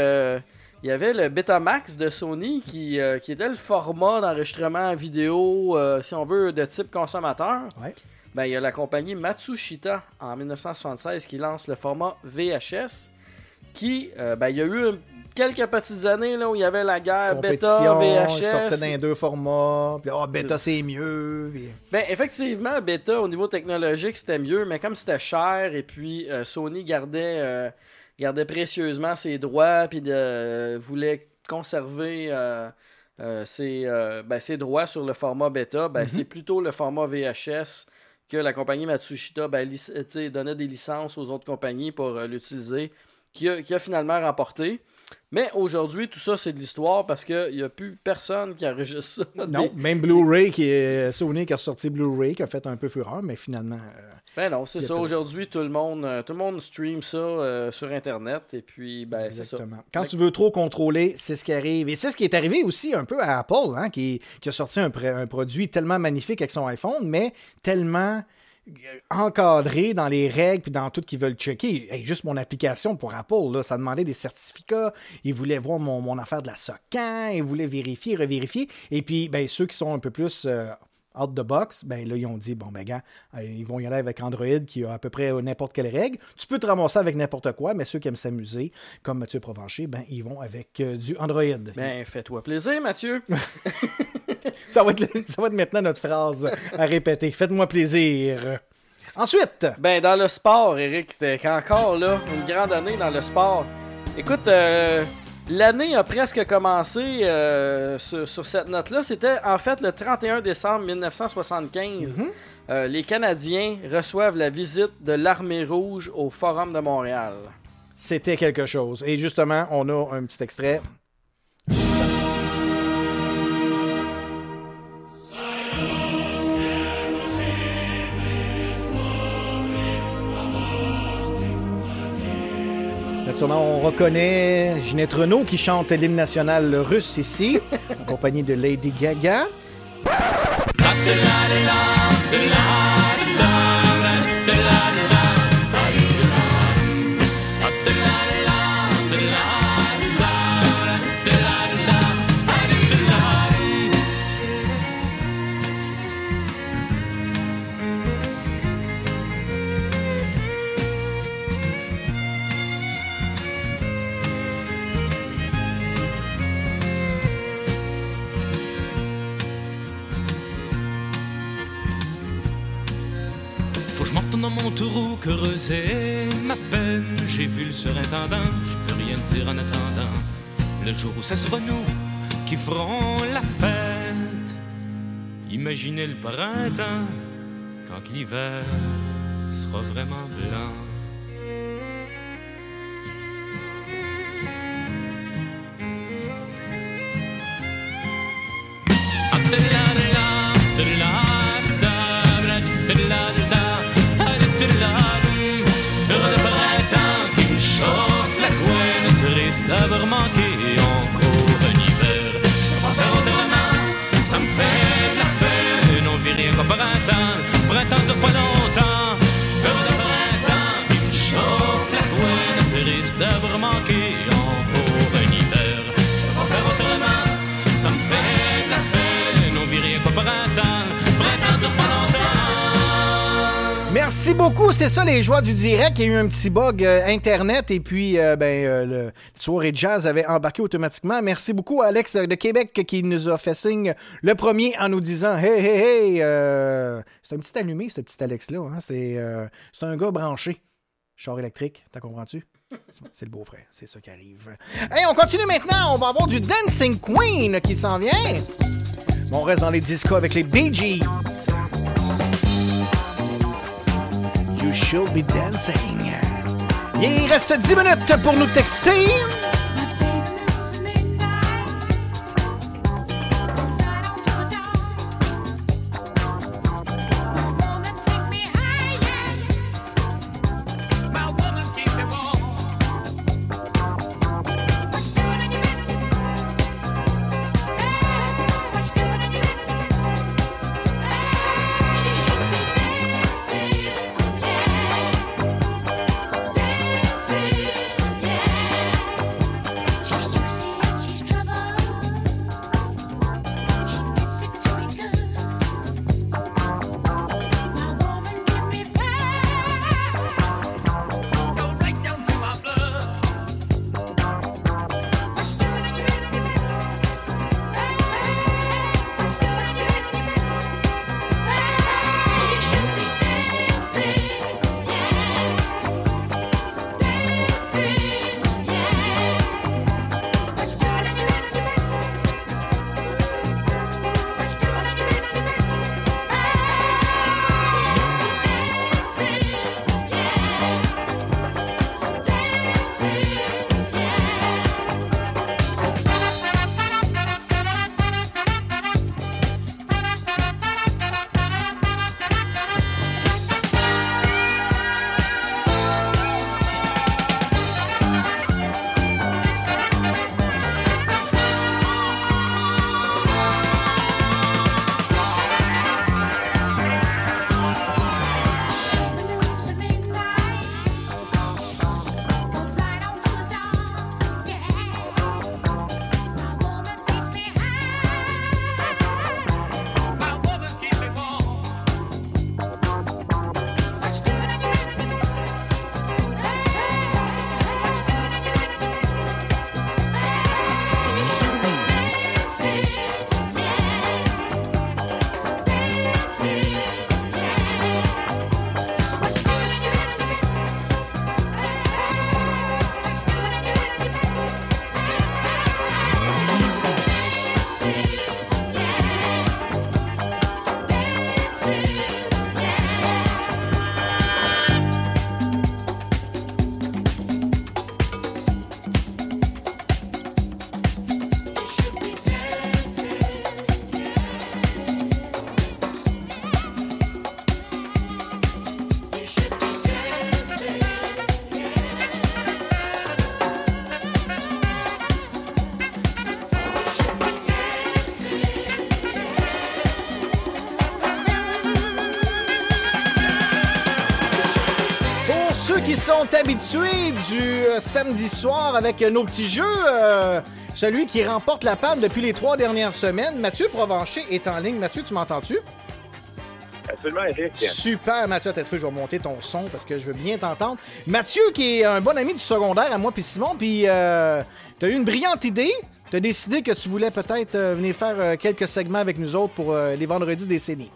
il y avait le Betamax de Sony qui, euh, qui était le format d'enregistrement vidéo, euh, si on veut, de type consommateur.
Ouais.
Ben, il y a la compagnie Matsushita en 1976 qui lance le format VHS. Qui, euh, ben, il y a eu quelques petites années là, où il y avait la guerre bêta, VHS.
ils sortaient dans les deux formats. Puis, ah, bêta, c'est mieux. puis-
Ben, effectivement, bêta, au niveau technologique, c'était mieux, mais comme c'était cher, et puis Sony gardait, gardait précieusement ses droits, puis de- euh, voulait conserver euh, euh, ses, ben, ses droits sur le format bêta, ben,
Mhm.
c'est plutôt le format VHS que la compagnie Matsushita ben, donnait des licences aux autres compagnies pour euh, l'utiliser, qui a, qui a finalement remporté. Mais aujourd'hui, tout ça, c'est de l'histoire parce qu'il n'y a plus personne qui enregistre ça.
Non, même Blu-ray, qui est Sony qui a sorti Blu-ray, qui a fait un peu fureur, mais finalement. euh,
Ben non, c'est ça. Aujourd'hui, tout le monde, euh, tout le monde stream ça euh, sur Internet et puis ben c'est ça.
Exactement. Quand tu veux trop contrôler, c'est ce qui arrive. Et c'est ce qui est arrivé aussi un peu à Apple, hein, qui, qui a sorti un, un produit tellement magnifique avec son iPhone, mais tellement euh, encadré dans les règles puis dans tout qu'ils veulent checker. Hey, juste mon application pour Apple, là, ça demandait des certificats. Ils voulaient voir mon, mon affaire de la SOCAN, ils voulaient vérifier, revérifier. Et puis, ben, ceux qui sont un peu plus euh, out the box, ben là, ils ont dit, bon, ben, gars, euh, ils vont y aller avec Android qui a à peu près n'importe quelle règle. Tu peux te ramasser avec n'importe quoi, mais ceux qui aiment s'amuser, comme Mathieu Provencher, ben, ils vont avec euh, du Android.
Ben fais-toi plaisir, Mathieu.
Ça va, être, ça va être maintenant notre phrase à répéter. Faites-moi plaisir. Ensuite,
Ben dans le sport, Eric, c'était encore là une grande année dans le sport. Écoute, euh, l'année a presque commencé euh, sur, sur cette note-là. C'était en fait le 31 décembre 1975. Euh, les Canadiens reçoivent la visite de l'armée rouge au Forum de Montréal.
c'était quelque chose. Et justement, on a un petit extrait. Naturellement, on reconnaît Ginette Renault qui chante l'hymne national russe ici, en compagnie de Lady Gaga.
Dans mon taureau, creuser ma peine. J'ai vu le surintendant, je peux rien dire en attendant. Le jour où ça sera nous qui ferons la fête. Imaginez le printemps quand l'hiver sera vraiment blanc. Rien
Merci beaucoup, c'est ça les joies du direct. Il y a eu un petit bug euh, internet et puis euh, ben euh, le soirée de jazz avait embarqué automatiquement. Merci beaucoup à Alex de Québec qui nous a fait signe le premier en nous disant hey hey hey. c'est un petit allumé ce petit Alex là. C'est c'est un gars branché. Char électrique, t'as comprends-tu? C'est le beau-frère, c'est ça qui arrive. Hey, on continue maintenant. On va avoir du Dancing Queen qui s'en vient. On reste dans les discos avec les Bee Gees. You should be dancing. Il reste 10 minutes pour nous texter. Du euh, samedi soir avec euh, nos petits jeux. euh, celui qui remporte la panne depuis les trois dernières semaines, Mathieu Provencher, est en ligne. Mathieu, tu m'entends-tu?
Absolument, Eric.
Super, Mathieu. Attends, je vais monter ton son parce que je veux bien t'entendre. Mathieu, qui est un bon ami du secondaire à moi puis Simon, puis euh, tu as eu une brillante idée. Tu as décidé que tu voulais peut-être venir faire quelques segments avec nous autres pour les vendredis décennies.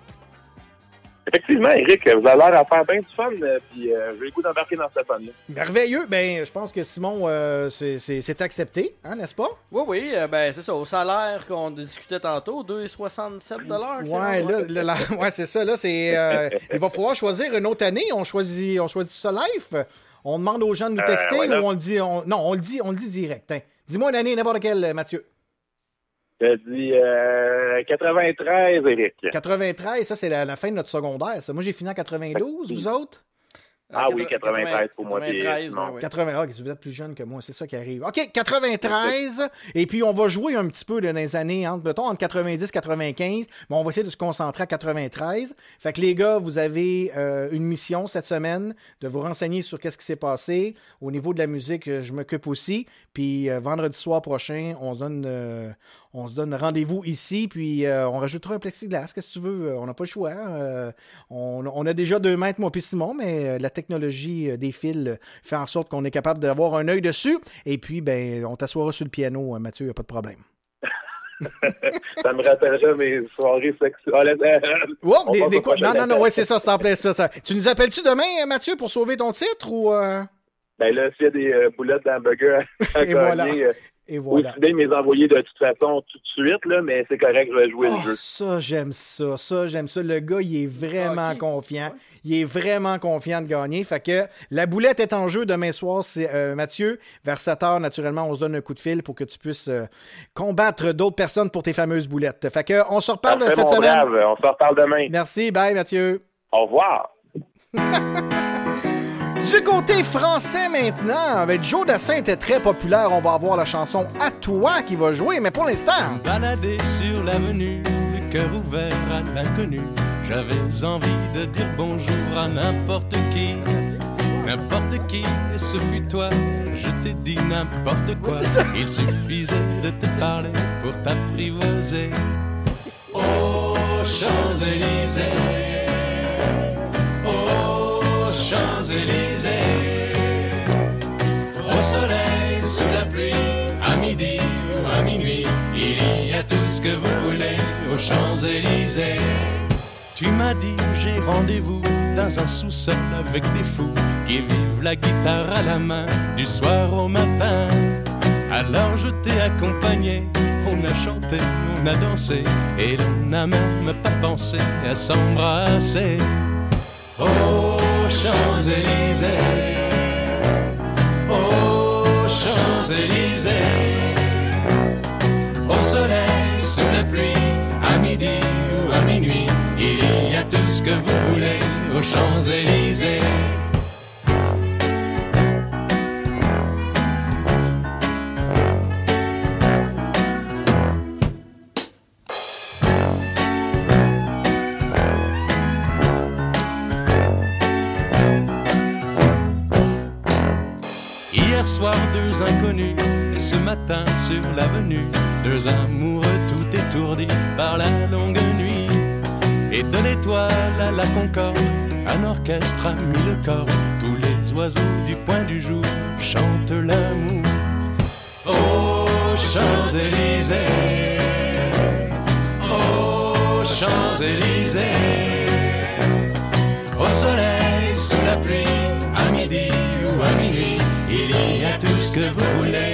Effectivement, Eric, vous avez l'air à faire bien du fun, euh, puis euh, j'ai le goût d'embarquer dans cette fun-là.
Merveilleux. Ben, je pense que Simon, euh, c'est- accepté, hein, n'est-ce pas?
Oui, oui, euh, ben c'est ça. Au salaire qu'on discutait tantôt, 2,67
Ouais, là, là, là, ouais, c'est ça. Là, c'est, euh, il va falloir choisir une autre année. On choisit, on choisit ça live. On demande aux gens de nous
Euh,
texter ou on le dit. on- non, on le dit, on le dit direct. hein. Dis-moi une année, n'importe quelle, Mathieu.
Dis euh, 93, Eric.
93, ça, c'est la, la fin de notre secondaire. Ça. Moi, j'ai fini en 92, vous autres?
Ah oui, 93 pour moi. puis, euh, non.
80, ah, vous êtes plus jeune que moi, c'est ça qui arrive. OK, 93, et puis on va jouer un petit peu là, dans les années, entre, mettons, entre 90 et 95, mais on va essayer de se concentrer à 93. Fait que les gars, vous avez euh, une mission cette semaine de vous renseigner sur qu'est-ce qui s'est passé. Au niveau de la musique, euh, je m'occupe aussi. Puis euh, vendredi soir prochain, on se donne, euh, on se donne rendez-vous ici, puis euh, on rajoutera un plexiglas, qu'est-ce que tu veux? Euh, On n'a pas le choix. hein. Euh, on, on a déjà deux mètres, moi puis Simon, mais la technologie des fils fait en sorte qu'on est capable d'avoir un œil dessus. Et puis, ben, on t'assoira sur le piano, Mathieu, il n'y a pas de problème.
ça me rappellera mes soirées sexuelles.
Des- des quoi- Non, non, non, ouais, c'est ça, c'est ça, ça. Tu nous appelles-tu demain, Mathieu, pour sauver ton titre ou. euh?
Ben là, s'il y a des euh, boulettes d'hamburger à
Et
gagner,
voilà.
euh,
Et voilà.
aussi bien de me les envoyer de toute façon tout de suite, là, mais c'est correct, je vais jouer
Ah,
le jeu.
ça, j'aime ça. Ça, j'aime ça. Le gars, il est vraiment confiant. Il est vraiment confiant de gagner. Fait que la boulette est en jeu demain soir. C'est euh, Mathieu. Vers 7 heures, naturellement, on se donne un coup de fil pour que tu puisses euh, combattre d'autres personnes pour tes fameuses boulettes. Fait que on se reparle
Parfait,
cette semaine.
brave. On se reparle demain.
Merci. Bye, Mathieu.
Au revoir.
Du côté français maintenant, avec Joe Dassin était très populaire. On va avoir la chanson À toi qui va jouer, mais pour l'instant.
Balader sur l'avenue, le cœur ouvert à l'inconnu. J'avais envie de dire bonjour à n'importe qui. N'importe qui, et ce fut toi. Je t'ai dit n'importe quoi. Il suffisait de te parler pour t'apprivoiser. Aux Champs-Élysées. Aux Champs-Élysées. Ce que vous voulez aux Champs-Élysées. Tu m'as dit j'ai rendez-vous dans un sous-sol avec des fous qui vivent la guitare à la main du soir au matin. Alors je t'ai accompagné, on a chanté, on a dansé et l'on n'a même pas pensé à s'embrasser. Aux Champs-Élysées. Aux Champs-Élysées. Au soleil, sous la pluie, à midi ou à minuit, il y a tout ce que vous voulez aux Champs-Élysées. Hier soir, deux inconnus, ce matin sur l'avenue, deux amoureux tout étourdis par la longue nuit. Et de l'étoile à la concorde, un orchestre a mis le corps. Tous les oiseaux du point du jour chantent l'amour. Aux Champs-Élysées, aux Champs-Élysées, au soleil, sous la pluie, à midi ou à minuit, il y a tout ce que vous voulez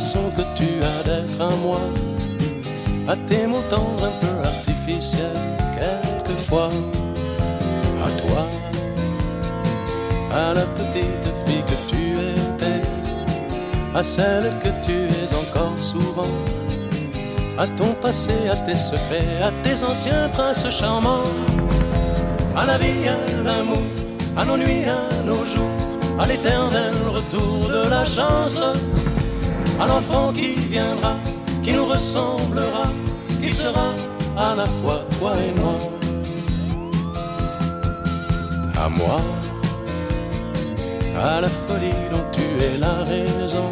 façon que tu as d'être à moi, à tes mots tendres un peu artificiels, quelquefois, à toi, à la petite fille que tu étais, à celle que tu es encore souvent, à ton passé, à tes secrets, à tes anciens princes charmants, à la vie, à l'amour, à nos nuits, à nos jours, à l'éternel retour de la chance, à l'enfant qui viendra, qui nous ressemblera, qui sera à la fois toi et moi. À moi, à la folie dont tu es la raison,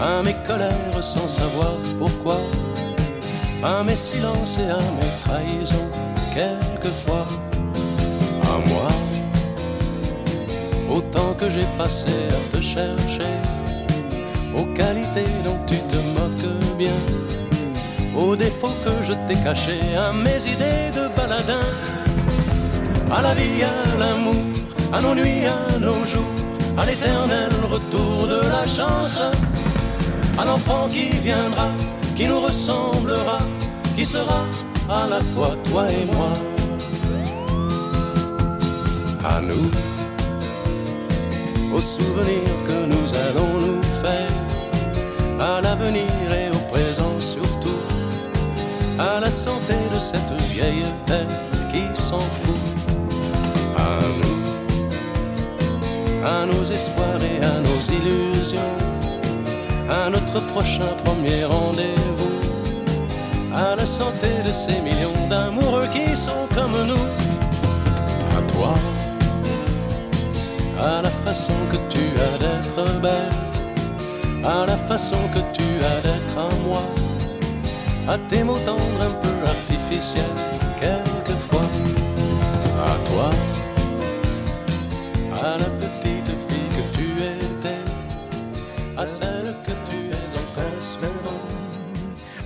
à mes colères sans savoir pourquoi, à mes silences et à mes trahisons, quelquefois, à moi, au temps que j'ai passé à te chercher, aux qualités dont tu te moques bien, aux défauts que je t'ai cachés, à mes idées de baladin, à la vie, à l'amour, à nos nuits, à nos jours, à l'éternel retour de la chance, à l'enfant qui viendra, qui nous ressemblera, qui sera à la fois toi et moi. À nous, aux souvenirs que nous allons nous faire, à l'avenir et au présent surtout, à la santé de cette vieille terre qui s'en fout. À nous, à nos espoirs et à nos illusions, à notre prochain premier rendez-vous, à la santé de ces millions d'amoureux qui sont comme nous, à toi, à la façon que tu as d'être belle, à la façon que tu as d'être à moi, à tes mots tendres un peu artificiels, quelquefois, à toi, à la petite fille que tu étais, à celle que tu es encore souvent.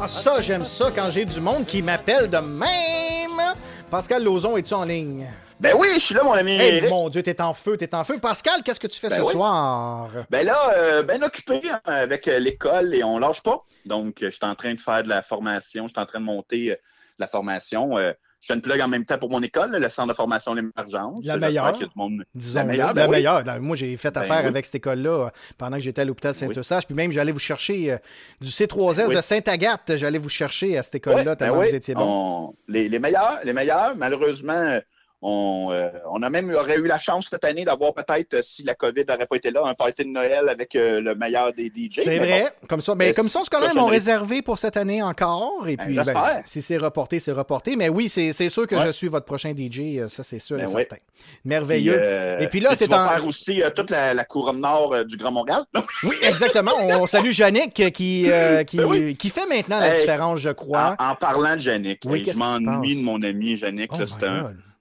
Ah, ça, j'aime ça quand j'ai du monde qui m'appelle de même. Pascal Lauzon, es-tu en ligne?
Ben oui, je suis là, mon ami
Eh
Eric.
mon Dieu, t'es en feu, t'es en feu. Pascal, qu'est-ce que tu fais
Ben
ce
oui.
soir?
Ben là, euh, ben occupé hein, avec euh, l'école et on lâche pas. Donc, euh, je suis en train de faire de la formation, je suis en train de monter euh, la formation. Euh, je fais une plug en même temps pour mon école, le centre de formation L'Émergence.
La meilleure.
du monde-
Disons
la
la
meilleure, ben oui.
Moi, j'ai fait
Ben
affaire
oui.
avec cette école-là pendant que j'étais à l'hôpital Saint-Eustache. Puis même, j'allais vous chercher du C3S
Oui.
de Sainte-Agathe. J'allais vous chercher à cette école-là
ben
tellement vous étiez bon.
On- les, les meilleurs, les meilleurs, malheureusement, on, euh, on a même aurait eu la chance cette année d'avoir peut-être, euh, si la COVID n'aurait pas été là, un party de Noël avec euh, le meilleur des DJ.
C'est
Mais
vrai.
bon.
Comme ça, ben,
Euh,
comme ça, on se connaît,
cochonnerie.
m'ont réservé pour cette année encore. Et
Ben,
puis, ben, si c'est reporté, c'est reporté. Mais oui, c'est sûr que
Ouais.
je suis votre prochain DJ. Ça, c'est sûr et
Ben oui.
certain. Merveilleux.
Puis, euh,
et puis là,
tu
t'es
vas
en.
faire aussi toute la, la couronne nord du Grand Montréal.
Oui, exactement. On salue Yannick qui, qui,
Ben oui.
qui fait maintenant la
Hey,
différence, je crois.
En, en parlant de Yannick,
Oui,
hey, je m'ennuie de mon ami Yannick.
Oh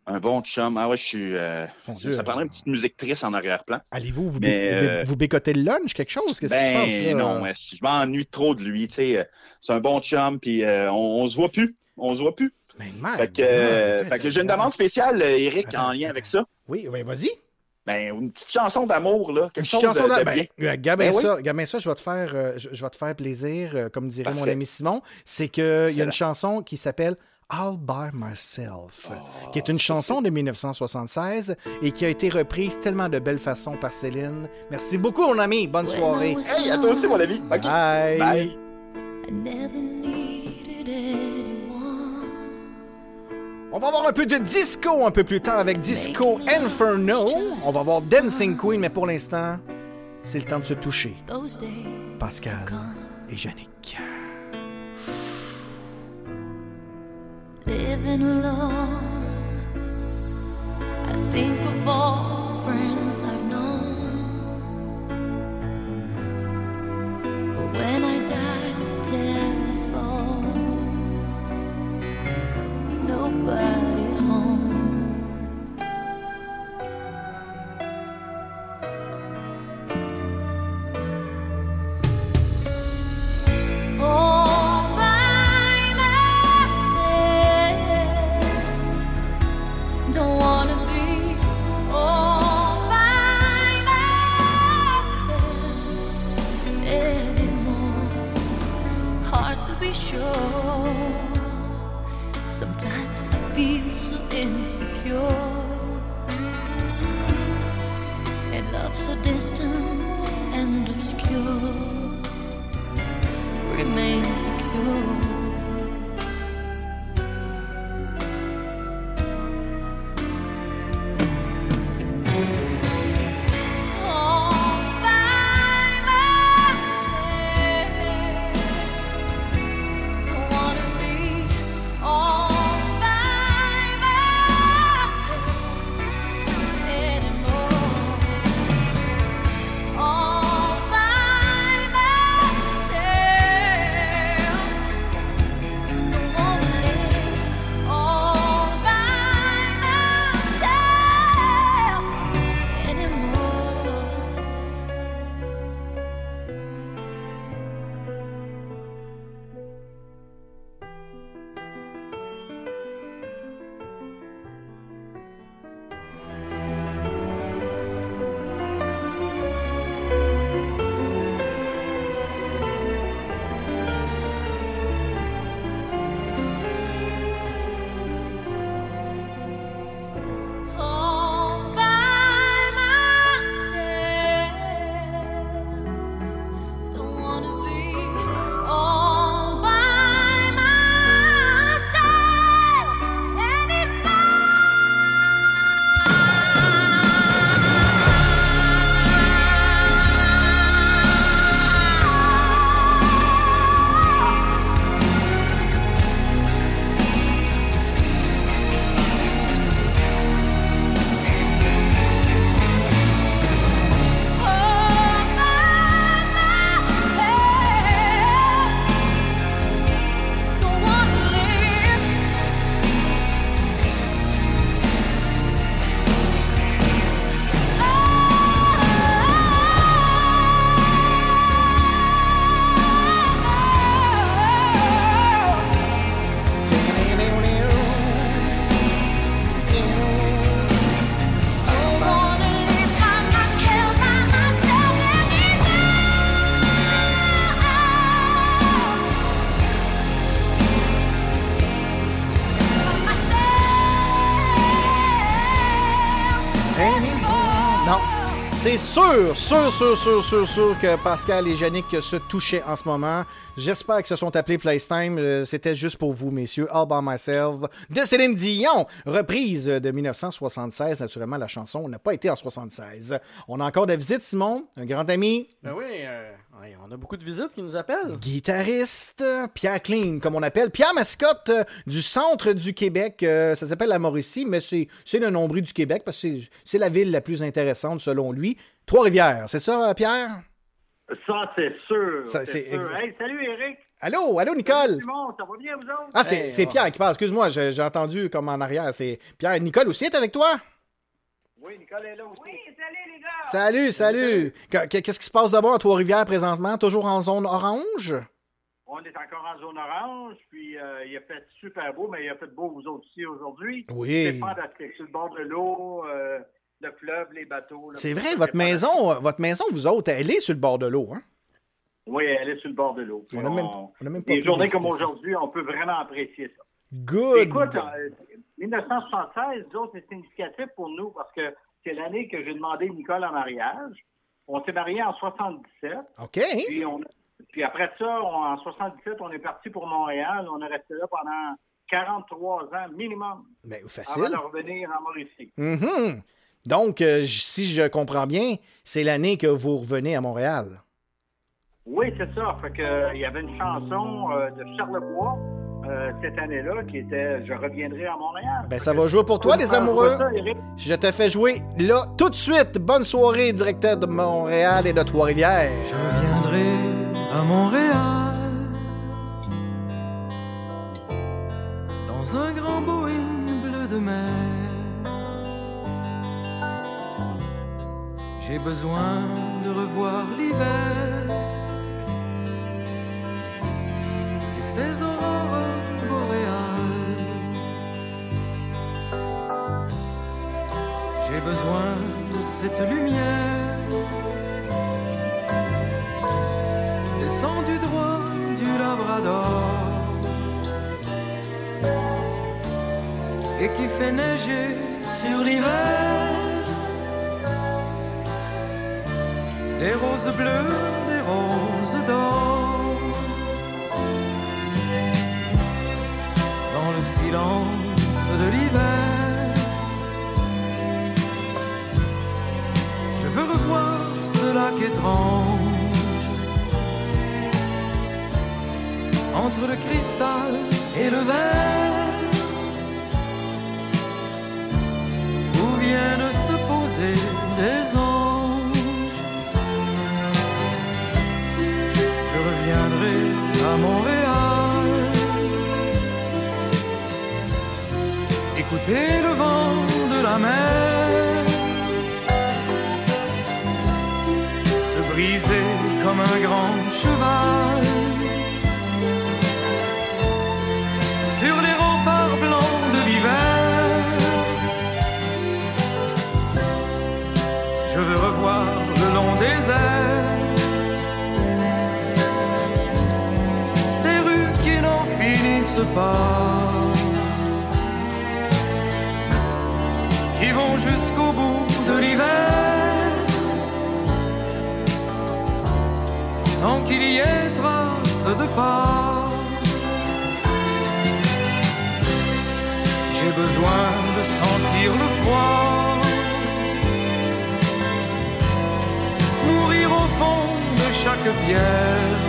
un, bon chum. Ah ouais, je suis. euh, ça, prendrait une petite musique triste en arrière-plan.
Allez-vous vous,
Mais,
bé-
euh,
vous bécotez le lunch, quelque chose? Qu'est-ce qui se passe
Ben
là?
non, ouais, je m'ennuie trop de lui. Euh, c'est un bon chum, puis euh, on, on se voit plus. On se voit plus.
Mais my
Fait que, fait que j'ai une demande spéciale, Eric, en lien avec ça.
Oui, oui, vas-y.
Ben, une petite chanson d'amour, là. Quelque
Une
chose
chanson
bien.
ben, Gabin
Ben
ça, ça, je vais te faire, je, je vais te faire plaisir, comme dirait mon ami Simon. C'est qu'il y a une chanson qui s'appelle All by Myself,
Oh,
qui est une chanson de 1976 et qui a été reprise tellement de belle façon par Céline. Merci beaucoup, mon ami. Bonne soirée.
Hey, à toi aussi, mon ami.
Bye.
Bye.
I never needed anyone.
On va avoir un peu de disco un peu plus tard avec Disco Inferno. On va avoir Dancing Queen, mais pour l'instant, c'est le temps de se toucher.
Those days
Pascal et Yannick.
Living alone. I think of all the friends I've known. But when I dial the telephone, nobody's home.
Feel so insecure. And love so distant and obscure remains the cure.
C'est sûr, sûr, sûr, sûr, sûr, sûr que Pascal et Yannick se touchaient en ce moment. J'espère qu'ils se sont appelés FaceTime. Euh, C'était juste pour vous, messieurs. All by myself de Céline Dion. Reprise de 1976. Naturellement, la chanson n'a pas été en 76. On a encore de la visite, Simon, un grand ami.
Ben oui, euh, ouais, on a beaucoup de visites qui nous appellent.
Guitariste, Pierre Clean, comme on appelle. Pierre Mascotte euh, du centre du Québec. euh, ça s'appelle la Mauricie, mais c'est c'est le nombril du Québec parce que c'est- c'est la ville la plus intéressante selon lui. Trois-Rivières, c'est ça, Pierre?
Ça, c'est sûr.
Ça,
c'est
c'est
sûr.
exact.
Hey, salut, Eric.
Allô, allô, Nicole?
Simon, ça va bien, vous autres?
Ah, c'est c'est Pierre qui parle. Excuse-moi, j'ai j'ai entendu comme en arrière. C'est Pierre. Nicole aussi est avec toi?
Oui, Nicole est là aussi. Oui, salut, les gars.
Salut, salut. Qu- qu- Qu'est-ce qui se passe de bon à Trois-Rivières présentement? Toujours en zone orange?
On est encore en zone orange, puis euh, il a fait super beau, mais il a fait beau vous autres aussi aujourd'hui.
Oui.
C'est. Sur le bord de l'eau, euh, le fleuve, les bateaux.
C'est vrai, votre maison, euh, votre maison, vous autres, elle est sur le bord de l'eau, hein?
Oui, elle est sur le bord de l'eau.
On a même- on a même pas
Des journées comme aujourd'hui, on peut vraiment apprécier ça.
Good.
Écoute, euh, 1976, nous autres, c'est significatif pour nous parce que c'est l'année que j'ai demandé Nicole en mariage. On s'est mariés en 77.
OK.
Puis, on- puis après ça, on- en 77, on est parti pour Montréal. On est resté là pendant 43 ans minimum
Ben,
avant
facile.
de revenir en Mauricie.
Mhm. Donc, euh, si je comprends bien, c'est l'année que vous revenez à Montréal.
Oui, c'est ça. Fait que, euh, il y avait une chanson euh, de Charlebois euh, cette année-là qui était Je reviendrai à Montréal.
Ben, ça va jouer pour toi, les amoureux.
ça.
Je te fais jouer là tout de suite. Bonne soirée, directeur de Montréal et de Trois-Rivières.
Je viendrai à Montréal dans un grand Boeing bleu de mer. J'ai besoin de revoir l'hiver boréales. J'ai besoin de cette lumière des
descendu droit du Labrador et qui fait neiger sur l'hiver des roses bleues, des roses d'or silence de l'hiver. Je veux revoir ce lac étrange entre le cristal et le verre où viennent se poser des anges. Je reviendrai à Montréal, écouter le vent de la mer. se briser comme un grand cheval sur les remparts blancs de l'hiver. Je veux revoir le long des airs des rues qui n'en finissent pas, jusqu'au bout de l'hiver. sans qu'il y ait trace de pas. J'ai besoin de sentir le froid, mourir au fond de chaque pierre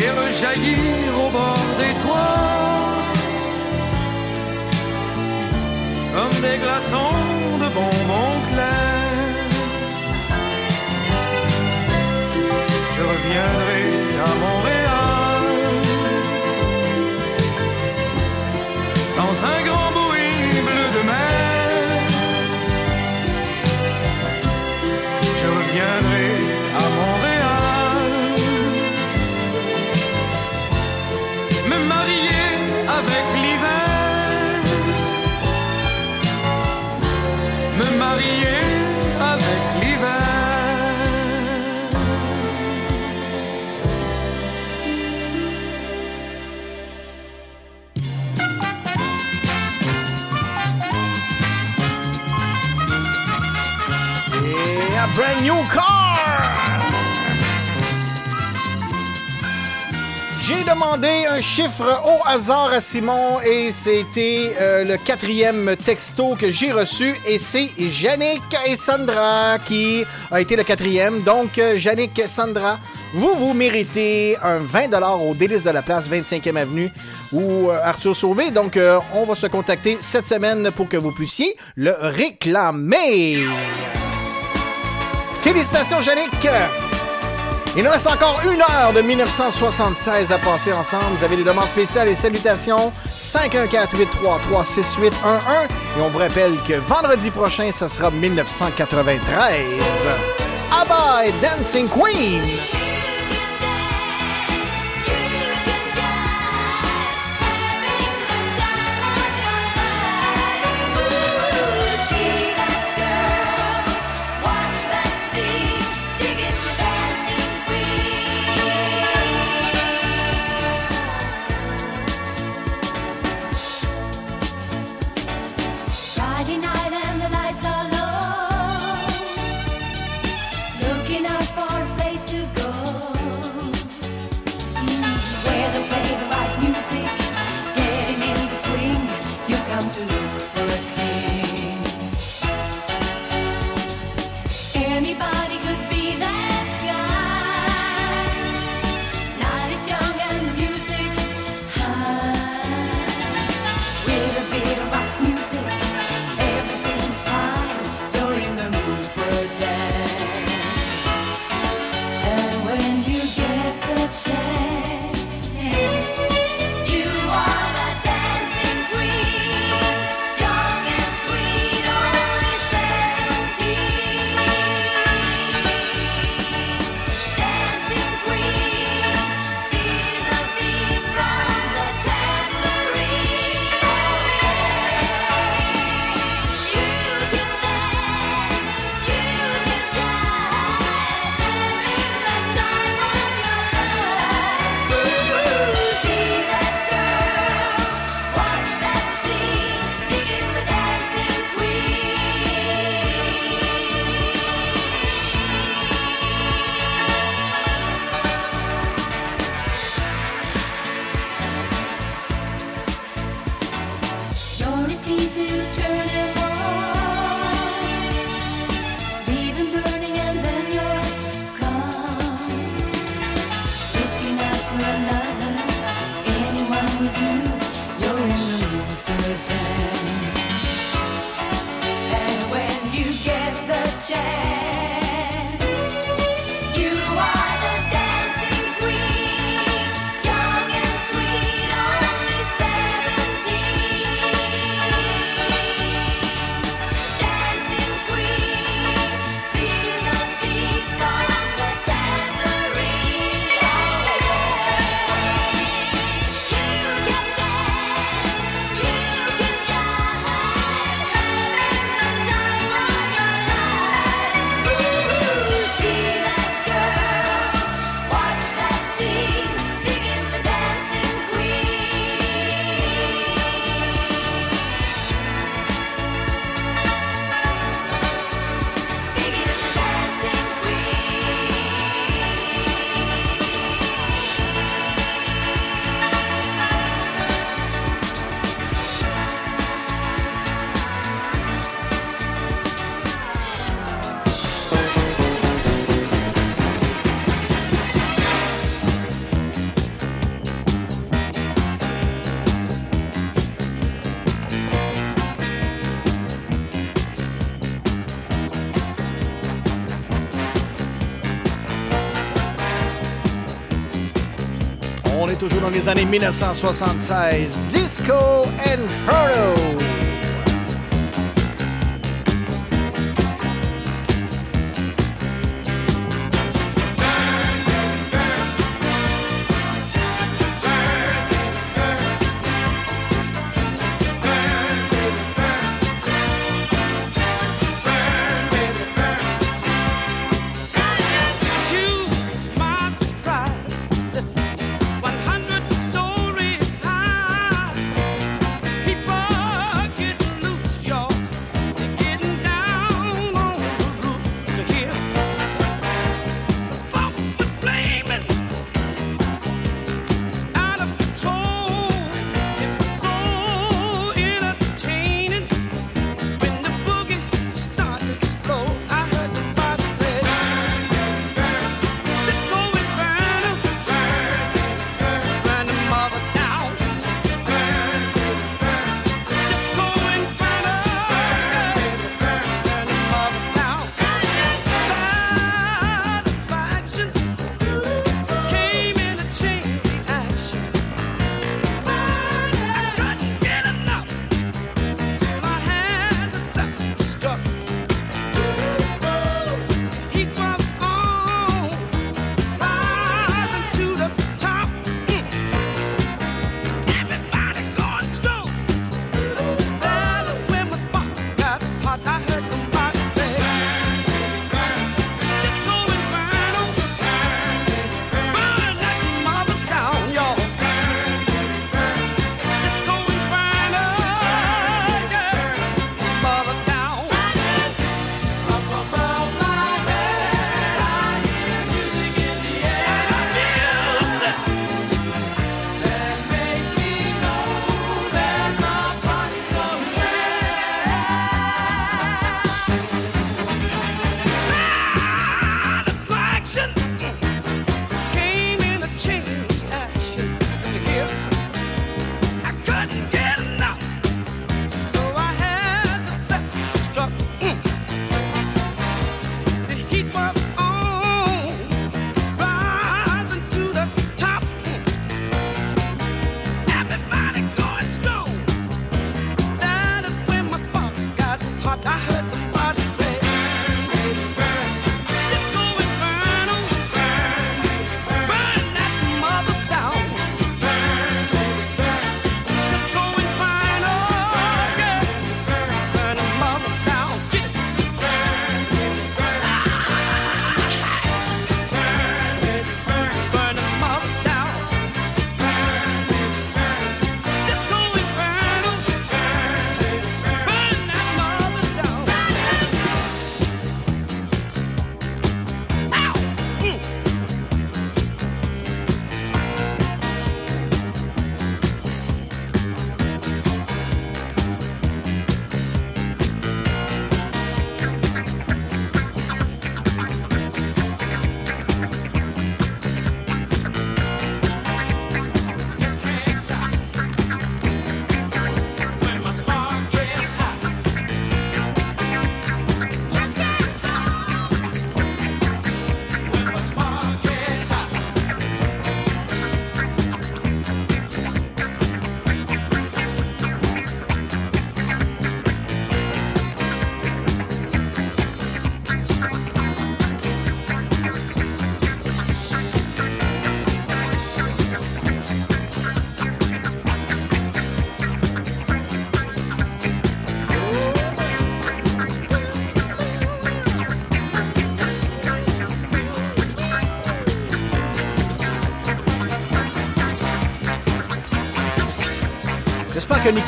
et rejaillir au bord des toits comme des glaçons de bonbons clairs. je reviendrai à Montréal
brand new car! J'ai demandé un chiffre au hasard à Simon et c'était euh, le quatrième texto que j'ai reçu et c'est Yannick et Sandra qui a été le quatrième. Donc, euh, Yannick et Sandra, vous, vous méritez un 20 au délice de la place 25e avenue ou euh, Arthur Sauvé. Donc, on va se contacter cette semaine pour que vous puissiez le réclamer. Félicitations, Yannick! Il nous reste encore une heure de 1976 à passer ensemble. Vous avez des demandes spéciales et salutations. 514-833-6811. Et on vous rappelle que vendredi prochain, ce sera 1993. Ah bye, Dancing Queen!
les années 1976, Disco Inferno.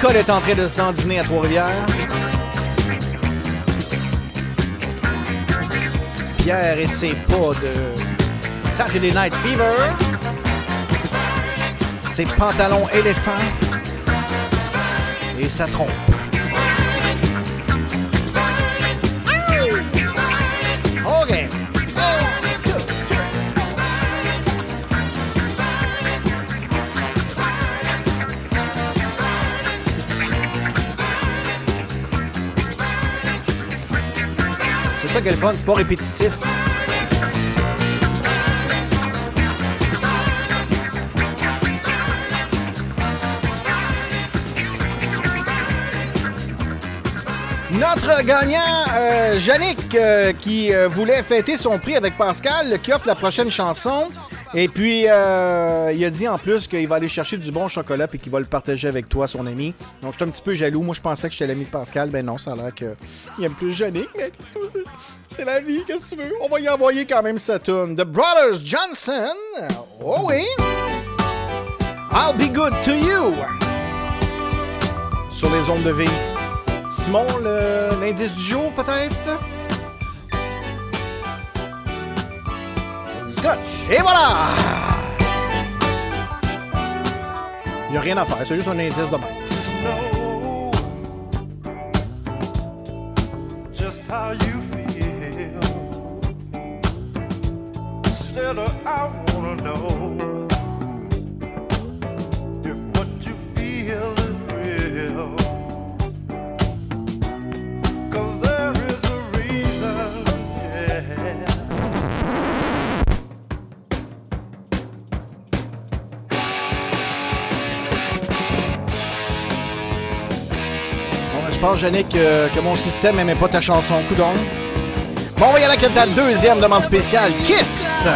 Nicole est en train de se dandiner à Trois-Rivières. Pierre et ses pas de Saturday Night Fever. Ses pantalons éléphants. Et sa trompe. c'est pas répétitif.
Notre gagnant, euh, Yannick, euh, qui euh, voulait fêter son prix avec Pascal, qui offre la prochaine chanson. Et puis, euh, il a dit en plus qu'il va aller chercher du bon chocolat et qu'il va le partager avec toi, son ami. Donc, j'étais un petit peu jaloux. Moi, je pensais que j'étais l'ami de Pascal. Ben non, ça a l'air qu'il aime plus Yannick la vie, qu'est-ce que tu veux? On va y envoyer quand même sa tune. The Brothers Johnson. Oh oui. I'll be good to you. Sur les ondes de vie. Simon, l'indice du jour, peut-être? Scotch. Et voilà! Il n'y a rien à faire, c'est juste un indice de même. Pense, Yannick, que, que mon système n'aimait pas ta chanson, coudon. Bon, on va y aller avec ta deuxième demande spéciale. Kiss!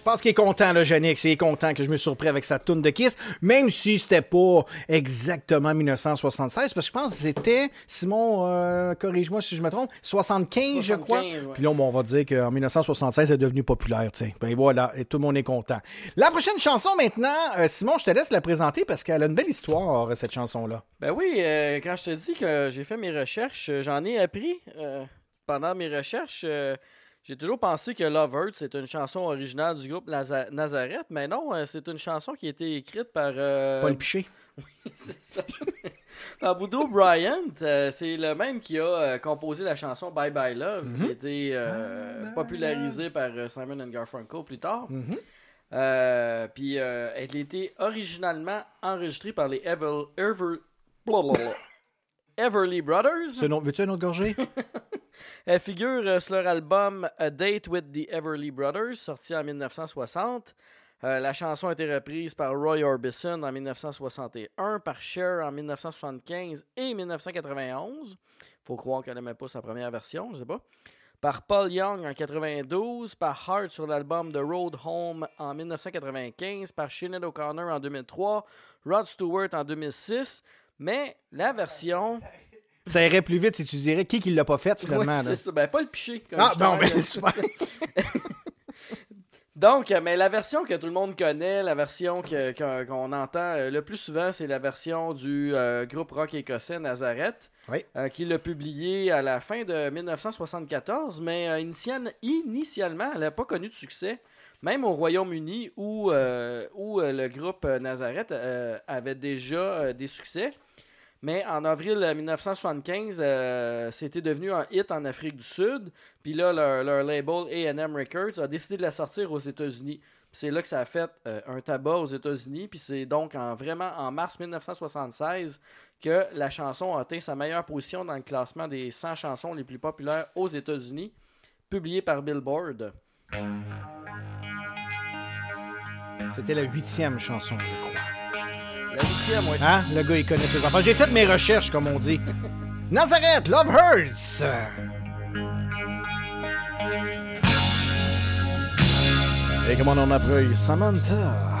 Je pense qu'il est content, là, Yannick. Il est content que je me surpris avec sa toune de Kiss, même si c'était pas exactement 1976, parce que je pense que c'était, Simon, euh, corrige-moi si je me trompe, 75, je crois.
75, ouais.
Puis là, bon, on va dire qu'en 1976, elle est devenue populaire, tiens. Ben voilà, et tout le monde est content. La prochaine chanson maintenant, euh, Simon, je te laisse la présenter parce qu'elle a une belle histoire, cette chanson-là.
Ben oui, euh, quand je te dis que j'ai fait mes recherches, euh, j'en ai appris euh, pendant mes recherches. J'ai toujours pensé que Love Hurts c'est une chanson originale du groupe Naza- Nazareth, mais non, euh, c'est une chanson qui a été écrite par. euh,
Paul Piché.
Oui, c'est ça. par Bryant. euh, c'est le même qui a euh, composé la chanson Bye Bye Love, qui a
Mhm.
été popularisée par Simon and Garfunkel plus tard.
Mhm.
Puis euh, elle a été originalement enregistrée par les Ever, Ever, blablabla. Everly Brothers.
Veux-tu un autre gorgée?
Elle figure euh, sur leur album A Date with the Everly Brothers, sorti en 1960. Euh, la chanson a été reprise par Roy Orbison en 1961, par Cher en 1975 et 1991. Faut croire qu'elle n'aimait pas sa première version, je sais pas. par Paul Young en 92, par Hart sur l'album The Road Home en 1995, par Sinead O'Connor en 2003, Rod Stewart en 2006, mais la version...
Ça irait plus vite si tu dirais qui qui l'a pas fait finalement.
Ouais, c'est ça. Ben, pas le piché. comme
Ah, bon, ben, super.
Donc, euh, mais la version que tout le monde connaît, la version que- que- qu'on entend euh, le plus souvent, c'est la version du euh, groupe rock écossais Nazareth,
Oui.
euh, qui l'a publié à la fin de 1974, mais euh, initial- initialement, elle n'a pas connu de succès. Même au Royaume-Uni, où, où le groupe Nazareth avait déjà des succès. Mais en avril euh, 1975, euh, c'était devenu un hit en Afrique du Sud. Puis là, leur, label AM Records a décidé de la sortir aux États-Unis. C'est là que ça a fait euh, un tabac aux États-Unis. Puis c'est donc en, vraiment en mars 1976 que la chanson a atteint sa meilleure position dans le classement des 100 chansons les plus populaires aux États-Unis, publié par Billboard.
C'était la huitième chanson, je crois. Hein? Le gars, il connaît ses enfants. J'ai fait mes recherches, comme on dit. Nazareth, Love Hurts! Et comment on appelle Samantha?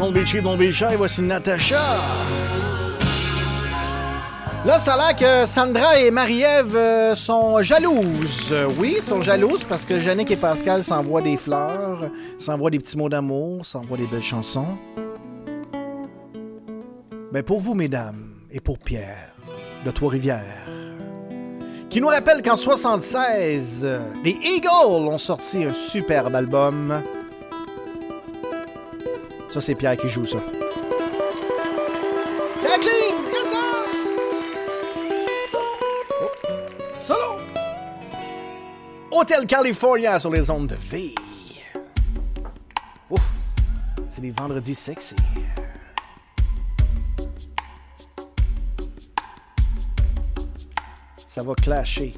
On, les boys, don't be cheap, don't be shy. Voici Natacha. Là, ça a l'air que Sandra et Marie-Ève euh, sont jalouses. Euh, oui, sont jalouses parce que Yannick et Pascal s'envoient des fleurs, s'envoient des petits mots d'amour, s'envoient des belles chansons. Ben pour vous, mesdames, et pour Pierre, de Trois-Rivières, qui nous rappelle qu'en 76, euh, les Eagles ont sorti un superbe album. Ça, c'est Pierre qui joue ça. Kathleen, yes sir!
Solo!
Hotel California sur les ondes de vie. Ouf, c'est des vendredis sexy. Ça va clasher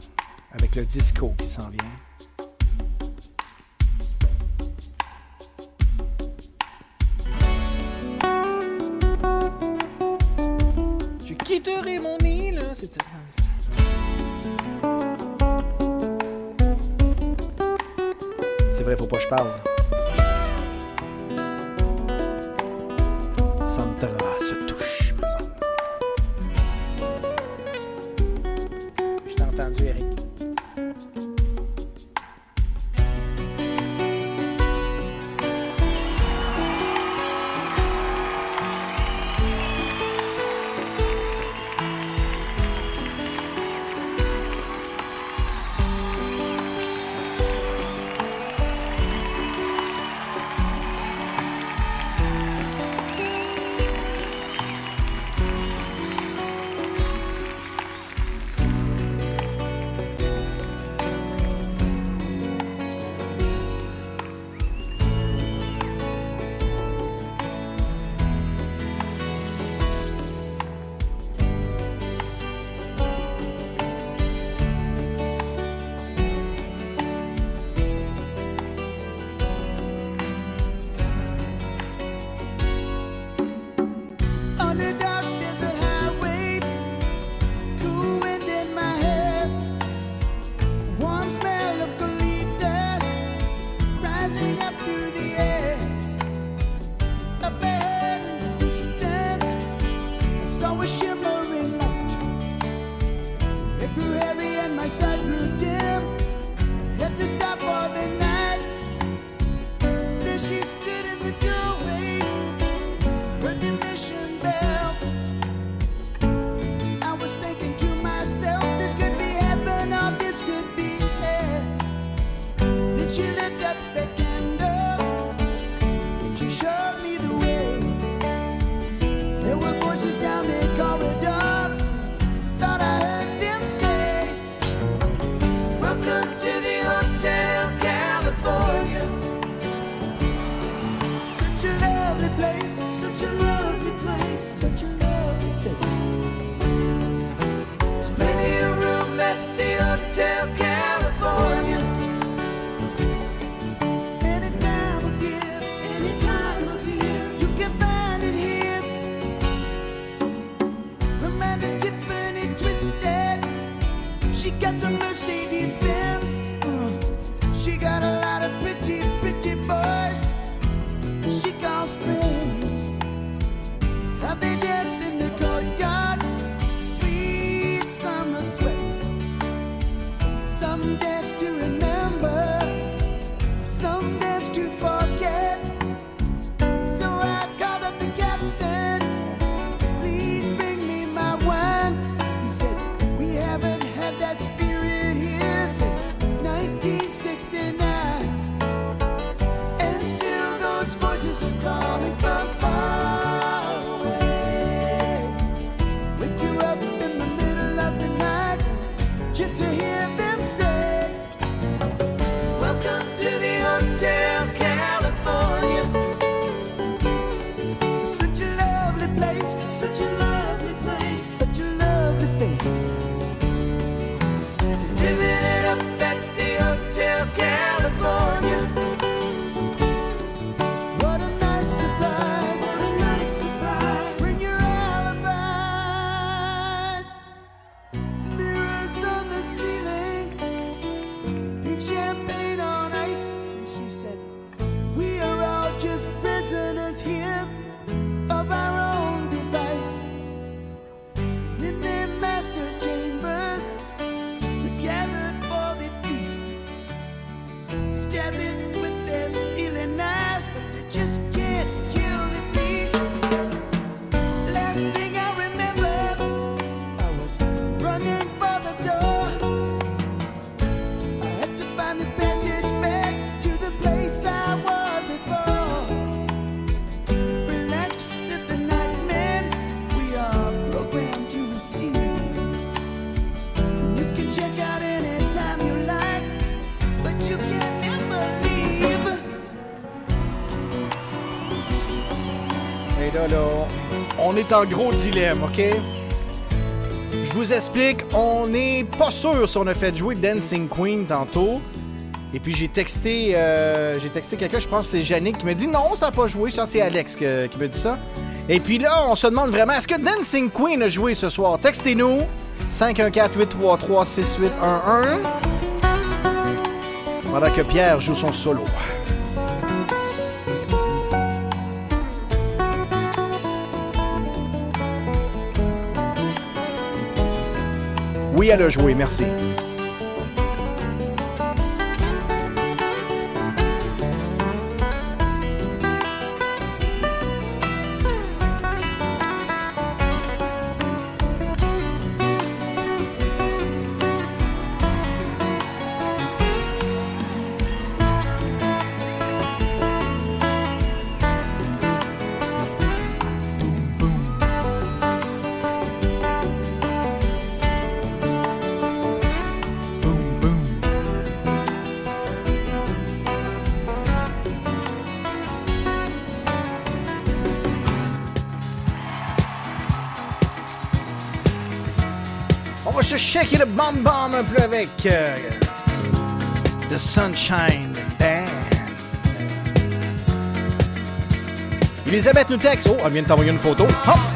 avec le disco qui s'en vient. C'est vrai, faut pas que je parle. est en gros dilemme, OK? Je vous explique, on n'est pas sûr si on a fait jouer Dancing Queen tantôt. Et puis j'ai texté, euh, texté quelqu'un, je pense que c'est Yannick qui me dit non, ça n'a pas joué. Je pense c'est Alex qui me dit ça. Et puis là, on se demande vraiment, est-ce que Dancing Queen a joué ce soir? Textez-nous 514-833-6811 pendant que Pierre joue son solo.
Oui à le jouer. Merci. Shake It Up Bomb Bomb un peu avec euh, The Sunshine Band. Elisabeth nous texte. Oh, elle vient de t'envoyer une photo. Hop!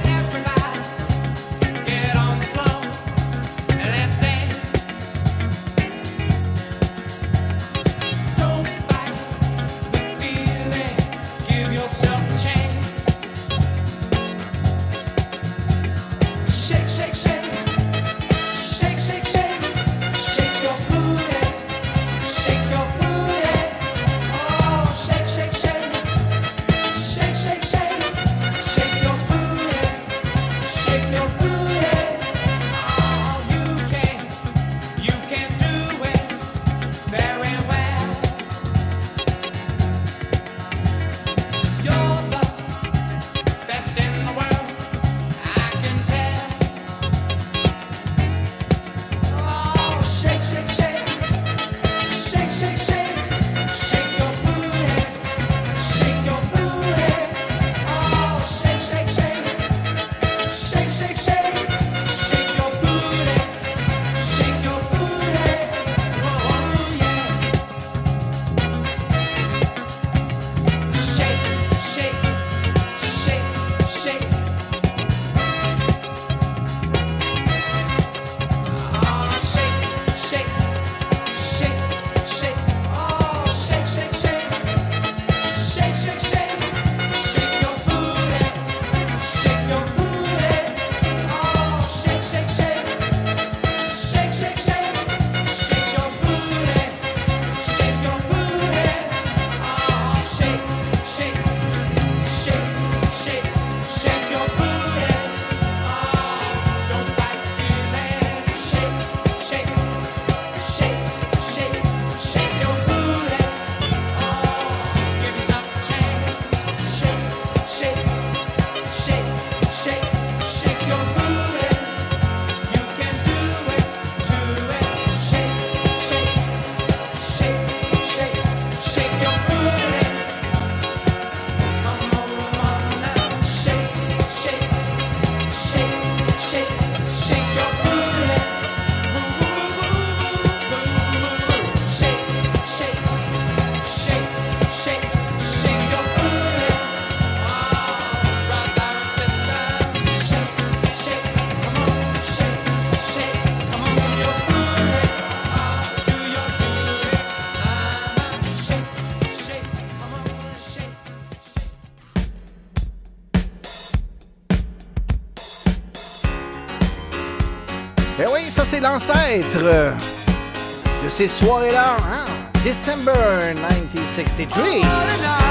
c'est l'ancêtre de ces soirées-là, hein? December 1963.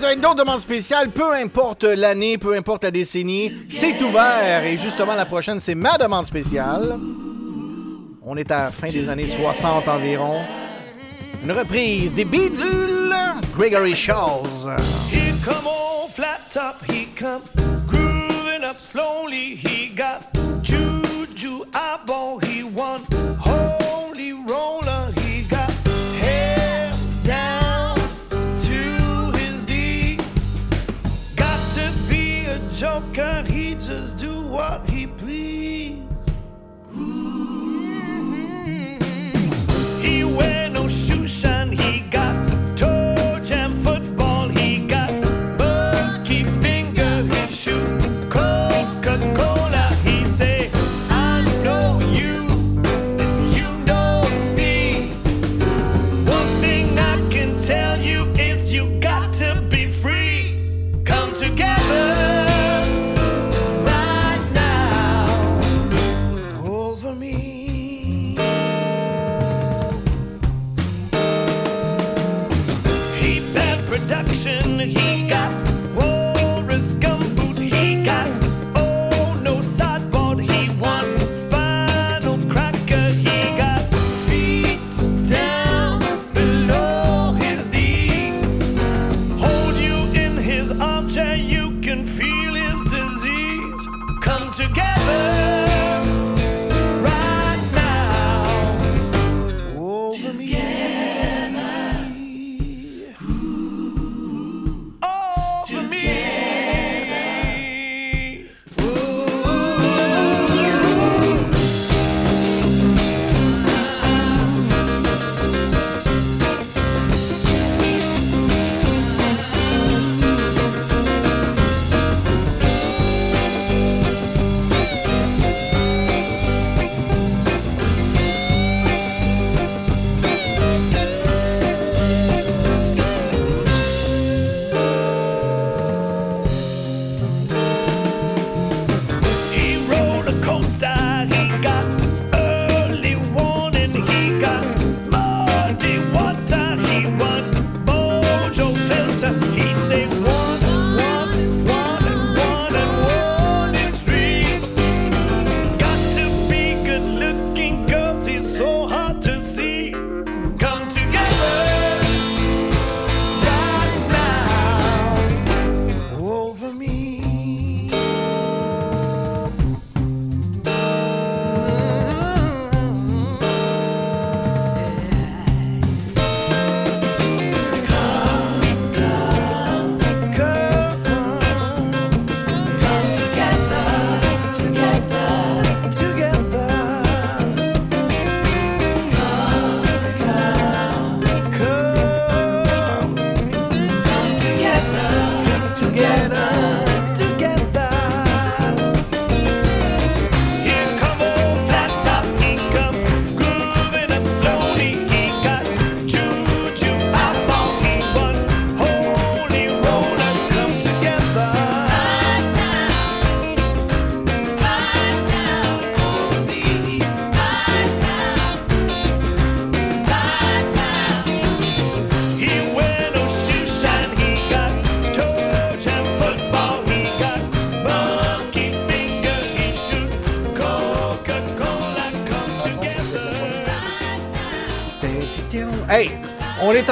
Les 20 minutes, c'est avec d'autres demandes spéciales. Peu importe l'année, peu importe la décennie, c'est ouvert. Et justement, la prochaine, c'est ma demande spéciale. On est à la fin des années 60 environ. Une reprise des bidules Gregory Charles.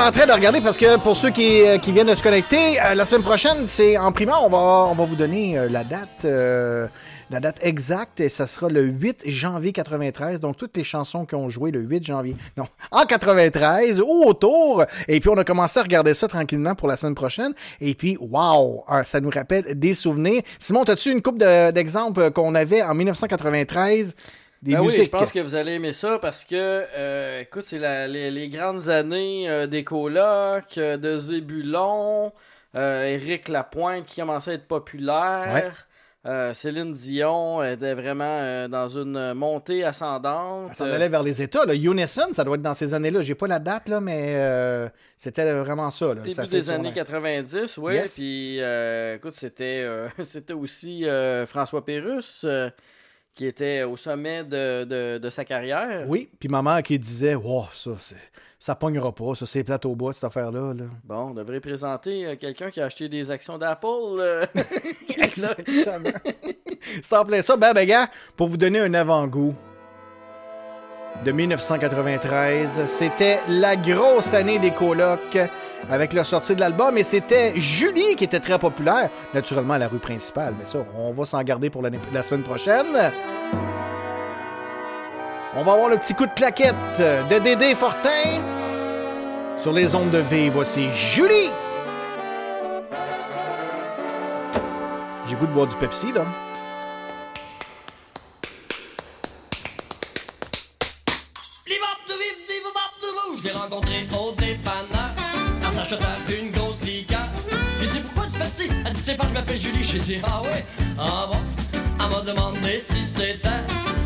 En train de regarder parce que pour ceux qui, euh, viennent de se connecter, euh, la semaine prochaine, c'est en primaire, on va, vous donner euh, la date. exacte, et ça sera le 8 janvier 93. Donc, toutes les chansons qui ont joué le 8 janvier, non, en 93 ou autour. Et puis, on a commencé à regarder ça tranquillement pour la semaine prochaine. Et puis, wow, ça nous rappelle des souvenirs. Simon, as-tu une coupe de- d'exemples qu'on avait en 1993? Des
Ben oui, je pense que vous allez aimer ça parce que, euh, écoute, c'est les, les grandes années euh, des colocs, euh, de Zébulon, Éric Lapointe qui commençait à être populaire.
Ouais.
Céline Dion était vraiment dans une montée ascendante.
Ça en allait vers les États. Là. Unison, ça doit être dans ces années-là. J'ai pas la date, là, mais c'était vraiment ça. Là.
Début
ça fait
des années
air.
90, oui.
Yes.
Puis, écoute, c'était c'était aussi François Pérusse qui était au sommet de, de- de sa carrière.
Oui, puis ma mère qui disait, wow, ça, ça pognera pas, ça, c'est plate au bois, cette affaire-là. là.
Bon, on devrait présenter euh, quelqu'un qui a acheté des actions d'Apple. euh,
Exactement. C'est en plein ça. Ben, ben, gars, pour vous donner un avant-goût de 1993, c'était la grosse année des colocs avec leur sortie de l'album et c'était Julie qui était très populaire, naturellement à la rue principale, mais ça, on va s'en garder pour la semaine prochaine. On va avoir le petit coup de claquette de Dédé Fortin sur les ondes de V. Voici Julie! J'ai goût de boire du Pepsi, là.
Elle dit c'est pas je m'appelle Julie. J'ai dit ah ouais, ah bon? Elle m'a demandé si c'était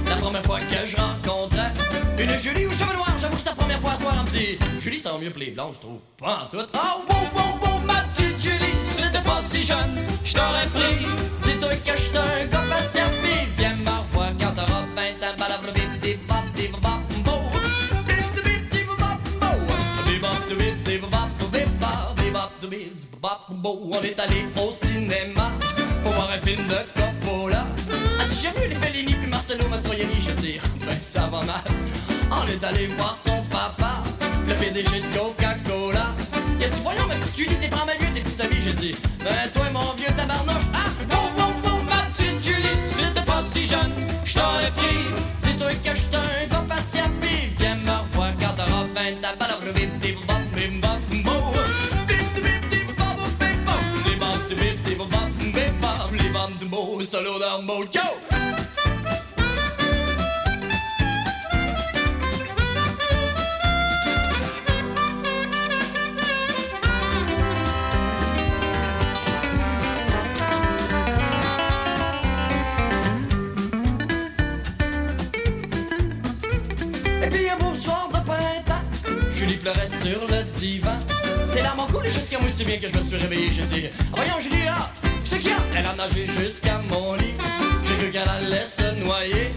la première fois que je rencontrais une Julie aux cheveux noirs. J'avoue que c'est la première fois à soir un petit Julie ça va mieux que les blondes, je trouve. Pas en tout. Oh wow wow wow ma petite Julie, si t'étais pas si jeune, je t'aurais pris. Dis-toi que j'étais un gars puis viens me revoir quand t'auras On est allé au cinéma pour voir un film de Coppola. As-tu jamais vu les Fellini puis Marcelo Mastroianni? Je dis, ben ça va mal. On est allé voir son papa, le PDG de Coca-Cola. Il a dit, voyons ma petite Julie, t'es pas mal vieux depuis sa vie. J'ai dit, ben toi mon vieux tabarnouche, ah, bon, bon, bon, ma petite Julie, si t'étais pas si jeune, je t'aurais pris. Dis-toi que j'étais un gars patient, viens me revoir quand t'auras 20 ans. De printemps, Julie pleurait sur le divan. C'est larmes en coulé jusqu'à moi si bien que je me suis réveillé. Dit, Ah, voyons Julie là, c'est qu'il? Elle a nagé jusqu'à mon lit. J'ai cru qu'elle allait se noyer.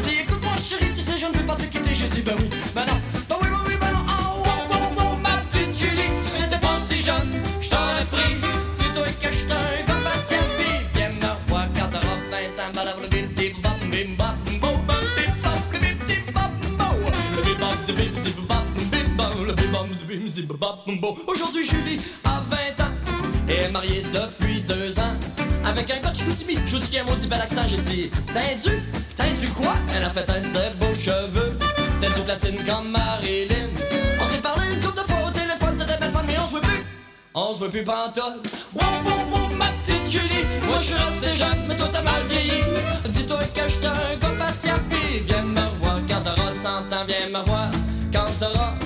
Dit, écoute-moi chérie, tu sais, je ne peux pas te quitter. J'ai dit, ben oui, ben non, ben oui, ben oui, ben non. Oh, oh, oh, oh, ma petite Julie, si t'étais pas si jeune, je t'aurais pris. Dis-toi que j'étais un gars patient, puis viens me revoir quand t'auras 20 ans. Balabla, bim, bim, bop, bim, bam, bim, bim, bim, bim, bim, bim, bop, le bim, bop, de bim, zip, bop, bo. Aujourd'hui, Julie a 20 ans et est mariée depuis deux ans. Avec un gars de Chicoutimi, je dis qu'il a un maudit bel accent, j'ai dit t'as dû quoi? Elle a fait un ses beaux cheveux, t'as du platine comme Marilyn. On s'est parlé une couple de fois au téléphone, c'était belle fun, mais on se voit plus. On se voit plus pantoute. Wow, wow, wow, ma petite Julie, moi je suis resté jeune, mais toi t'as mal vieilli. Dis-toi que j'étais un gars patient, viens me revoir quand t'auras 100 ans, viens me revoir quand t'auras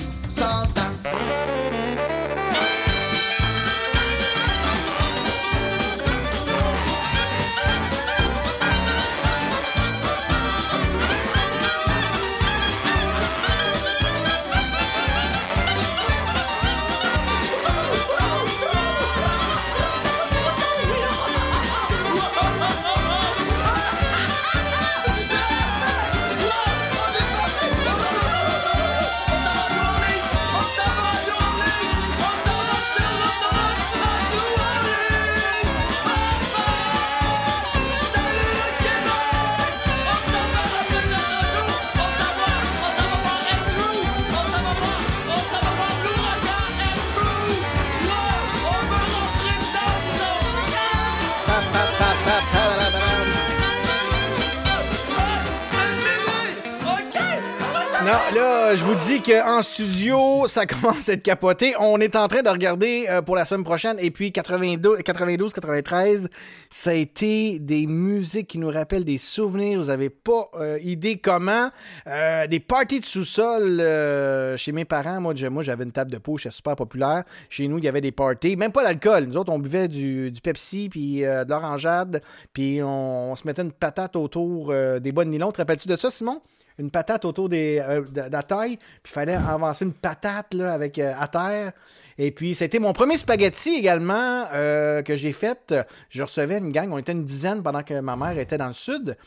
qu'en studio, ça commence à être capoté. On est en train de regarder euh, pour la semaine prochaine. Et puis 92, 92, 93, ça a été des musiques qui nous rappellent des souvenirs. Vous avez pas euh, idée comment. Euh, des parties de sous-sol euh, chez mes parents. Moi, j'avais une table de peau, j'étais super populaire. Chez nous, il y avait des parties. Même pas d'alcool. Nous autres, on buvait du, Pepsi puis euh, de l'orangeade. Puis on, on se mettait une patate autour euh, des bonnes nylons. Te rappelles-tu de ça, Simon? Une patate autour des, euh, de, de la taille. Puis il fallait avancer une patate là, avec, euh, à terre. Et puis, c'était mon premier spaghetti également euh, que j'ai fait. Je recevais une gang, on était une dizaine pendant que ma mère était dans le sud.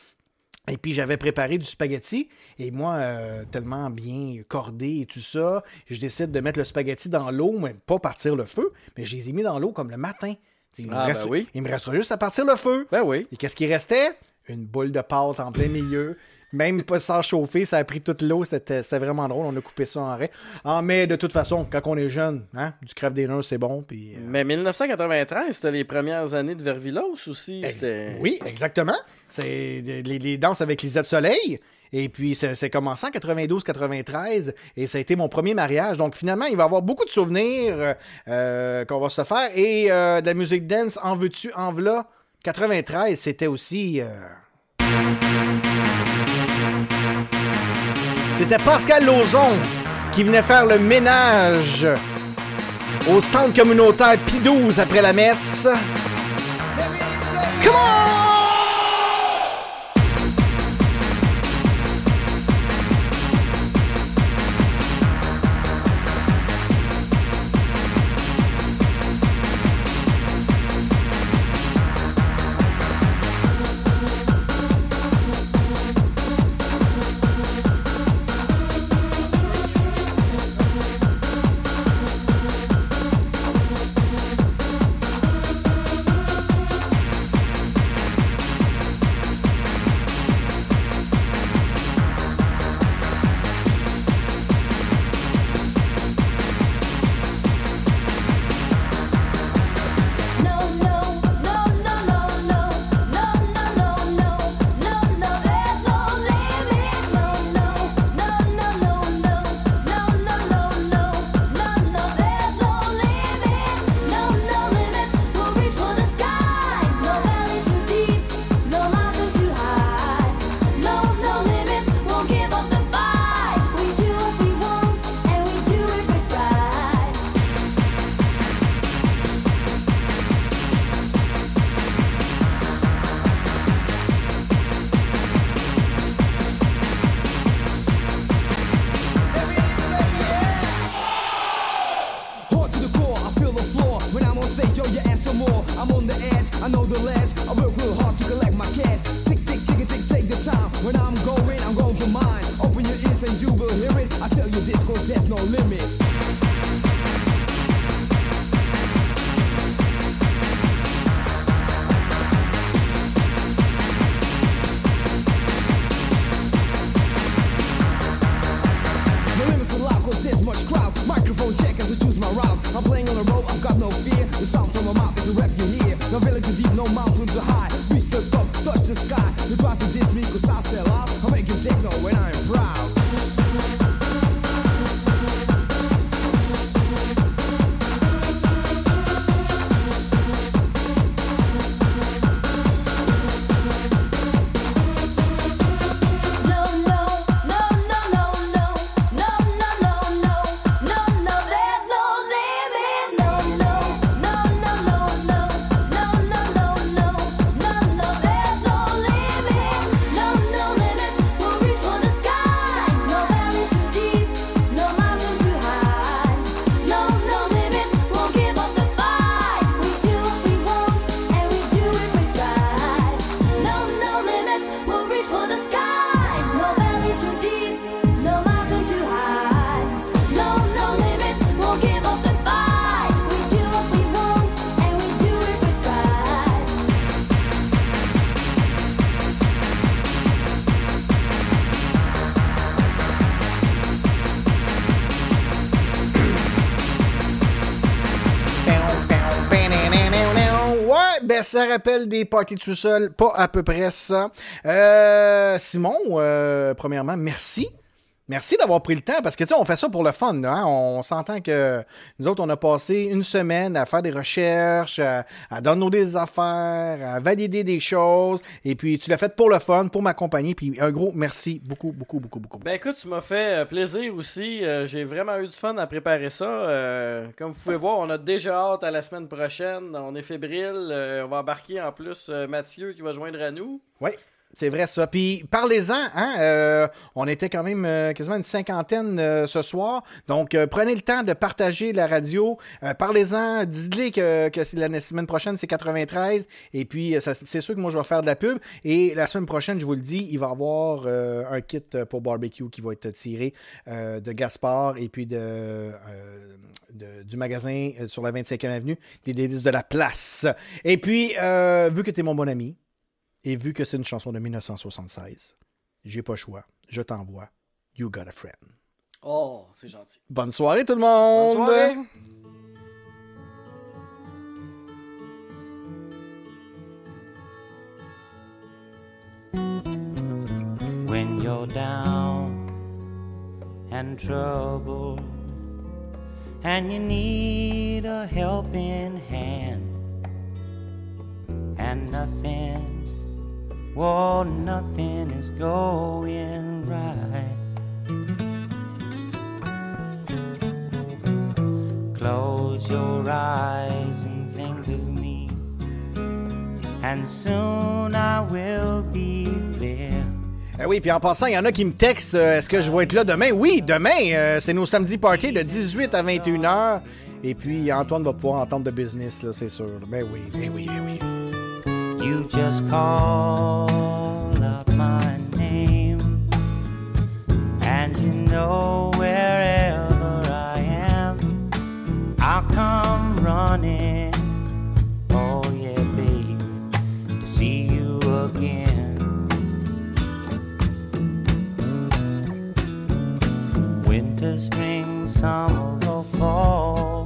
Et puis j'avais préparé du spaghetti. Et moi, euh, tellement bien cordé et tout ça, je décide de mettre le spaghetti dans l'eau, mais pas partir le feu. Mais je les ai mis dans l'eau comme le matin. T'sais, Il, me
Ah,
reste-
ben oui.
il me restera juste à partir le feu.
Ben oui.
Et qu'est-ce qui restait? Une boule de pâte en plein milieu. Même pas sans chauffer, ça a pris toute l'eau. C'était c'était vraiment drôle. On a coupé ça en raie. Ah, mais de toute façon, quand on est jeune, hein, du crève des nœuds, c'est bon. Puis, euh,
Mais 1993, c'était les premières années de Vervilos aussi.
Ex- Oui, exactement. C'est les, les danses avec Lisette Soleil. Et puis, c'est c'est commencé en 92-93 et ça a été mon premier mariage. Donc, finalement, il va y avoir beaucoup de souvenirs euh, euh, qu'on va se faire. Et euh, de la musique dance, en veux-tu, en v'là? 93, c'était aussi... euh, C'était Pascal Lauzon qui venait faire le ménage au centre communautaire P12 après la messe. Come on! Ben ça rappelle des parties tout seul, pas à peu près ça. Euh, Simon, euh, premièrement, merci. Merci d'avoir pris le temps parce que tu sais, on fait ça pour le fun. là, hein. On s'entend que nous autres, on a passé une semaine à faire des recherches, à, à downloader des affaires, à valider des choses. Et puis, tu l'as fait pour le fun, pour m'accompagner. Puis, un gros merci beaucoup, beaucoup, beaucoup, beaucoup.
Ben écoute, tu m'as fait euh, plaisir aussi. Euh, J'ai vraiment eu du fun à préparer ça. Euh, comme vous pouvez voir, on a déjà hâte à la semaine prochaine. On est fébrile. Euh, on va embarquer en plus Mathieu qui va joindre à nous.
Oui. C'est vrai ça. Puis parlez-en, hein, euh, on était quand même euh, quasiment une cinquantaine euh, ce soir. Donc euh, prenez le temps de partager la radio. Parlez-en, dites-les que, que la semaine prochaine c'est 93. Et puis c'est sûr que moi je vais faire de la pub. Et la semaine prochaine, je vous le dis, il va y avoir un kit pour barbecue qui va être tiré de Gaspard et puis de, du magasin sur la 25e avenue des délices de la place. Et puis, vu que tu es mon bon ami, et vu que c'est une chanson de 1976, j'ai pas le choix. Je t'envoie You Got a Friend.
Oh, c'est gentil.
Bonne soirée tout le monde!
Bonne soirée.
when you're down and trouble and you need a helping hand and nothing, well, nothing is going right. Close your eyes and think of me, and soon I will be there.
Eh oui, puis en passant, il y en a qui me textent euh, est-ce que je vais être là demain? Oui, demain, euh, c'est nos samedis party de 18 à 21h. Et puis Antoine va pouvoir entendre de business, c'est sûr. Ben oui, ben oui, ben oui.
You just call out my name, and you know wherever I am, I'll come running. Oh, yeah, baby, to see you again. Winter, spring, summer, or fall.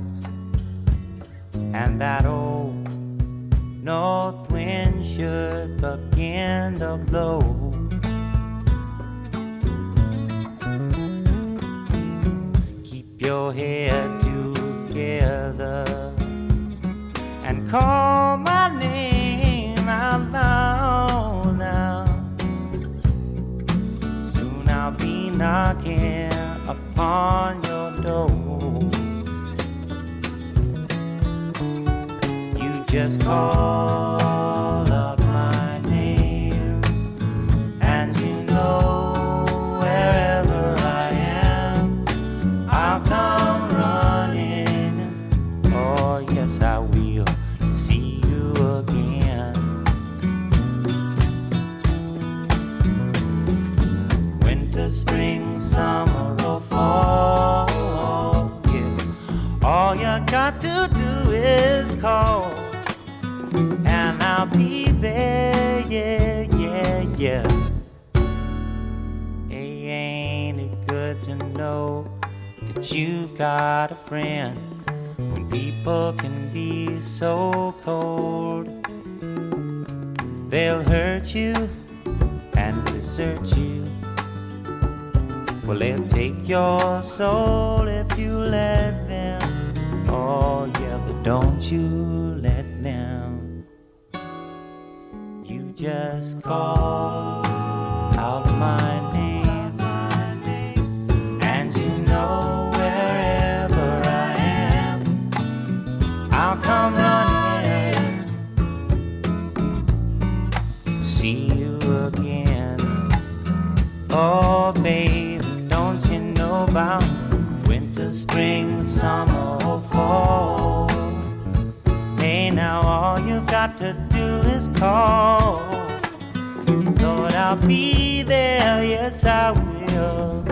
and that old north wind should begin to blow. Keep your head together and call my name out loud now. Soon I'll be knocking upon your door. Just call out my name, and you know wherever I am, I'll come running. Oh, yes, I will see you again. Winter, spring, summer, or fall, yeah. All you got to do is call, there, yeah, yeah, yeah. Hey, ain't it good to know that you've got a friend when people can be so cold? They'll hurt you and desert you. Well, they'll take your soul if you let them. Oh, yeah, but don't you let them. Just call out my name, and you know wherever I am, I'll come running to see you again. Oh, baby, don't you know about winter, spring, summer, or fall? Hey, now all you've got to do is call. Lord, I'll be there, yes, I will.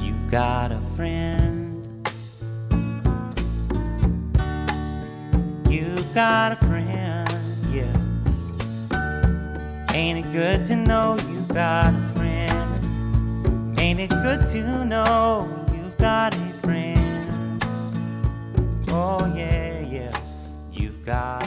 You've got a friend. You've got a friend, yeah. Ain't it good to know you've got a friend? Ain't it good to know you've got a friend? Oh, yeah, yeah, you've got